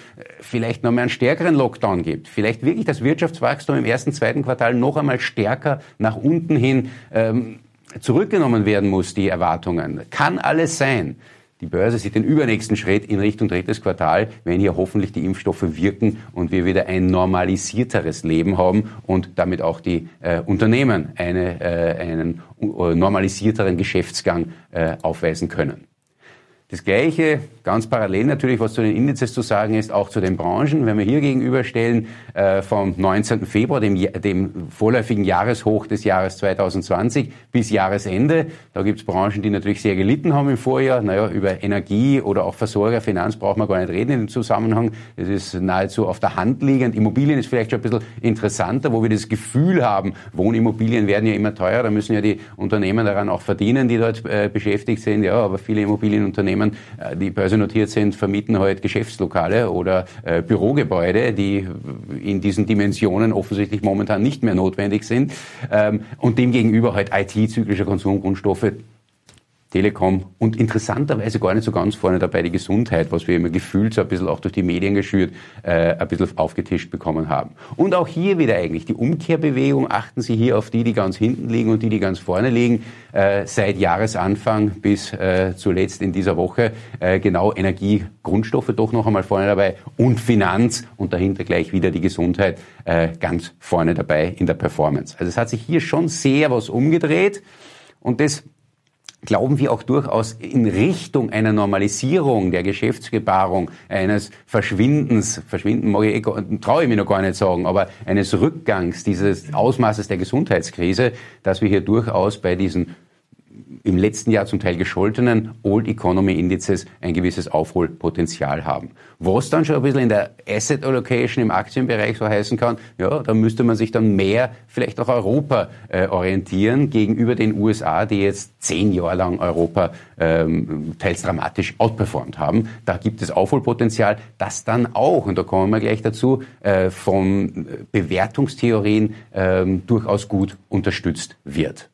vielleicht noch mehr einen stärkeren Lockdown gibt. Vielleicht wirklich das Wirtschaftswachstum im ersten, zweiten Quartal noch einmal stärker nach unten hin ähm, zurückgenommen werden muss, die Erwartungen. Kann alles sein. Die Börse sieht den übernächsten Schritt in Richtung drittes Quartal, wenn hier hoffentlich die Impfstoffe wirken und wir wieder ein normalisierteres Leben haben und damit auch die äh, Unternehmen eine, äh, einen äh, normalisierteren Geschäftsgang äh, aufweisen können. Das Gleiche, ganz parallel natürlich, was zu den Indizes zu sagen ist, auch zu den Branchen. Wenn wir hier gegenüberstellen, äh, vom 19. Februar, dem, dem vorläufigen Jahreshoch des Jahres 2020 bis Jahresende, da gibt es Branchen, die natürlich sehr gelitten haben im Vorjahr. Naja, über Energie oder auch Versorger, Finanz braucht man gar nicht reden in dem Zusammenhang. Das ist nahezu auf der Hand liegend. Immobilien ist vielleicht schon ein bisschen interessanter, wo wir das Gefühl haben, Wohnimmobilien werden ja immer teurer, da müssen ja die Unternehmen daran auch verdienen, die dort äh, beschäftigt sind. Ja, aber viele Immobilienunternehmen Unternehmen, äh, die börsennotiert sind, vermieten heute Geschäftslokale oder äh, Bürogebäude, die in diesen Dimensionen offensichtlich momentan nicht mehr notwendig sind. Ähm, und demgegenüber halt IT-zyklische Konsumgrundstoffe, Telekom und interessanterweise gar nicht so ganz vorne dabei die Gesundheit, was wir immer gefühlt so ein bisschen auch durch die Medien geschürt, äh, ein bisschen aufgetischt bekommen haben. Und auch hier wieder eigentlich die Umkehrbewegung. Achten Sie hier auf die, die ganz hinten liegen und die, die ganz vorne liegen. Äh, seit Jahresanfang bis äh, zuletzt in dieser Woche äh, genau Energie, Grundstoffe doch noch einmal vorne dabei und Finanz und dahinter gleich wieder die Gesundheit äh, ganz vorne dabei in der Performance. Also es hat sich hier schon sehr was umgedreht. Und das glauben wir auch durchaus in Richtung einer Normalisierung der Geschäftsgebarung, eines Verschwindens, Verschwinden mag ich, eh traue ich mir noch gar nicht sagen, aber eines Rückgangs dieses Ausmaßes der Gesundheitskrise, dass wir hier durchaus bei diesen im letzten Jahr zum Teil gescholtenen Old Economy Indizes ein gewisses Aufholpotenzial haben. Was dann schon ein bisschen in der Asset Allocation im Aktienbereich so heißen kann, ja, da müsste man sich dann mehr vielleicht auch Europa äh, orientieren gegenüber den USA, die jetzt zehn Jahre lang Europa ähm, teils dramatisch outperformt haben. Da gibt es Aufholpotenzial, das dann auch, und da kommen wir gleich dazu, äh, von Bewertungstheorien ähm, durchaus gut unterstützt wird.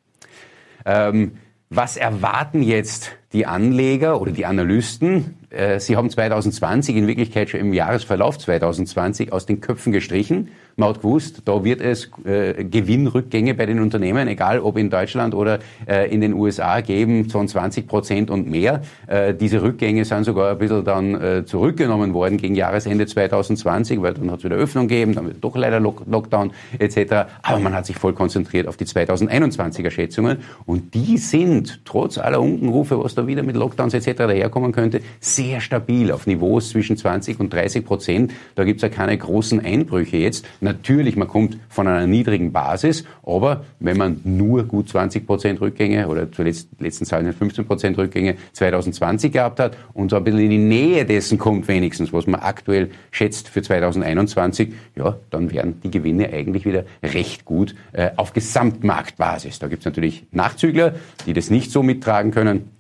Ähm, was erwarten jetzt die Anleger oder die Analysten? Äh, sie haben 2020 in Wirklichkeit schon im Jahresverlauf 2020 aus den Köpfen gestrichen. Man hat gewusst, da wird es äh, Gewinnrückgänge bei den Unternehmen, egal ob in Deutschland oder äh, in den USA, geben von 20 Prozent und mehr. Äh, diese Rückgänge sind sogar ein bisschen dann äh, zurückgenommen worden gegen Jahresende 2020, weil dann hat es wieder Öffnung gegeben, dann wird doch leider Lock Lockdown etc. Aber man hat sich voll konzentriert auf die 2021er Schätzungen und die sind trotz aller Unkenrufe, was da wieder mit Lockdowns etc. daherkommen könnte, sehr stabil auf Niveaus zwischen 20 und 30 Prozent. Da gibt es ja keine großen Einbrüche jetzt. Natürlich, man kommt von einer niedrigen Basis, aber wenn man nur gut 20 Prozent Rückgänge oder zuletzt letzten Zahlen 15 Prozent Rückgänge 2020 gehabt hat und so ein bisschen in die Nähe dessen kommt wenigstens, was man aktuell schätzt für 2021, ja, dann wären die Gewinne eigentlich wieder recht gut äh, auf Gesamtmarktbasis. Da gibt es natürlich Nachzügler, die das nicht so mittragen können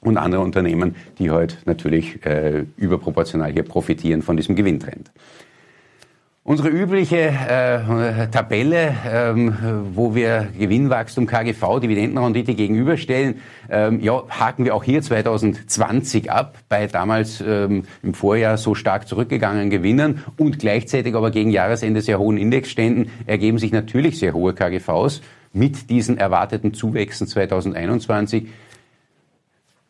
und andere Unternehmen, die heute natürlich äh, überproportional hier profitieren von diesem Gewinntrend. Unsere übliche äh, Tabelle, ähm, wo wir Gewinnwachstum, KGV, Dividendenrendite gegenüberstellen, ähm, ja, haken wir auch hier 2020 ab, bei damals ähm, im Vorjahr so stark zurückgegangenen Gewinnen und gleichzeitig aber gegen Jahresende sehr hohen Indexständen ergeben sich natürlich sehr hohe KGVs mit diesen erwarteten Zuwächsen 2021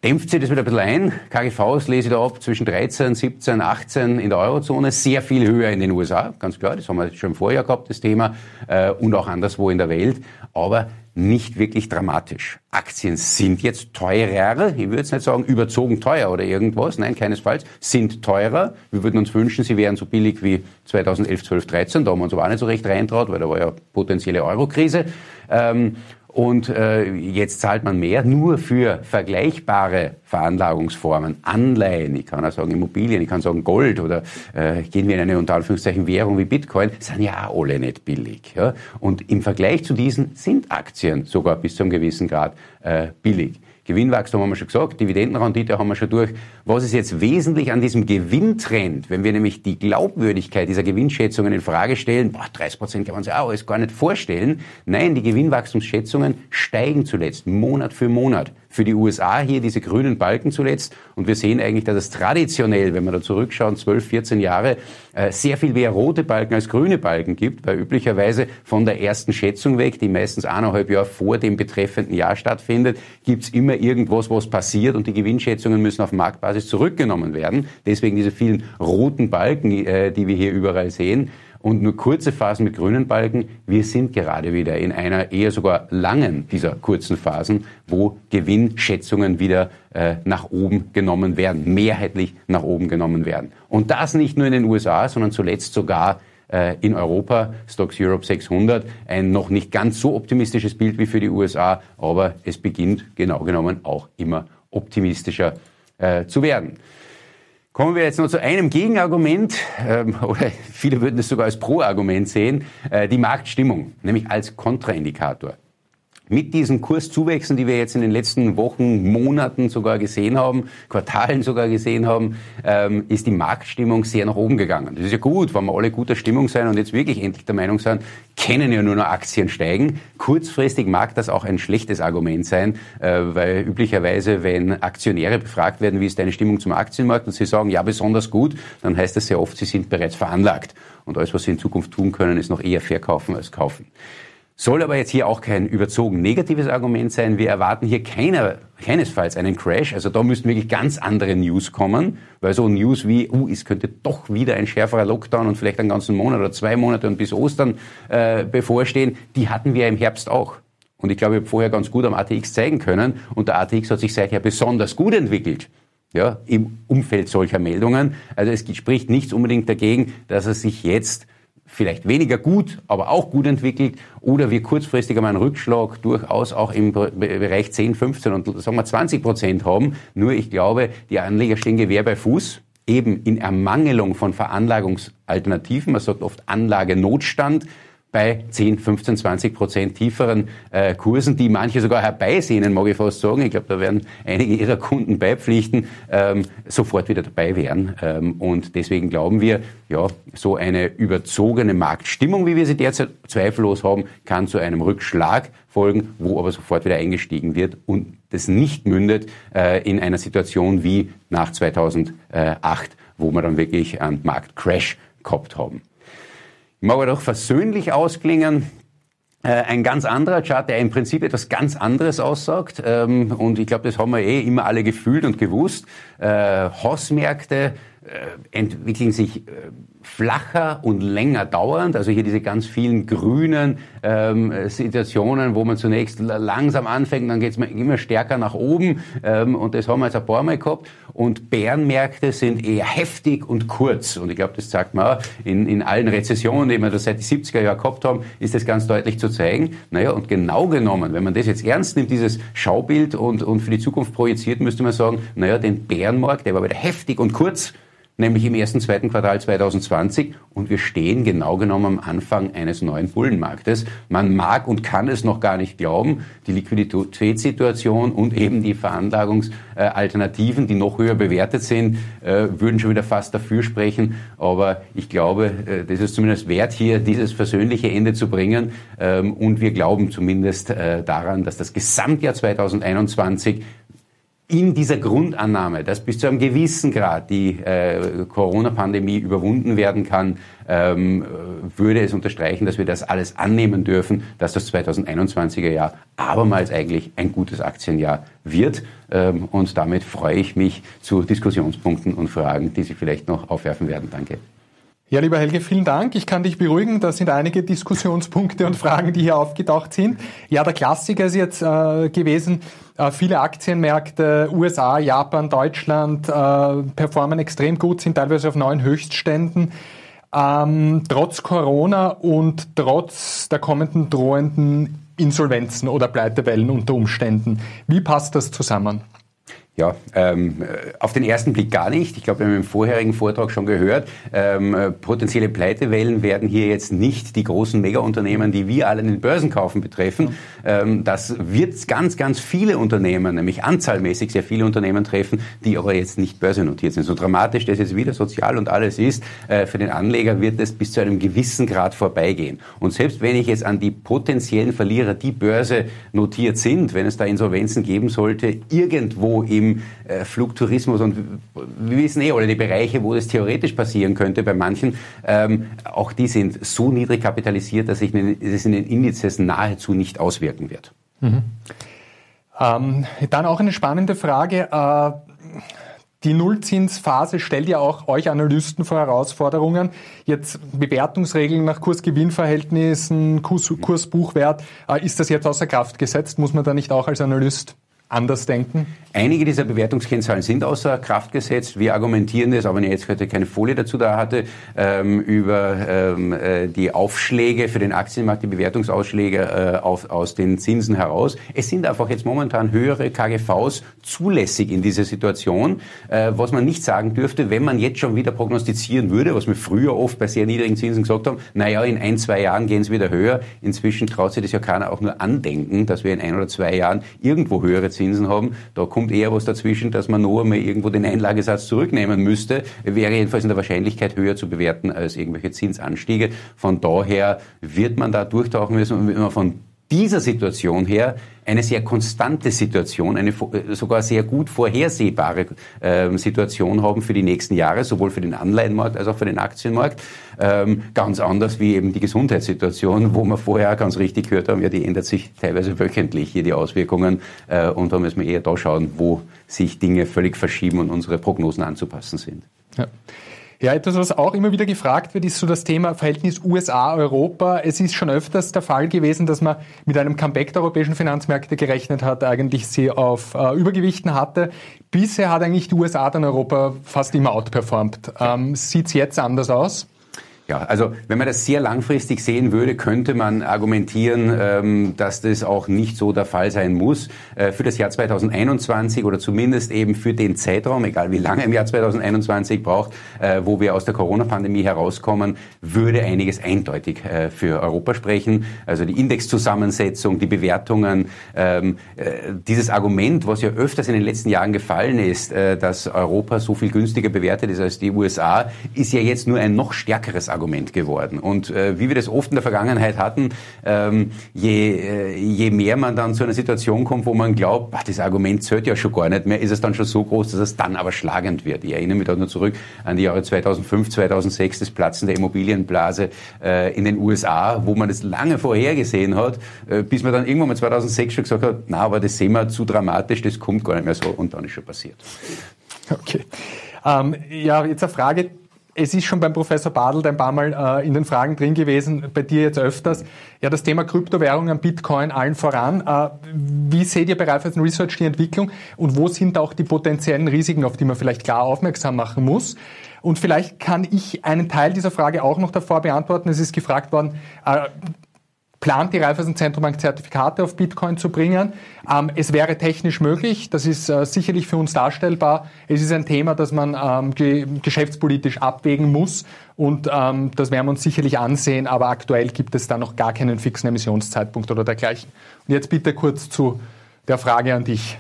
dämpft sich das wieder ein bisschen ein. KGVs lese ich da ab zwischen 13, 17, 18 in der Eurozone, sehr viel höher in den USA, ganz klar, das haben wir schon im Vorjahr gehabt, das Thema, äh, und auch anderswo in der Welt, aber nicht wirklich dramatisch. Aktien sind jetzt teurer, ich würde jetzt nicht sagen überzogen teuer oder irgendwas, nein, keinesfalls, sind teurer. Wir würden uns wünschen, sie wären so billig wie 2011, 12, 13, da haben wir uns aber auch nicht so recht reintraut, weil da war ja potenzielle Eurokrise. Ähm, und äh, jetzt zahlt man mehr nur für vergleichbare Veranlagungsformen, Anleihen, ich kann auch sagen Immobilien, ich kann sagen Gold oder äh, gehen wir in eine unter Anführungszeichen Währung wie Bitcoin, sind ja alle nicht billig. Ja? Und im Vergleich zu diesen sind Aktien sogar bis zu einem gewissen Grad äh, billig. Gewinnwachstum haben wir schon gesagt, Dividendenrendite haben wir schon durch. Was ist jetzt wesentlich an diesem Gewinntrend, wenn wir nämlich die Glaubwürdigkeit dieser Gewinnschätzungen in Frage stellen, boah, 30 Prozent kann man sich auch alles gar nicht vorstellen. Nein, die Gewinnwachstumsschätzungen steigen zuletzt, Monat für Monat für die USA hier diese grünen Balken zuletzt. Und wir sehen eigentlich, dass es traditionell, wenn wir da zurückschauen, 12, 14 Jahre, äh, sehr viel mehr rote Balken als grüne Balken gibt, weil üblicherweise von der ersten Schätzung weg, die meistens eineinhalb Jahre vor dem betreffenden Jahr stattfindet, gibt's immer irgendwas, was passiert und die Gewinnschätzungen müssen auf Marktbasis zurückgenommen werden. Deswegen diese vielen roten Balken, äh, die wir hier überall sehen. Und nur kurze Phasen mit grünen Balken. Wir sind gerade wieder in einer eher sogar langen dieser kurzen Phasen, wo Gewinnschätzungen wieder äh, nach oben genommen werden, mehrheitlich nach oben genommen werden. Und das nicht nur in den USA, sondern zuletzt sogar äh, in Europa, Stocks Europe 600, ein noch nicht ganz so optimistisches Bild wie für die USA, aber es beginnt genau genommen auch immer optimistischer äh, zu werden. Kommen wir jetzt noch zu einem Gegenargument, ähm, oder viele würden es sogar als Pro-Argument sehen, äh, die Marktstimmung, nämlich als Kontraindikator. Mit diesen Kurszuwächsen, die wir jetzt in den letzten Wochen, Monaten sogar gesehen haben, Quartalen sogar gesehen haben, ähm, ist die Marktstimmung sehr nach oben gegangen. Das ist ja gut, wenn wir alle guter Stimmung sein und jetzt wirklich endlich der Meinung sind, können ja nur noch Aktien steigen. Kurzfristig mag das auch ein schlechtes Argument sein, äh, weil üblicherweise, wenn Aktionäre befragt werden, wie ist deine Stimmung zum Aktienmarkt und sie sagen, ja, besonders gut, dann heißt das sehr oft, sie sind bereits veranlagt. Und alles, was sie in Zukunft tun können, ist noch eher verkaufen als kaufen. Soll aber jetzt hier auch kein überzogen negatives Argument sein. Wir erwarten hier keiner, keinesfalls einen Crash. Also da müssten wirklich ganz andere News kommen, weil so News wie, uh, es könnte doch wieder ein schärferer Lockdown und vielleicht einen ganzen Monat oder zwei Monate und bis Ostern äh, bevorstehen, die hatten wir im Herbst auch. Und ich glaube, ich habe vorher ganz gut am ATX zeigen können und der ATX hat sich seither besonders gut entwickelt. Ja, im Umfeld solcher Meldungen. Also es spricht nichts unbedingt dagegen, dass er sich jetzt vielleicht weniger gut, aber auch gut entwickelt oder wir kurzfristig einmal einen Rückschlag durchaus auch im Bereich 10, 15 und sagen wir 20 Prozent haben. Nur ich glaube, die Anleger stehen Gewehr bei Fuß eben in Ermangelung von Veranlagungsalternativen. Man sagt oft Anlagenotstand bei 10, 15, 20 Prozent tieferen äh, Kursen, die manche sogar herbeisehnen, mag ich fast sagen. Ich glaube, da werden einige ihrer Kunden beipflichten, ähm, sofort wieder dabei wären. Ähm, und deswegen glauben wir, ja, so eine überzogene Marktstimmung, wie wir sie derzeit zweifellos haben, kann zu einem Rückschlag folgen, wo aber sofort wieder eingestiegen wird und das nicht mündet äh, in einer Situation wie nach 2008, wo wir dann wirklich einen Marktcrash gehabt haben. Mag aber doch versöhnlich ausklingen. Äh, ein ganz anderer Chart, der im Prinzip etwas ganz anderes aussagt. Ähm, und ich glaube, das haben wir eh immer alle gefühlt und gewusst. Äh, Hausmärkte äh, entwickeln sich flacher und länger dauernd. Also hier diese ganz vielen grünen ähm, Situationen, wo man zunächst langsam anfängt, dann geht es immer stärker nach oben. Ähm, und das haben wir jetzt ein paar Mal gehabt. Und Bärenmärkte sind eher heftig und kurz. Und ich glaube, das zeigt man auch in, in allen Rezessionen, die wir das seit den 70er Jahren gehabt haben, ist das ganz deutlich zu zeigen. Naja, und genau genommen, wenn man das jetzt ernst nimmt, dieses Schaubild und, und für die Zukunft projiziert, müsste man sagen, naja, den Bärenmarkt, der war wieder heftig und kurz nämlich im ersten, zweiten Quartal 2020. Und wir stehen genau genommen am Anfang eines neuen Bullenmarktes. Man mag und kann es noch gar nicht glauben. Die Liquiditätssituation und eben die Veranlagungsalternativen, die noch höher bewertet sind, äh, würden schon wieder fast dafür sprechen. Aber ich glaube, äh, das ist zumindest wert, hier dieses versöhnliche Ende zu bringen. Ähm, und wir glauben zumindest äh, daran, dass das Gesamtjahr 2021 in dieser Grundannahme, dass bis zu einem gewissen Grad die äh, Corona-Pandemie überwunden werden kann, ähm, würde es unterstreichen, dass wir das alles annehmen dürfen, dass das 2021er Jahr abermals eigentlich ein gutes Aktienjahr wird. Ähm, und damit freue ich mich zu Diskussionspunkten und Fragen, die Sie vielleicht noch aufwerfen werden. Danke. Ja, lieber Helge, vielen Dank. Ich kann dich beruhigen. Da sind einige Diskussionspunkte und Fragen, die hier aufgetaucht sind. Ja, der Klassiker ist jetzt äh, gewesen, äh, viele Aktienmärkte, USA, Japan, Deutschland, äh, performen extrem gut, sind teilweise auf neuen Höchstständen. Ähm, trotz Corona und trotz der kommenden drohenden Insolvenzen oder Pleitewellen unter Umständen. Wie passt das zusammen? Ja, ähm, auf den ersten Blick gar nicht. Ich glaube, wir haben im vorherigen Vortrag schon gehört, ähm, potenzielle Pleitewellen werden hier jetzt nicht die großen Megaunternehmen, die wir alle in den Börsen kaufen, betreffen. Ähm, das wird ganz, ganz viele Unternehmen, nämlich anzahlmäßig sehr viele Unternehmen treffen, die aber jetzt nicht börsennotiert sind. So dramatisch das jetzt wieder sozial und alles ist, äh, für den Anleger wird es bis zu einem gewissen Grad vorbeigehen. Und selbst wenn ich jetzt an die potenziellen Verlierer, die Börse notiert sind, wenn es da Insolvenzen geben sollte, irgendwo im äh, Flugtourismus und wir wissen eh alle die Bereiche, wo das theoretisch passieren könnte bei manchen, ähm, auch die sind so niedrig kapitalisiert, dass sich das in den Indizes nahezu nicht auswirken wird. Mhm. Ähm, dann auch eine spannende Frage. Äh, Die Nullzinsphase stellt ja auch euch Analysten vor Herausforderungen. Jetzt Bewertungsregeln nach Kursgewinnverhältnissen, Kurs, Kursbuchwert. Äh, ist das jetzt außer Kraft gesetzt? Muss man da nicht auch als Analyst anders denken? Einige dieser Bewertungskennzahlen sind außer Kraft gesetzt. Wir argumentieren das, auch wenn ich jetzt heute keine Folie dazu da hatte, ähm, über ähm, äh, die Aufschläge für den Aktienmarkt, die Bewertungsausschläge äh, auf, aus den Zinsen heraus. Es sind einfach jetzt momentan höhere KGVs zulässig in dieser Situation, äh, was man nicht sagen dürfte, wenn man jetzt schon wieder prognostizieren würde, was wir früher oft bei sehr niedrigen Zinsen gesagt haben, naja, in ein, zwei Jahren gehen es wieder höher. Inzwischen traut sich das ja keiner auch nur andenken, dass wir in ein oder zwei Jahren irgendwo höhere Zinsen haben. Da kommt eher was dazwischen, dass man nur einmal irgendwo den Einlagesatz zurücknehmen müsste. Wäre jedenfalls in der Wahrscheinlichkeit höher zu bewerten als irgendwelche Zinsanstiege. Von daher wird man da durchtauchen müssen und wenn man von dieser Situation her eine sehr konstante Situation, eine äh, sogar sehr gut vorhersehbare äh, Situation haben für die nächsten Jahre, sowohl für den Anleihenmarkt als auch für den Aktienmarkt. Ähm, ganz anders wie eben die Gesundheitssituation, wo wir vorher ganz richtig gehört haben, ja, die ändert sich teilweise wöchentlich hier die Auswirkungen äh, und da müssen wir eher da schauen, wo sich Dinge völlig verschieben und unsere Prognosen anzupassen sind. Ja. Ja, etwas, was auch immer wieder gefragt wird, ist so das Thema Verhältnis USA-Europa. Es ist schon öfters der Fall gewesen, dass man mit einem Comeback der europäischen Finanzmärkte gerechnet hat, eigentlich sie auf äh, Übergewichten hatte. Bisher hat eigentlich die USA dann Europa fast immer outperformt. Ähm, Sieht es jetzt anders aus? Ja, also wenn man das sehr langfristig sehen würde, könnte man argumentieren, ähm, dass das auch nicht so der Fall sein muss. Äh, für das Jahr 2021 oder zumindest eben für den Zeitraum, egal wie lange im Jahr 2021 braucht, äh, wo wir aus der Corona-Pandemie herauskommen, würde einiges eindeutig äh, für Europa sprechen. Also die Indexzusammensetzung, die Bewertungen, ähm, dieses Argument, was ja öfters in den letzten Jahren gefallen ist, dass Europa so viel günstiger bewertet ist als die USA, ist ja jetzt nur ein noch stärkeres Argument. Argument geworden. Und äh, wie wir das oft in der Vergangenheit hatten, ähm, je, äh, je mehr man dann zu einer Situation kommt, wo man glaubt, ach, das Argument zählt ja schon gar nicht mehr, ist es dann schon so groß, dass es dann aber schlagend wird. Ich erinnere mich da nur zurück an die Jahre 2005, 2006, das Platzen der Immobilienblase äh, in den USA, wo man das lange vorhergesehen hat, äh, bis man dann irgendwann mal 2006 schon gesagt hat, na, aber das sehen wir zu dramatisch, das kommt gar nicht mehr so und dann ist schon passiert. Okay. Ähm, ja, jetzt eine Frage, es ist schon beim Professor Badelt ein paar Mal äh, in den Fragen drin gewesen, bei dir jetzt öfters. Ja, das Thema Kryptowährungen, Bitcoin allen voran. Äh, wie seht ihr bei Raiffeisen Research die Entwicklung und wo sind auch die potenziellen Risiken, auf die man vielleicht klar aufmerksam machen muss? Und vielleicht kann ich einen Teil dieser Frage auch noch davor beantworten. Es ist gefragt worden, äh, plant die Raiffeisen Zertifikate auf Bitcoin zu bringen. Ähm, es wäre technisch möglich, das ist äh, sicherlich für uns darstellbar. Es ist ein Thema, das man ähm, ge geschäftspolitisch abwägen muss und ähm, das werden wir uns sicherlich ansehen, aber aktuell gibt es da noch gar keinen fixen Emissionszeitpunkt oder dergleichen. Und jetzt bitte kurz zu der Frage an dich.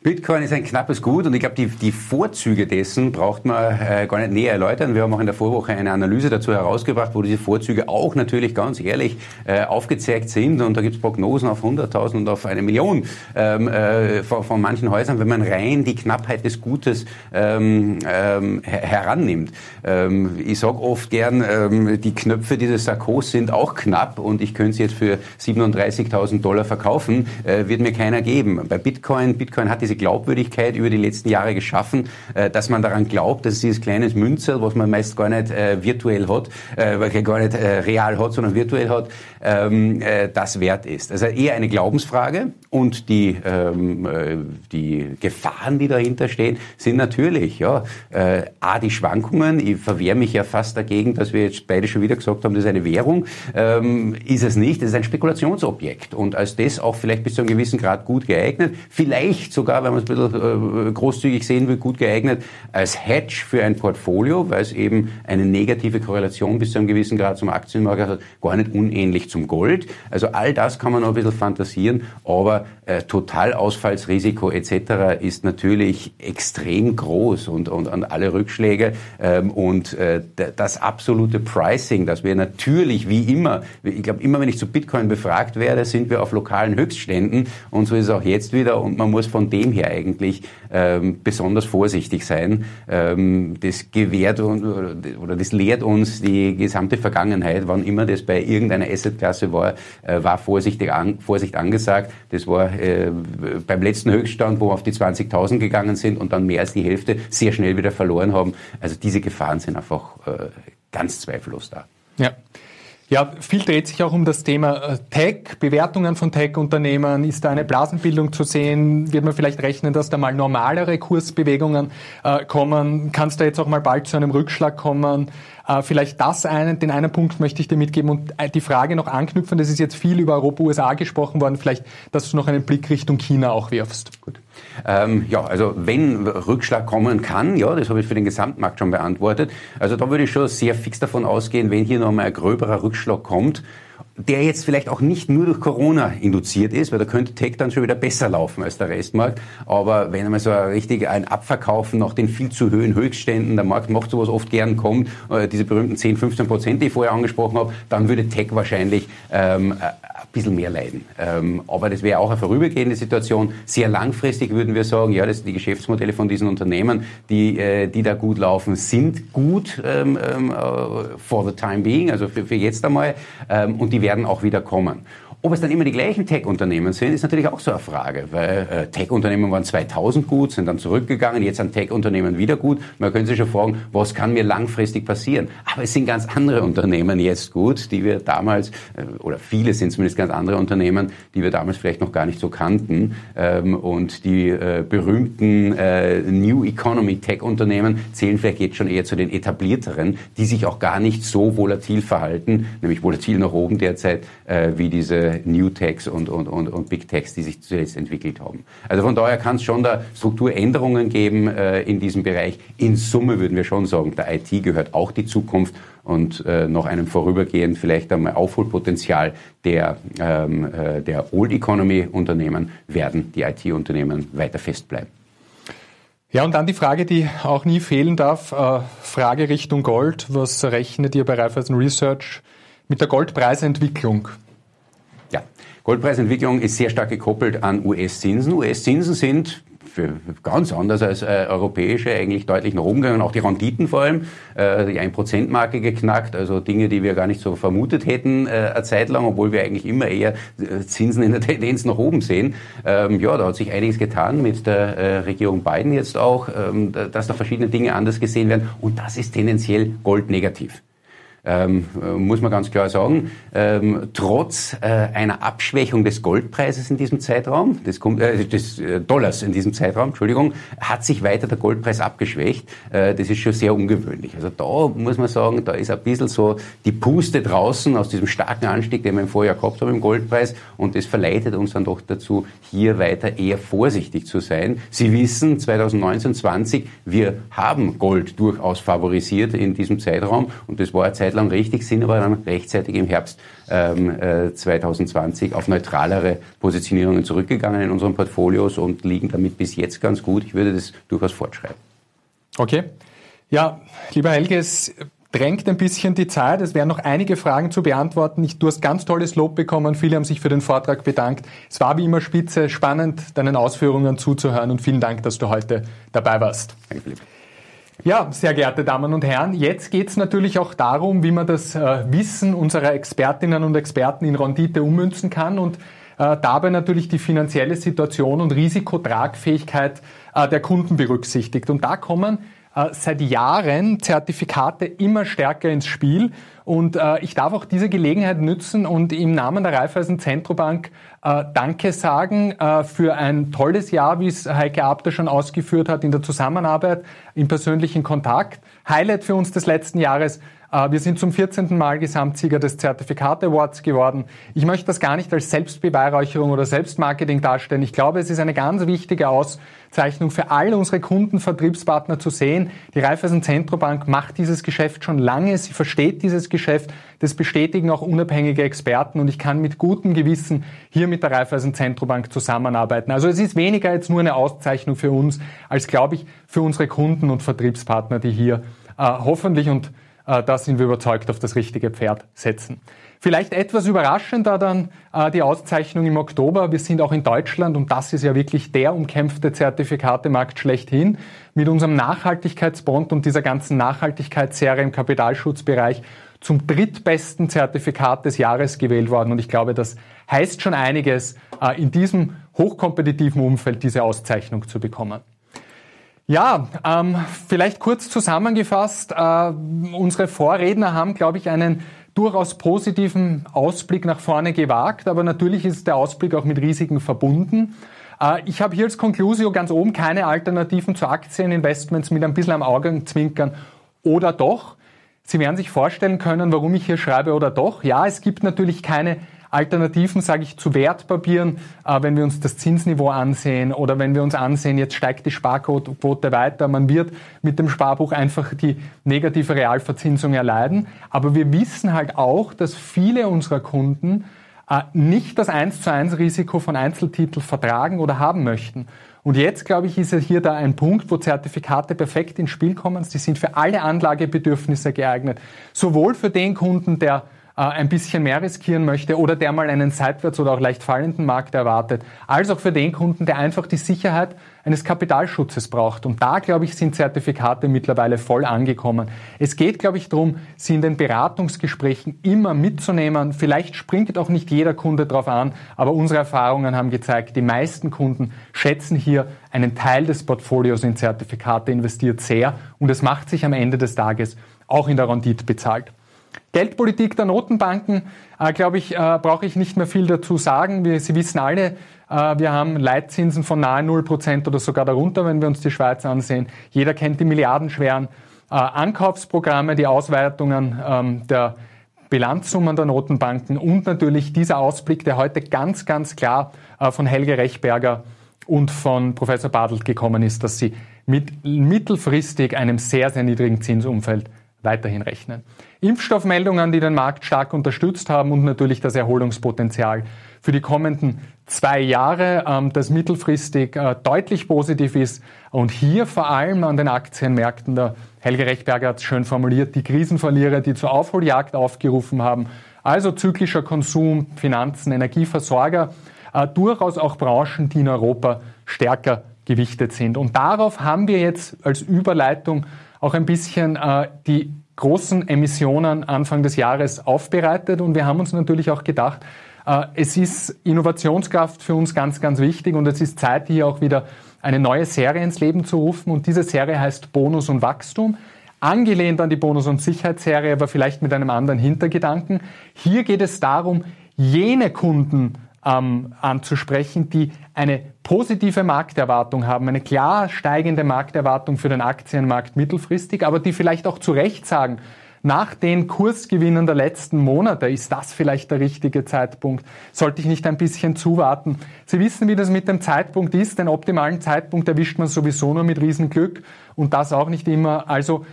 Bitcoin ist ein knappes Gut und ich glaube, die, die Vorzüge dessen braucht man äh, gar nicht näher erläutern. Wir haben auch in der Vorwoche eine Analyse dazu herausgebracht, wo diese Vorzüge auch natürlich ganz ehrlich äh, aufgezeigt sind und da gibt es Prognosen auf 100.000 und auf eine Million ähm, äh, von, von, manchen Häusern, wenn man rein die Knappheit des Gutes ähm, ähm, herannimmt. Ähm, ich sage oft gern, ähm, die Knöpfe dieses Sakkos sind auch knapp und ich könnte sie jetzt für 37.000 Dollar verkaufen, äh, wird mir keiner geben. Bei Bitcoin, Bitcoin hat diese Glaubwürdigkeit über die letzten Jahre geschaffen, äh, dass man daran glaubt, dass dieses kleines Münzel, was man meist gar nicht äh, virtuell hat, äh, gar nicht äh, real hat, sondern virtuell hat, ähm, äh, das wert ist. Also eher eine Glaubensfrage und die, ähm, äh, die Gefahren, die dahinter stehen, sind natürlich, ja, A, die Schwankungen. Ich verwehre mich ja fast dagegen, dass wir jetzt beide schon wieder gesagt haben, das ist eine Währung. Ähm, ist es nicht, das ist ein Spekulationsobjekt und als das auch vielleicht bis zu einem gewissen Grad gut geeignet, vielleicht sogar wenn man es ein bisschen äh, großzügig sehen will, gut geeignet als Hedge für ein Portfolio, weil es eben eine negative Korrelation bis zu einem gewissen Grad zum Aktienmarkt hat, gar nicht unähnlich zum Gold. Also all das kann man noch ein bisschen fantasieren, aber äh, Totalausfallsrisiko etc. ist natürlich extrem groß und, und, und alle Rückschläge ähm, und äh, das absolute Pricing, dass wir natürlich wie immer, ich glaube immer wenn ich zu Bitcoin befragt werde, sind wir auf lokalen Höchstständen und so ist es auch jetzt wieder und man muss von dem dem her eigentlich ähm, besonders vorsichtig sein. Ähm, das gewährt oder das lehrt uns die gesamte Vergangenheit, wann immer das bei irgendeiner Assetklasse war, äh, war vorsichtig an, Vorsicht angesagt. Das war äh, beim letzten Höchststand, wo wir auf die 20.000 gegangen sind und dann mehr als die Hälfte sehr schnell wieder verloren haben. Also diese Gefahren sind einfach äh, ganz zweifellos da. Ja. Ja, viel dreht sich auch um das Thema äh, Tech, Bewertungen von Tech-Unternehmen. Ist da eine Blasenbildung zu sehen? Wird man vielleicht rechnen, dass da mal normalere Kursbewegungen äh, kommen? Kann es da jetzt auch mal bald zu einem Rückschlag kommen? Äh, vielleicht das einen, den einen Punkt möchte ich dir mitgeben und äh, die Frage noch anknüpfen. Das ist jetzt viel über Europa, USA gesprochen worden. Vielleicht, dass du noch einen Blick Richtung China auch wirfst. Gut. Ähm, ja, also wenn Rückschlag kommen kann, ja, das habe ich für den Gesamtmarkt schon beantwortet. Also da würde ich schon sehr fix davon ausgehen, wenn hier nochmal ein gröberer Rückschlag kommt, der jetzt vielleicht auch nicht nur durch Corona induziert ist, weil da könnte Tech dann schon wieder besser laufen als der Restmarkt. Aber wenn einmal so richtig ein Abverkaufen nach den viel zu hohen Höchstständen, der Markt macht sowas oft gern, kommt, äh, diese berühmten 10, 15 Prozent, die ich vorher angesprochen habe, dann würde Tech wahrscheinlich ähm, ein bisschen mehr leiden. Ähm, aber das wäre auch eine vorübergehende Situation. Sehr langfristig würden wir sagen, ja, das, die Geschäftsmodelle von diesen Unternehmen, die, äh, die da gut laufen, sind gut ähm, ähm, äh, for the time being, also für, jetzt einmal. Und die werden auch wieder kommen. Ob es dann immer die gleichen Tech-Unternehmen sind, ist natürlich auch so eine Frage, weil äh, Tech-Unternehmen waren 2000 gut, sind dann zurückgegangen, jetzt sind Tech-Unternehmen wieder gut. Man könnte sich schon fragen, was kann mir langfristig passieren? Aber es sind ganz andere Unternehmen jetzt gut, die wir damals, äh, oder viele sind zumindest ganz andere Unternehmen, die wir damals vielleicht noch gar nicht so kannten. Ähm, und die äh, berühmten äh, New Economy Tech-Unternehmen zählen vielleicht jetzt schon eher zu den etablierteren, die sich auch gar nicht so volatil verhalten, nämlich volatil nach oben derzeit, äh, wie diese New Techs und, und, und, und Big Techs, die sich zuletzt entwickelt haben. Also von daher kann es schon da Strukturänderungen geben äh, in diesem Bereich. In Summe würden wir schon sagen, der IT gehört auch die Zukunft und äh, noch einem vorübergehend vielleicht einmal Aufholpotenzial der, ähm, äh, der Old Economy Unternehmen werden die IT-Unternehmen weiter festbleiben. Ja, und dann die Frage, die auch nie fehlen darf, äh, Frage Richtung Gold. Was rechnet ihr bei Raiffeisen Research mit der Goldpreisentwicklung? Goldpreisentwicklung ist sehr stark gekoppelt an US-Zinsen. US-Zinsen sind für ganz anders als äh, europäische eigentlich deutlich nach oben gegangen, auch die Renditen vor allem, äh, die 1%-Marke geknackt, also Dinge, die wir gar nicht so vermutet hätten äh, eine Zeit lang, obwohl wir eigentlich immer eher äh, Zinsen in der Tendenz nach oben sehen. Ähm, ja, da hat sich einiges getan mit der äh, Regierung Biden jetzt auch, ähm, dass da verschiedene Dinge anders gesehen werden und das ist tendenziell goldnegativ ähm, muss man ganz klar sagen, ähm, trotz äh, einer Abschwächung des Goldpreises in diesem Zeitraum, des, äh, des äh, Dollars in diesem Zeitraum, Entschuldigung, hat sich weiter der Goldpreis abgeschwächt. Äh, das ist schon sehr ungewöhnlich. Also da muss man sagen, da ist ein bisschen so die Puste draußen aus diesem starken Anstieg, den wir im Vorjahr gehabt haben im Goldpreis und das verleitet uns dann doch dazu, hier weiter eher vorsichtig zu sein. Sie wissen, 2019, 20, wir haben Gold durchaus favorisiert in diesem Zeitraum und das war eine Zeit Zeit lang richtig, sind aber dann rechtzeitig im Herbst ähm, äh, 2020 auf neutralere Positionierungen zurückgegangen in unseren Portfolios und liegen damit bis jetzt ganz gut. Ich würde das durchaus fortschreiben. Okay. Ja, lieber Helge, es drängt ein bisschen die Zeit. Es wären noch einige Fragen zu beantworten. Ich, du hast ganz tolles Lob bekommen. Viele haben sich für den Vortrag bedankt. Es war wie immer spitze, spannend, deinen Ausführungen zuzuhören und vielen Dank, dass du heute dabei warst. Danke, Philipp. Ja, sehr geehrte Damen und Herren, jetzt geht es natürlich auch darum, wie man das äh, Wissen unserer Expertinnen und Experten in Rendite ummünzen kann und äh, dabei natürlich die finanzielle Situation und Risikotragfähigkeit äh, der Kunden berücksichtigt. Und da kommen seit Jahren Zertifikate immer stärker ins Spiel. Und äh, ich darf auch diese Gelegenheit nützen und im Namen der Raiffeisen Zentrobank äh, Danke sagen äh, für ein tolles Jahr, wie es Heike Abter schon ausgeführt hat, in der Zusammenarbeit, im persönlichen Kontakt. Highlight für uns des letzten Jahres äh, wir sind zum 14. Mal Gesamtsieger des Zertifikat Awards geworden. Ich möchte das gar nicht als Selbstbeweihräucherung oder Selbstmarketing darstellen. Ich glaube, es ist eine ganz wichtige Auszeichnung für all unsere Kunden, Vertriebspartner zu sehen. Die Raiffeisen Zentrobank macht dieses Geschäft schon lange. Sie versteht dieses Geschäft. Das bestätigen auch unabhängige Experten und ich kann mit gutem Gewissen hier mit der Raiffeisen Zentrobank zusammenarbeiten. Also es ist weniger jetzt nur eine Auszeichnung für uns, als glaube ich für unsere Kunden und Vertriebspartner, die hier äh, hoffentlich und äh, da sind wir überzeugt, auf das richtige Pferd setzen. Vielleicht etwas überraschender dann äh, die Auszeichnung im Oktober. Wir sind auch in Deutschland und das ist ja wirklich der umkämpfte Zertifikatemarkt schlechthin mit unserem Nachhaltigkeitsbond und dieser ganzen Nachhaltigkeitsserie im Kapitalschutzbereich zum drittbesten Zertifikat des Jahres gewählt worden. Und ich glaube, das heißt schon einiges, äh, in diesem hochkompetitiven Umfeld diese Auszeichnung zu bekommen. Ja, ähm, vielleicht kurz zusammengefasst. Äh, unsere Vorredner haben, glaube ich, einen durchaus positiven Ausblick nach vorne gewagt, aber natürlich ist der Ausblick auch mit Risiken verbunden. Äh, ich habe hier als Conclusio ganz oben keine Alternativen zu Aktieninvestments mit ein bisschen am Augenzwinkern oder doch. Sie werden sich vorstellen können, warum ich hier schreibe oder doch. Ja, es gibt natürlich keine Alternativen, sage ich, zu Wertpapieren, äh, wenn wir uns das Zinsniveau ansehen oder wenn wir uns ansehen, jetzt steigt die Sparquote weiter, man wird mit dem Sparbuch einfach die negative Realverzinsung erleiden. Aber wir wissen halt auch, dass viele unserer Kunden äh, nicht das 1 zu 1 Risiko von Einzeltiteln vertragen oder haben möchten. Und jetzt, glaube ich, ist hier da ein Punkt, wo Zertifikate perfekt ins Spiel kommen. Sie sind für alle Anlagebedürfnisse geeignet. Sowohl für den Kunden, der ein bisschen mehr riskieren möchte oder der mal einen seitwärts oder auch leicht fallenden Markt erwartet, als auch für den Kunden, der einfach die Sicherheit eines Kapitalschutzes braucht. Und da, glaube ich, sind Zertifikate mittlerweile voll angekommen. Es geht, glaube ich, darum, sie in den Beratungsgesprächen immer mitzunehmen. Vielleicht springt auch nicht jeder Kunde drauf an, aber unsere Erfahrungen haben gezeigt, die meisten Kunden schätzen hier einen Teil des Portfolios in Zertifikate investiert sehr und es macht sich am Ende des Tages auch in der Rendite bezahlt. Geldpolitik der Notenbanken, äh, glaube ich, äh, brauche ich nicht mehr viel dazu sagen. Wir, Sie wissen alle, äh, wir haben Leitzinsen von nahe 0% oder sogar darunter, wenn wir uns die Schweiz ansehen. Jeder kennt die milliardenschweren äh, Ankaufsprogramme, die Ausweitungen ähm, der Bilanzsummen der Notenbanken und natürlich dieser Ausblick, der heute ganz, ganz klar äh, von Helge Rechberger und von Professor Badelt gekommen ist, dass sie mit mittelfristig einem sehr, sehr niedrigen Zinsumfeld weiterhin rechnen. Impfstoffmeldungen, die den Markt stark unterstützt haben und natürlich das Erholungspotenzial für die kommenden zwei Jahre, ähm, das mittelfristig äh, deutlich positiv ist. Und hier vor allem an den Aktienmärkten, der Helge Rechberger hat es schön formuliert, die Krisenverlierer, die zur Aufholjagd aufgerufen haben, also zyklischer Konsum, Finanzen, Energieversorger, äh, durchaus auch Branchen, die in Europa stärker gewichtet sind. Und darauf haben wir jetzt als Überleitung auch ein bisschen äh, die großen Emissionen Anfang des Jahres aufbereitet und wir haben uns natürlich auch gedacht, äh, es ist Innovationskraft für uns ganz, ganz wichtig und es ist Zeit, hier auch wieder eine neue Serie ins Leben zu rufen und diese Serie heißt Bonus und Wachstum. Angelehnt an die Bonus- und Sicherheitsserie, aber vielleicht mit einem anderen Hintergedanken. Hier geht es darum, jene Kunden ähm, anzusprechen, die eine positive Markterwartung haben, eine klar steigende Markterwartung für den Aktienmarkt mittelfristig, aber die vielleicht auch zu Recht sagen, nach den Kursgewinnen der letzten Monate ist das vielleicht der richtige Zeitpunkt. Sollte ich nicht ein bisschen zuwarten? Sie wissen, wie das mit dem Zeitpunkt ist. Den optimalen Zeitpunkt erwischt man sowieso nur mit Riesenglück und das auch nicht immer. Also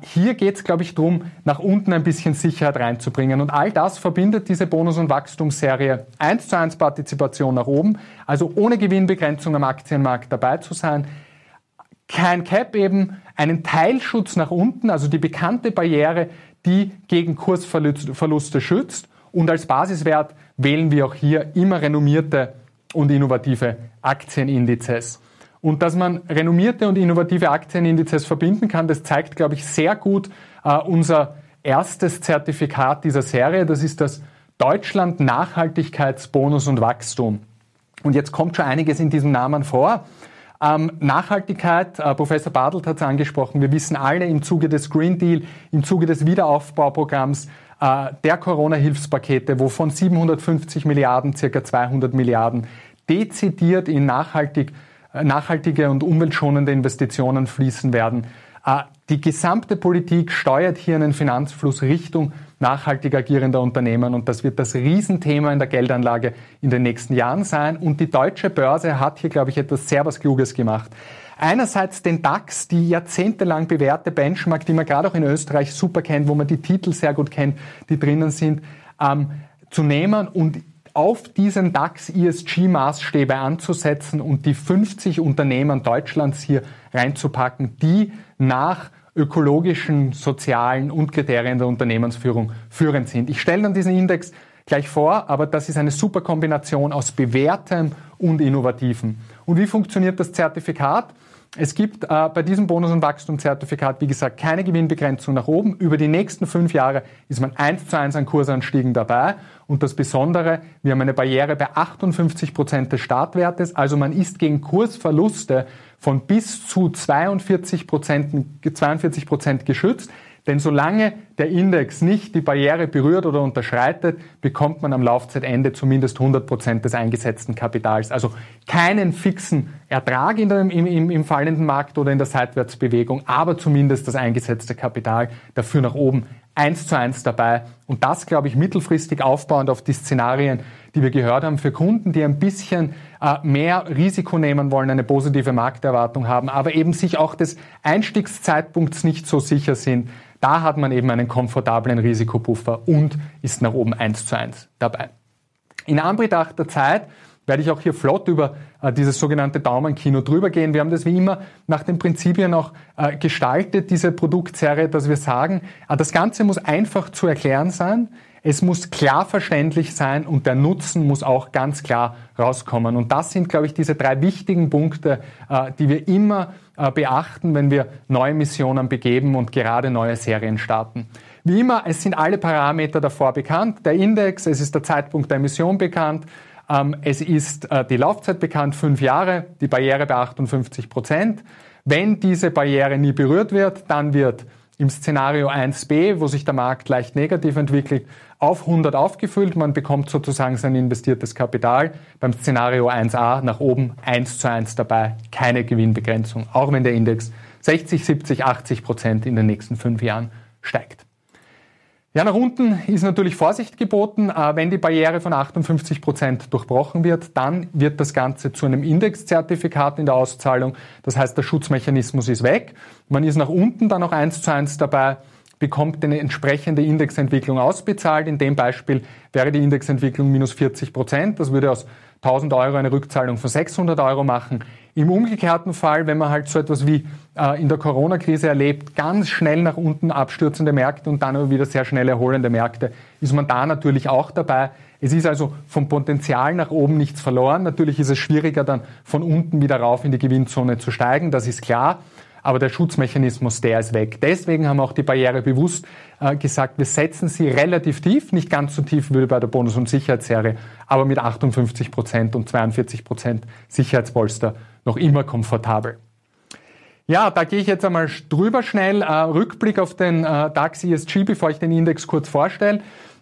hier geht es, glaube ich, darum, nach unten ein bisschen Sicherheit reinzubringen. Und all das verbindet diese Bonus- und Wachstumsserie 1 zu 1 Partizipation nach oben, also ohne Gewinnbegrenzung am Aktienmarkt dabei zu sein. Kein Cap eben, einen Teilschutz nach unten, also die bekannte Barriere, die gegen Kursverluste schützt. Und als Basiswert wählen wir auch hier immer renommierte und innovative Aktienindizes. Und dass man renommierte und innovative Aktienindizes verbinden kann, das zeigt, glaube ich, sehr gut äh, unser erstes Zertifikat dieser Serie. Das ist das Deutschland Nachhaltigkeitsbonus und Wachstum. Und jetzt kommt schon einiges in diesem Namen vor. Ähm, Nachhaltigkeit, äh, Professor Badelt hat es angesprochen, wir wissen alle im Zuge des Green Deal, im Zuge des Wiederaufbauprogramms, äh, der Corona-Hilfspakete, wovon 750 Milliarden, circa 200 Milliarden dezidiert in nachhaltig nachhaltige und umweltschonende Investitionen fließen werden. Äh, die gesamte Politik steuert hier einen Finanzfluss Richtung nachhaltig agierender Unternehmen und das wird das Riesenthema in der Geldanlage in den nächsten Jahren sein. Und die deutsche Börse hat hier, glaube ich, etwas sehr was Kluges gemacht. Einerseits den DAX, die jahrzehntelang bewährte Benchmark, die man gerade auch in Österreich super kennt, wo man die Titel sehr gut kennt, die drinnen sind, ähm, zu nehmen und auf diesen DAX ESG-Maßstäbe anzusetzen und die 50 Unternehmen Deutschlands hier reinzupacken, die nach ökologischen, sozialen und Kriterien der Unternehmensführung führend sind. Ich stelle dann diesen Index gleich vor, aber das ist eine super Kombination aus bewährtem und innovativem. Und wie funktioniert das Zertifikat? Es gibt äh, bei diesem Bonus- und Wachstumszertifikat, wie gesagt, keine Gewinnbegrenzung nach oben. Über die nächsten fünf Jahre ist man eins zu eins an Kursanstiegen dabei. Und das Besondere, wir haben eine Barriere bei 58 Prozent des Startwertes. Also man ist gegen Kursverluste von bis zu 42 Prozent, 42 Prozent geschützt. Denn solange der Index nicht die Barriere berührt oder unterschreitet, bekommt man am Laufzeitende zumindest 100 Prozent des eingesetzten Kapitals. Also keinen fixen Ertrag in der, im, im, im fallenden Markt oder in der Seitwärtsbewegung, aber zumindest das eingesetzte Kapital dafür nach oben eins zu eins dabei. Und das, glaube ich, mittelfristig aufbauend auf die Szenarien, die wir gehört haben, für Kunden, die ein bisschen äh, mehr Risiko nehmen wollen, eine positive Markterwartung haben, aber eben sich auch des Einstiegszeitpunkts nicht so sicher sind, da hat man eben einen komfortablen Risikopuffer und ist nach oben eins zu eins dabei. In Anbetracht der Zeit werde ich auch hier flott über äh, dieses sogenannte Daumenkino drüber gehen. Wir haben das wie immer nach den Prinzipien auch äh, gestaltet, diese Produktserie, dass wir sagen, äh, das Ganze muss einfach zu erklären sein. Es muss klar verständlich sein und der Nutzen muss auch ganz klar rauskommen. Und das sind, glaube ich, diese drei wichtigen Punkte, äh, die wir immer beachten, wenn wir neue Missionen begeben und gerade neue Serien starten. Wie immer, es sind alle Parameter davor bekannt. Der Index, es ist der Zeitpunkt der Emission bekannt, ähm, es ist äh, die Laufzeit bekannt, fünf Jahre, die Barriere bei 58 Prozent. Wenn diese Barriere nie berührt wird, dann wird im Szenario 1b, wo sich der Markt leicht negativ entwickelt, auf 100 aufgefüllt. Man bekommt sozusagen sein investiertes Kapital. Beim Szenario 1a nach oben 1 zu 1 dabei, keine Gewinnbegrenzung, auch wenn der Index 60, 70, 80 Prozent in den nächsten fünf Jahren steigt. Ja, nach unten ist natürlich Vorsicht geboten. Äh, wenn die Barriere von 58 Prozent durchbrochen wird, dann wird das Ganze zu einem Indexzertifikat in der Auszahlung. Das heißt, der Schutzmechanismus ist weg. Man ist nach unten dann noch eins zu eins dabei bekommt eine entsprechende Indexentwicklung ausbezahlt. In dem Beispiel wäre die Indexentwicklung minus 40 Prozent. Das würde aus 1000 Euro eine Rückzahlung von 600 Euro machen. Im umgekehrten Fall, wenn man halt so etwas wie äh, in der Corona-Krise erlebt, ganz schnell nach unten abstürzende Märkte und dann aber wieder sehr schnell erholende Märkte, ist man da natürlich auch dabei. Es ist also vom Potenzial nach oben nichts verloren. Natürlich ist es schwieriger, dann von unten wieder rauf in die Gewinnzone zu steigen, das ist klar aber der Schutzmechanismus, der ist weg. Deswegen haben auch die Barriere bewusst äh, gesagt, wir setzen sie relativ tief, nicht ganz so tief wie bei der Bonus- und Sicherheitsserie, aber mit 58 Prozent und 42 Prozent Sicherheitspolster noch immer komfortabel. Ja, da gehe ich jetzt einmal drüber schnell. Äh, Rückblick auf den äh, DAX ESG, bevor ich den Index kurz vorstelle.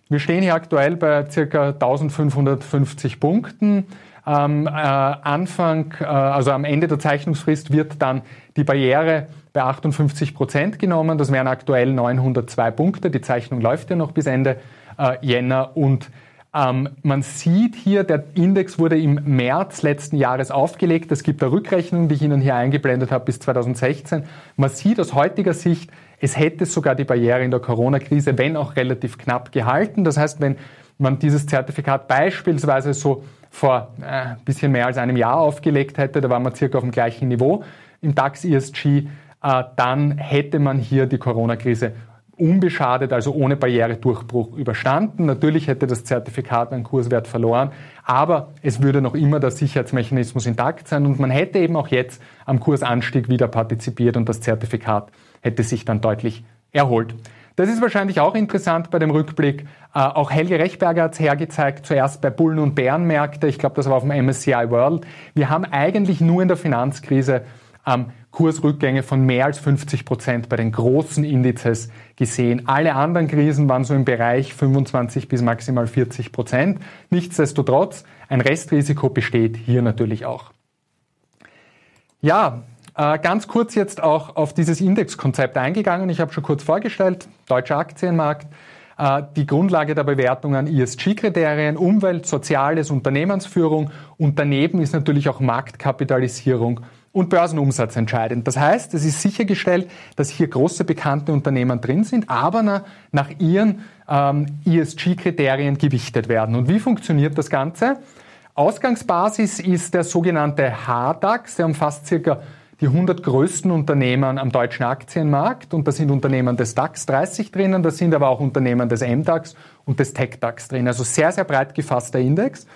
Wir stehen hier aktuell bei circa 1550 Punkten. Ähm, äh, Anfang, äh, also am Ende der Zeichnungsfrist wird dann die Barriere bei 58 Prozent genommen. Das wären aktuell 902 Punkte. Die Zeichnung läuft ja noch bis Ende äh, Jänner und ähm, man sieht hier, der Index wurde im März letzten Jahres aufgelegt. Es gibt eine Rückrechnung, die ich Ihnen hier eingeblendet habe bis 2016. Man sieht aus heutiger Sicht, es hätte sogar die Barriere in der Corona-Krise, wenn auch relativ knapp gehalten. Das heißt, wenn man dieses Zertifikat beispielsweise so vor ein äh, bisschen mehr als einem Jahr aufgelegt hätte, da waren wir circa auf dem gleichen Niveau im DAX ESG, äh, dann hätte man hier die Corona-Krise unbeschadet, also ohne Barrieredurchbruch überstanden. Natürlich hätte das Zertifikat einen Kurswert verloren, aber es würde noch immer der Sicherheitsmechanismus intakt sein und man hätte eben auch jetzt am Kursanstieg wieder partizipiert und das Zertifikat hätte sich dann deutlich erholt. Das ist wahrscheinlich auch interessant bei dem Rückblick. Äh, auch Helge Rechberger hat es hergezeigt, zuerst bei Bullen- und Bärenmärkte. Ich glaube, das war auf dem MSCI World. Wir haben eigentlich nur in der Finanzkrise ähm, Kursrückgänge von mehr als 50 Prozent bei den großen Indizes gesehen. Alle anderen Krisen waren so im Bereich 25 bis maximal 40 Prozent. Nichtsdestotrotz, ein Restrisiko besteht hier natürlich auch. Ja, äh, ganz kurz jetzt auch auf dieses Indexkonzept eingegangen. Ich habe schon kurz vorgestellt, deutscher Aktienmarkt. Äh, die Grundlage der Bewertung an ESG-Kriterien, Umwelt, Soziales, Unternehmensführung und daneben ist natürlich auch Marktkapitalisierung und Börsenumsatz entscheidend. Das heißt, es ist sichergestellt, dass hier große bekannte Unternehmen drin sind, aber nach, ihren ähm, ESG-Kriterien gewichtet werden. Und wie funktioniert das Ganze? Ausgangsbasis ist der sogenannte HDAX, der umfasst circa die 100 größten Unternehmen am deutschen Aktienmarkt und da sind Unternehmen des DAX 30 drinnen, da sind aber auch Unternehmen des MDAX und des TechDAX drin. Also sehr, sehr breit gefasster Index.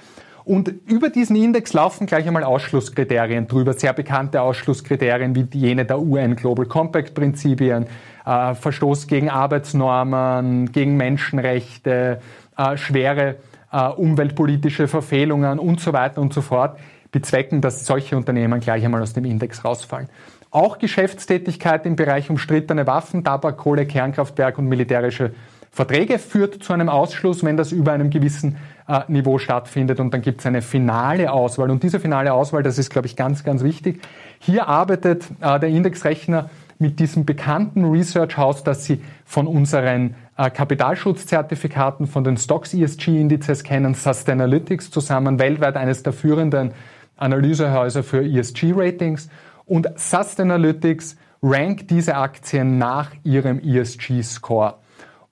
Und über diesen Index laufen gleich einmal Ausschlusskriterien drüber, sehr bekannte Ausschlusskriterien wie jene der UN Global Compact Prinzipien, äh, Verstoß gegen Arbeitsnormen, gegen Menschenrechte, äh, schwere äh, umweltpolitische Verfehlungen und so weiter und so fort bezwecken, dass solche Unternehmen gleich einmal aus dem Index rausfallen. Auch Geschäftstätigkeit im Bereich umstrittene Waffen, Tabak, Kohle, Kernkraftwerk und militärische Verträge führt zu einem Ausschluss, wenn das über einem gewissen äh, Niveau stattfindet. Und dann gibt es eine finale Auswahl. Und diese finale Auswahl, das ist, glaube ich, ganz, ganz wichtig. Hier arbeitet äh, der Indexrechner mit diesem bekannten Research House, das Sie von unseren äh, Kapitalschutzzertifikaten, von den Stocks ESG-Indizes kennen, Sustainalytics zusammen, weltweit eines der führenden Analysehäuser für ESG-Ratings. Und Sustainalytics rankt diese Aktien nach ihrem ESG-Score.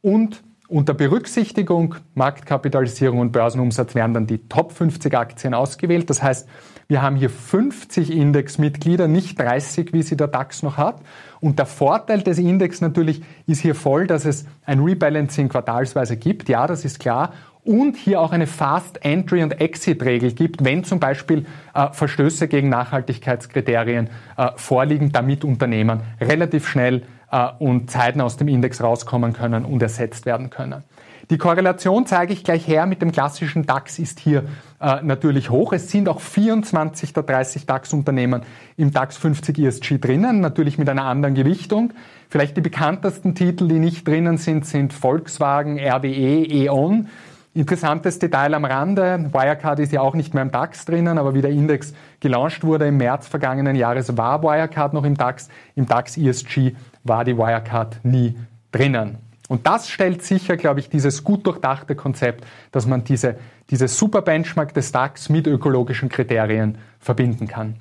Und unter Berücksichtigung Marktkapitalisierung und Börsenumsatz werden dann die Top 50 Aktien ausgewählt. Das heißt, wir haben hier 50 Indexmitglieder, nicht 30, wie sie der DAX noch hat. Und der Vorteil des Index natürlich ist hier voll, dass es ein Rebalancing quartalsweise gibt. Ja, das ist klar. Und hier auch eine Fast Entry und Exit Regel gibt, wenn zum Beispiel äh, Verstöße gegen Nachhaltigkeitskriterien äh, vorliegen, damit Unternehmen relativ schnell und zeitnah aus dem Index rauskommen können und ersetzt werden können. Die Korrelation zeige ich gleich her mit dem klassischen DAX ist hier äh, natürlich hoch. Es sind auch 24 der 30 DAX-Unternehmen im DAX 50 ESG drinnen, natürlich mit einer anderen Gewichtung. Vielleicht die bekanntesten Titel, die nicht drinnen sind, sind Volkswagen, RWE, E.ON. Interessantes Detail am Rande, Wirecard ist ja auch nicht mehr im DAX drinnen, aber wie der Index gelauncht wurde im März vergangenen Jahres, war Wirecard noch im DAX. Im DAX ESG war die Wirecard nie drinnen. Und das stellt sicher, glaube ich, dieses gut durchdachte Konzept, dass man diese, diese super Benchmark des DAX mit ökologischen Kriterien verbinden kann.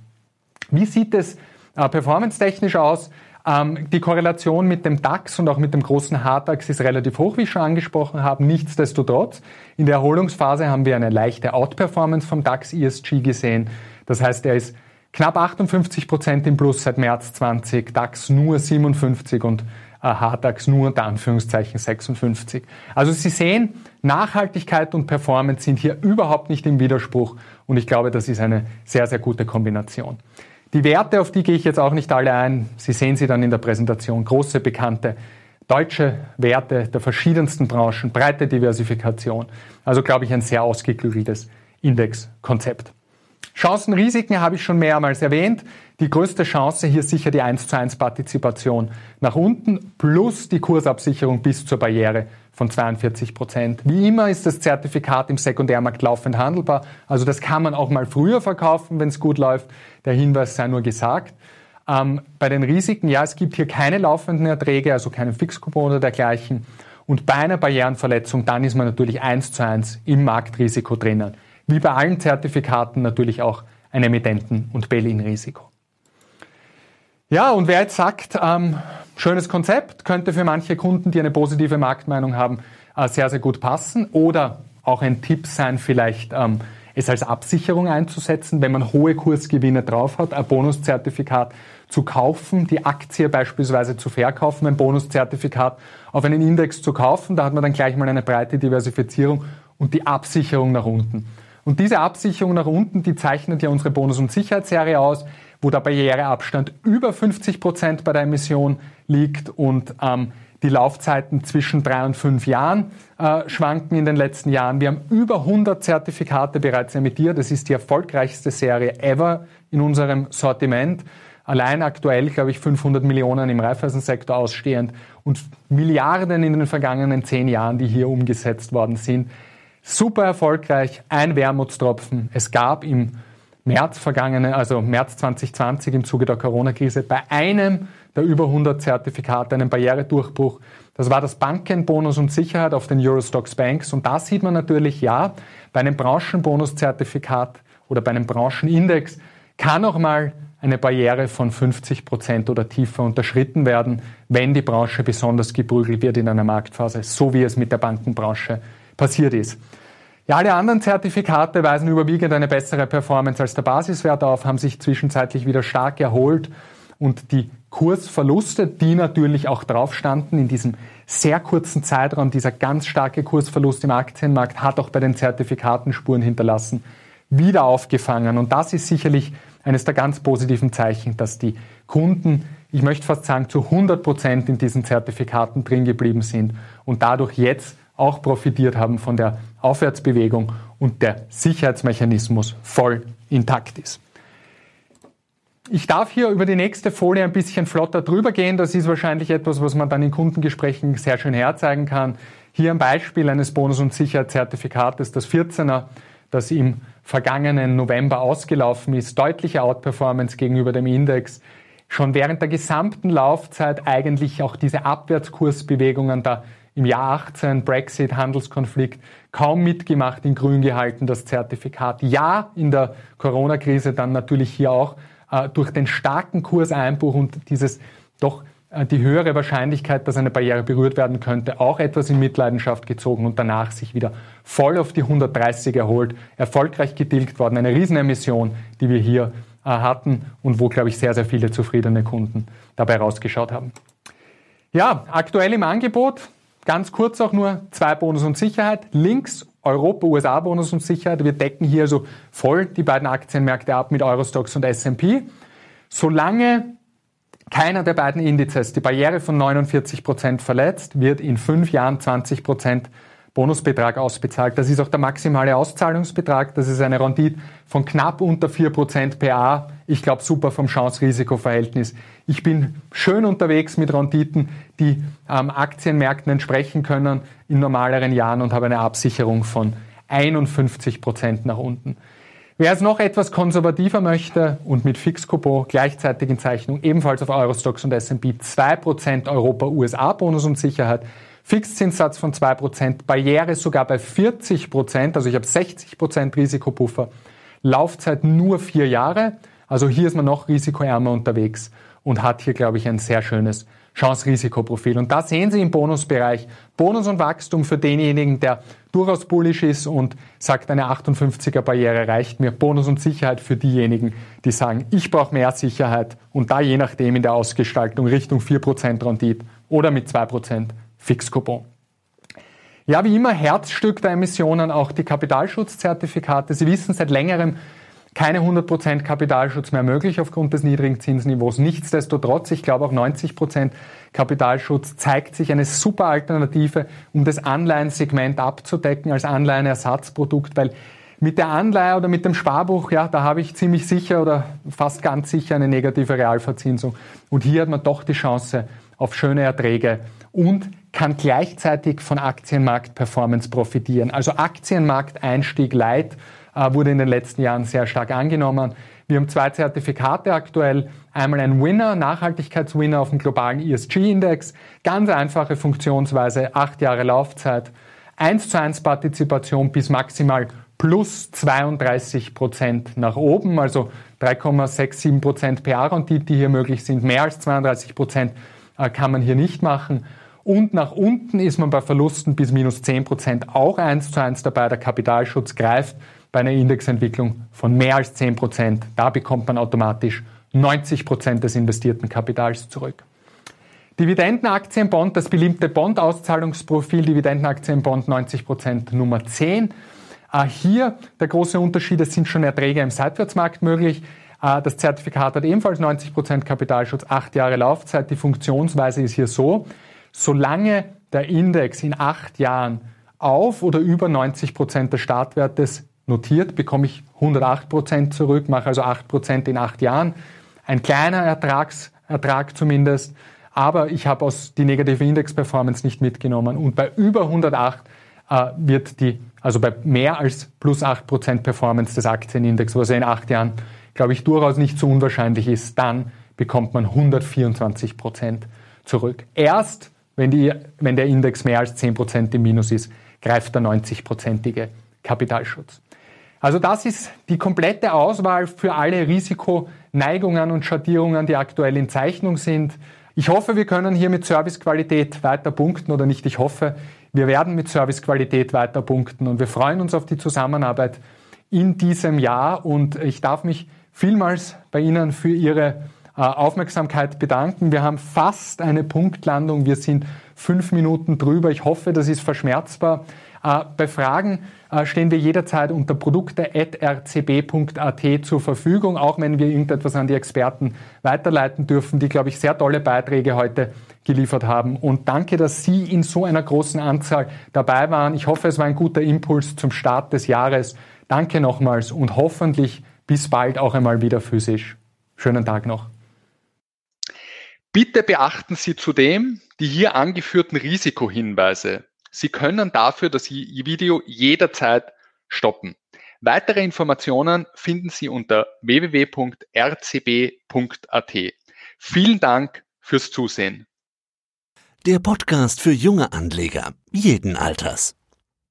Wie sieht es äh, performance-technisch aus? Ähm, die Korrelation mit dem DAX und auch mit dem großen HDAX ist relativ hoch, wie ich schon angesprochen habe. Nichtsdestotrotz, in der Erholungsphase haben wir eine leichte Outperformance vom DAX ESG gesehen. Das heißt, er ist knapp 58 Prozent im Plus seit März 20, DAX nur 57 und HDAX nur unter Anführungszeichen 56. Also Sie sehen, Nachhaltigkeit und Performance sind hier überhaupt nicht im Widerspruch und ich glaube, das ist eine sehr, sehr gute Kombination. Die Werte, auf die gehe ich jetzt auch nicht alle ein. Sie sehen sie dann in der Präsentation. Große, bekannte deutsche Werte der verschiedensten Branchen, breite Diversifikation. Also glaube ich ein sehr ausgeklügeltes Indexkonzept. Chancen, Risiken habe ich schon mehrmals erwähnt. Die größte Chance hier sicher die 1 zu 1 Partizipation nach unten plus die Kursabsicherung bis zur Barriere von 42 Prozent. Wie immer ist das Zertifikat im Sekundärmarkt laufend handelbar. Also das kann man auch mal früher verkaufen, wenn es gut läuft. Der Hinweis sei nur gesagt. Ähm, bei den Risiken, ja, es gibt hier keine laufenden Erträge, also keinen Fixcoupon oder dergleichen. Und bei einer Barrierenverletzung, dann ist man natürlich eins zu eins im Marktrisiko drinnen. Wie bei allen Zertifikaten natürlich auch ein Emittenten- und Bail-in-Risiko. Ja, und wer jetzt sagt, ähm, schönes Konzept, könnte für manche Kunden, die eine positive Marktmeinung haben, äh, sehr, sehr gut passen. Oder auch ein Tipp sein, vielleicht ähm, es als Absicherung einzusetzen, wenn man hohe Kursgewinne drauf hat, ein Bonuszertifikat zu kaufen, die Aktie beispielsweise zu verkaufen, ein Bonuszertifikat auf einen Index zu kaufen. Da hat man dann gleich mal eine breite Diversifizierung und die Absicherung nach unten. Und diese Absicherung nach unten, die zeichnet ja unsere Bonus- und Sicherheitsserie aus wo der Barriereabstand über 50 Prozent bei der Emission liegt und ähm, die Laufzeiten zwischen drei und fünf Jahren äh, schwanken in den letzten Jahren. Wir haben über 100 Zertifikate bereits emittiert. Das ist die erfolgreichste Serie ever in unserem Sortiment. Allein aktuell, glaube ich, 500 Millionen im Reifeisensektor ausstehend und Milliarden in den vergangenen zehn Jahren, die hier umgesetzt worden sind. Super erfolgreich, ein Wermutstropfen. Es gab im März vergangene, also März 2020 im Zuge der Corona-Krise bei einem der über 100 Zertifikate einen Barrieredurchbruch. Das war das Bankenbonus und Sicherheit auf den Eurostox Banks. Und da sieht man natürlich, ja, bei einem Branchenbonuszertifikat oder bei einem Branchenindex kann auch mal eine Barriere von 50 Prozent oder tiefer unterschritten werden, wenn die Branche besonders geprügelt wird in einer Marktphase, so wie es mit der Bankenbranche passiert ist. Ja, alle anderen Zertifikate weisen überwiegend eine bessere Performance als der Basiswert auf, haben sich zwischenzeitlich wieder stark erholt. und die Kursverluste, die natürlich auch drauf standen in diesem sehr kurzen Zeitraum, dieser ganz starke Kursverlust im Aktienmarkt hat auch bei den Zertifikaten Spuren hinterlassen, wieder aufgefangen. Und das ist sicherlich eines der ganz positiven Zeichen, dass die Kunden, ich möchte fast sagen, zu 100 Prozent in diesen Zertifikaten drin geblieben sind und dadurch jetzt auch profitiert haben von der Aufwärtsbewegung und der Sicherheitsmechanismus voll intakt ist. Ich darf hier über die nächste Folie ein bisschen flotter drüber gehen. Das ist wahrscheinlich etwas, was man dann in Kundengesprächen sehr schön herzeigen kann. Hier ein Beispiel eines Bonus- und Sicherheitszertifikates, das 14er, das im vergangenen November ausgelaufen ist. Deutliche Outperformance gegenüber dem Index. Schon während der gesamten Laufzeit eigentlich auch diese Abwärtskursbewegungen da im Jahr 18 Brexit, Handelskonflikt, kaum mitgemacht, in grün gehalten, das Zertifikat. Ja, in der Corona-Krise dann natürlich hier auch äh, durch den starken Kurseinbruch und dieses doch äh, die höhere Wahrscheinlichkeit, dass eine Barriere berührt werden könnte, auch etwas in Mitleidenschaft gezogen und danach sich wieder voll auf die 130 erholt, erfolgreich getilgt worden. Eine Riesenemission, die wir hier äh, hatten und wo, glaube ich, sehr, sehr viele zufriedene Kunden dabei rausgeschaut haben. Ja, aktuell im Angebot, ganz kurz auch nur zwei Bonus und Sicherheit. Links Europa, USA Bonus und Sicherheit. Wir decken hier also voll die beiden Aktienmärkte ab mit Eurostox und S&P. Solange keiner der beiden Indizes die Barriere von 49 Prozent verletzt, wird in fünf Jahren 20 Prozent Bonusbetrag ausbezahlt. Das ist auch der maximale Auszahlungsbetrag. Das ist eine Rendite von knapp unter 4% PA. Ich glaube, super vom Chance-Risiko-Verhältnis. Ich bin schön unterwegs mit Renditen, die ähm, Aktienmärkten entsprechen können in normaleren Jahren und habe eine Absicherung von 51% nach unten. Wer es noch etwas konservativer möchte und mit Fixcoupon gleichzeitig in Zeichnung ebenfalls auf Eurostox und S&P 2% Europa-USA-Bonus und Sicherheit, Fixzinssatz von 2%, Barriere sogar bei 40%, also ich habe 60% Risikopuffer, Laufzeit nur vier Jahre, also hier ist man noch risikoärmer unterwegs und hat hier, glaube ich, ein sehr schönes Chance-Risikoprofil. Und da sehen Sie im Bonusbereich Bonus und Wachstum für denjenigen, der durchaus bullish ist und sagt, eine 58er Barriere reicht mir. Bonus und Sicherheit für diejenigen, die sagen, ich brauche mehr Sicherheit und da je nachdem in der Ausgestaltung Richtung 4% Rendite oder mit 2% Fixcoupon. Ja, wie immer Herzstück der Emissionen auch die Kapitalschutzzertifikate. Sie wissen seit längerem, keine 100% Kapitalschutz mehr möglich aufgrund des niedrigen Zinsniveaus. Nichtsdestotrotz, ich glaube auch 90% Kapitalschutz zeigt sich eine super Alternative, um das Anleihensegment abzudecken als Anleihenersatzprodukt, weil mit der Anleihe oder mit dem Sparbuch, ja, da habe ich ziemlich sicher oder fast ganz sicher eine negative Realverzinsung. Und hier hat man doch die Chance auf schöne Erträge und kann gleichzeitig von Aktienmarktperformance profitieren. Also Aktienmarkteinstieg Light äh, wurde in den letzten Jahren sehr stark angenommen. Wir haben zwei Zertifikate aktuell. Einmal ein Winner, Nachhaltigkeitswinner auf dem globalen ESG-Index. Ganz einfache Funktionsweise, acht Jahre Laufzeit, 1 zu 1 Partizipation bis maximal plus 32 Prozent nach oben, also 3,67 Prozent PA-Rendite, die hier möglich sind. Mehr als 32 Prozent äh, kann man hier nicht machen. Und nach unten ist man bei Verlusten bis minus 10 Prozent auch eins zu eins dabei. Der Kapitalschutz greift bei einer Indexentwicklung von mehr als 10 Prozent. Da bekommt man automatisch 90 Prozent des investierten Kapitals zurück. Dividendenaktienbond, das beliebte Bond-Auszahlungsprofil, Dividendenaktienbond 90 Prozent Nummer 10. Äh, hier der große Unterschied, es sind schon Erträge im Seitwärtsmarkt möglich. Äh, das Zertifikat hat ebenfalls 90 Prozent Kapitalschutz, acht Jahre Laufzeit. Die Funktionsweise ist hier so, solange der Index in acht Jahren auf oder über 90 Prozent des Startwertes notiert, bekomme ich 108 Prozent zurück, mache also 8 Prozent in acht Jahren. Ein kleiner Ertrags, Ertrag zumindest, aber ich habe aus die negative Index-Performance nicht mitgenommen. Und bei über 108 äh, wird die, also bei mehr als plus 8 Prozent Performance des Aktienindex, was in acht Jahren, glaube ich, durchaus nicht so unwahrscheinlich ist, dann bekommt man 124 Prozent zurück. Erst wenn, die, wenn der Index mehr als 10 Prozent im Minus ist, greift der 90-prozentige Kapitalschutz. Also das ist die komplette Auswahl für alle Risikoneigungen und Schattierungen, die aktuell in Zeichnung sind. Ich hoffe, wir können hier mit Servicequalität weiter punkten oder nicht. Ich hoffe, wir werden mit Servicequalität weiter punkten und wir freuen uns auf die Zusammenarbeit in diesem Jahr und ich darf mich vielmals bei Ihnen für Ihre Aufmerksamkeit bedanken. Wir haben fast eine Punktlandung. Wir sind fünf Minuten drüber. Ich hoffe, das ist verschmerzbar. Äh, bei Fragen äh, stehen wir jederzeit unter produkte.rcb.at zur Verfügung, auch wenn wir irgendetwas an die Experten weiterleiten dürfen, die, glaube ich, sehr tolle Beiträge heute geliefert haben. Und danke, dass Sie in so einer großen Anzahl dabei waren. Ich hoffe, es war ein guter Impuls zum Start des Jahres. Danke nochmals und hoffentlich bis bald auch einmal wieder physisch. Schönen Tag noch. Bitte beachten Sie zudem die hier angeführten Risikohinweise. Sie können dafür das Video jederzeit stoppen. Weitere Informationen finden Sie unter www.rcb.at. Vielen Dank fürs Zusehen. Der Podcast für junge Anleger jeden Alters.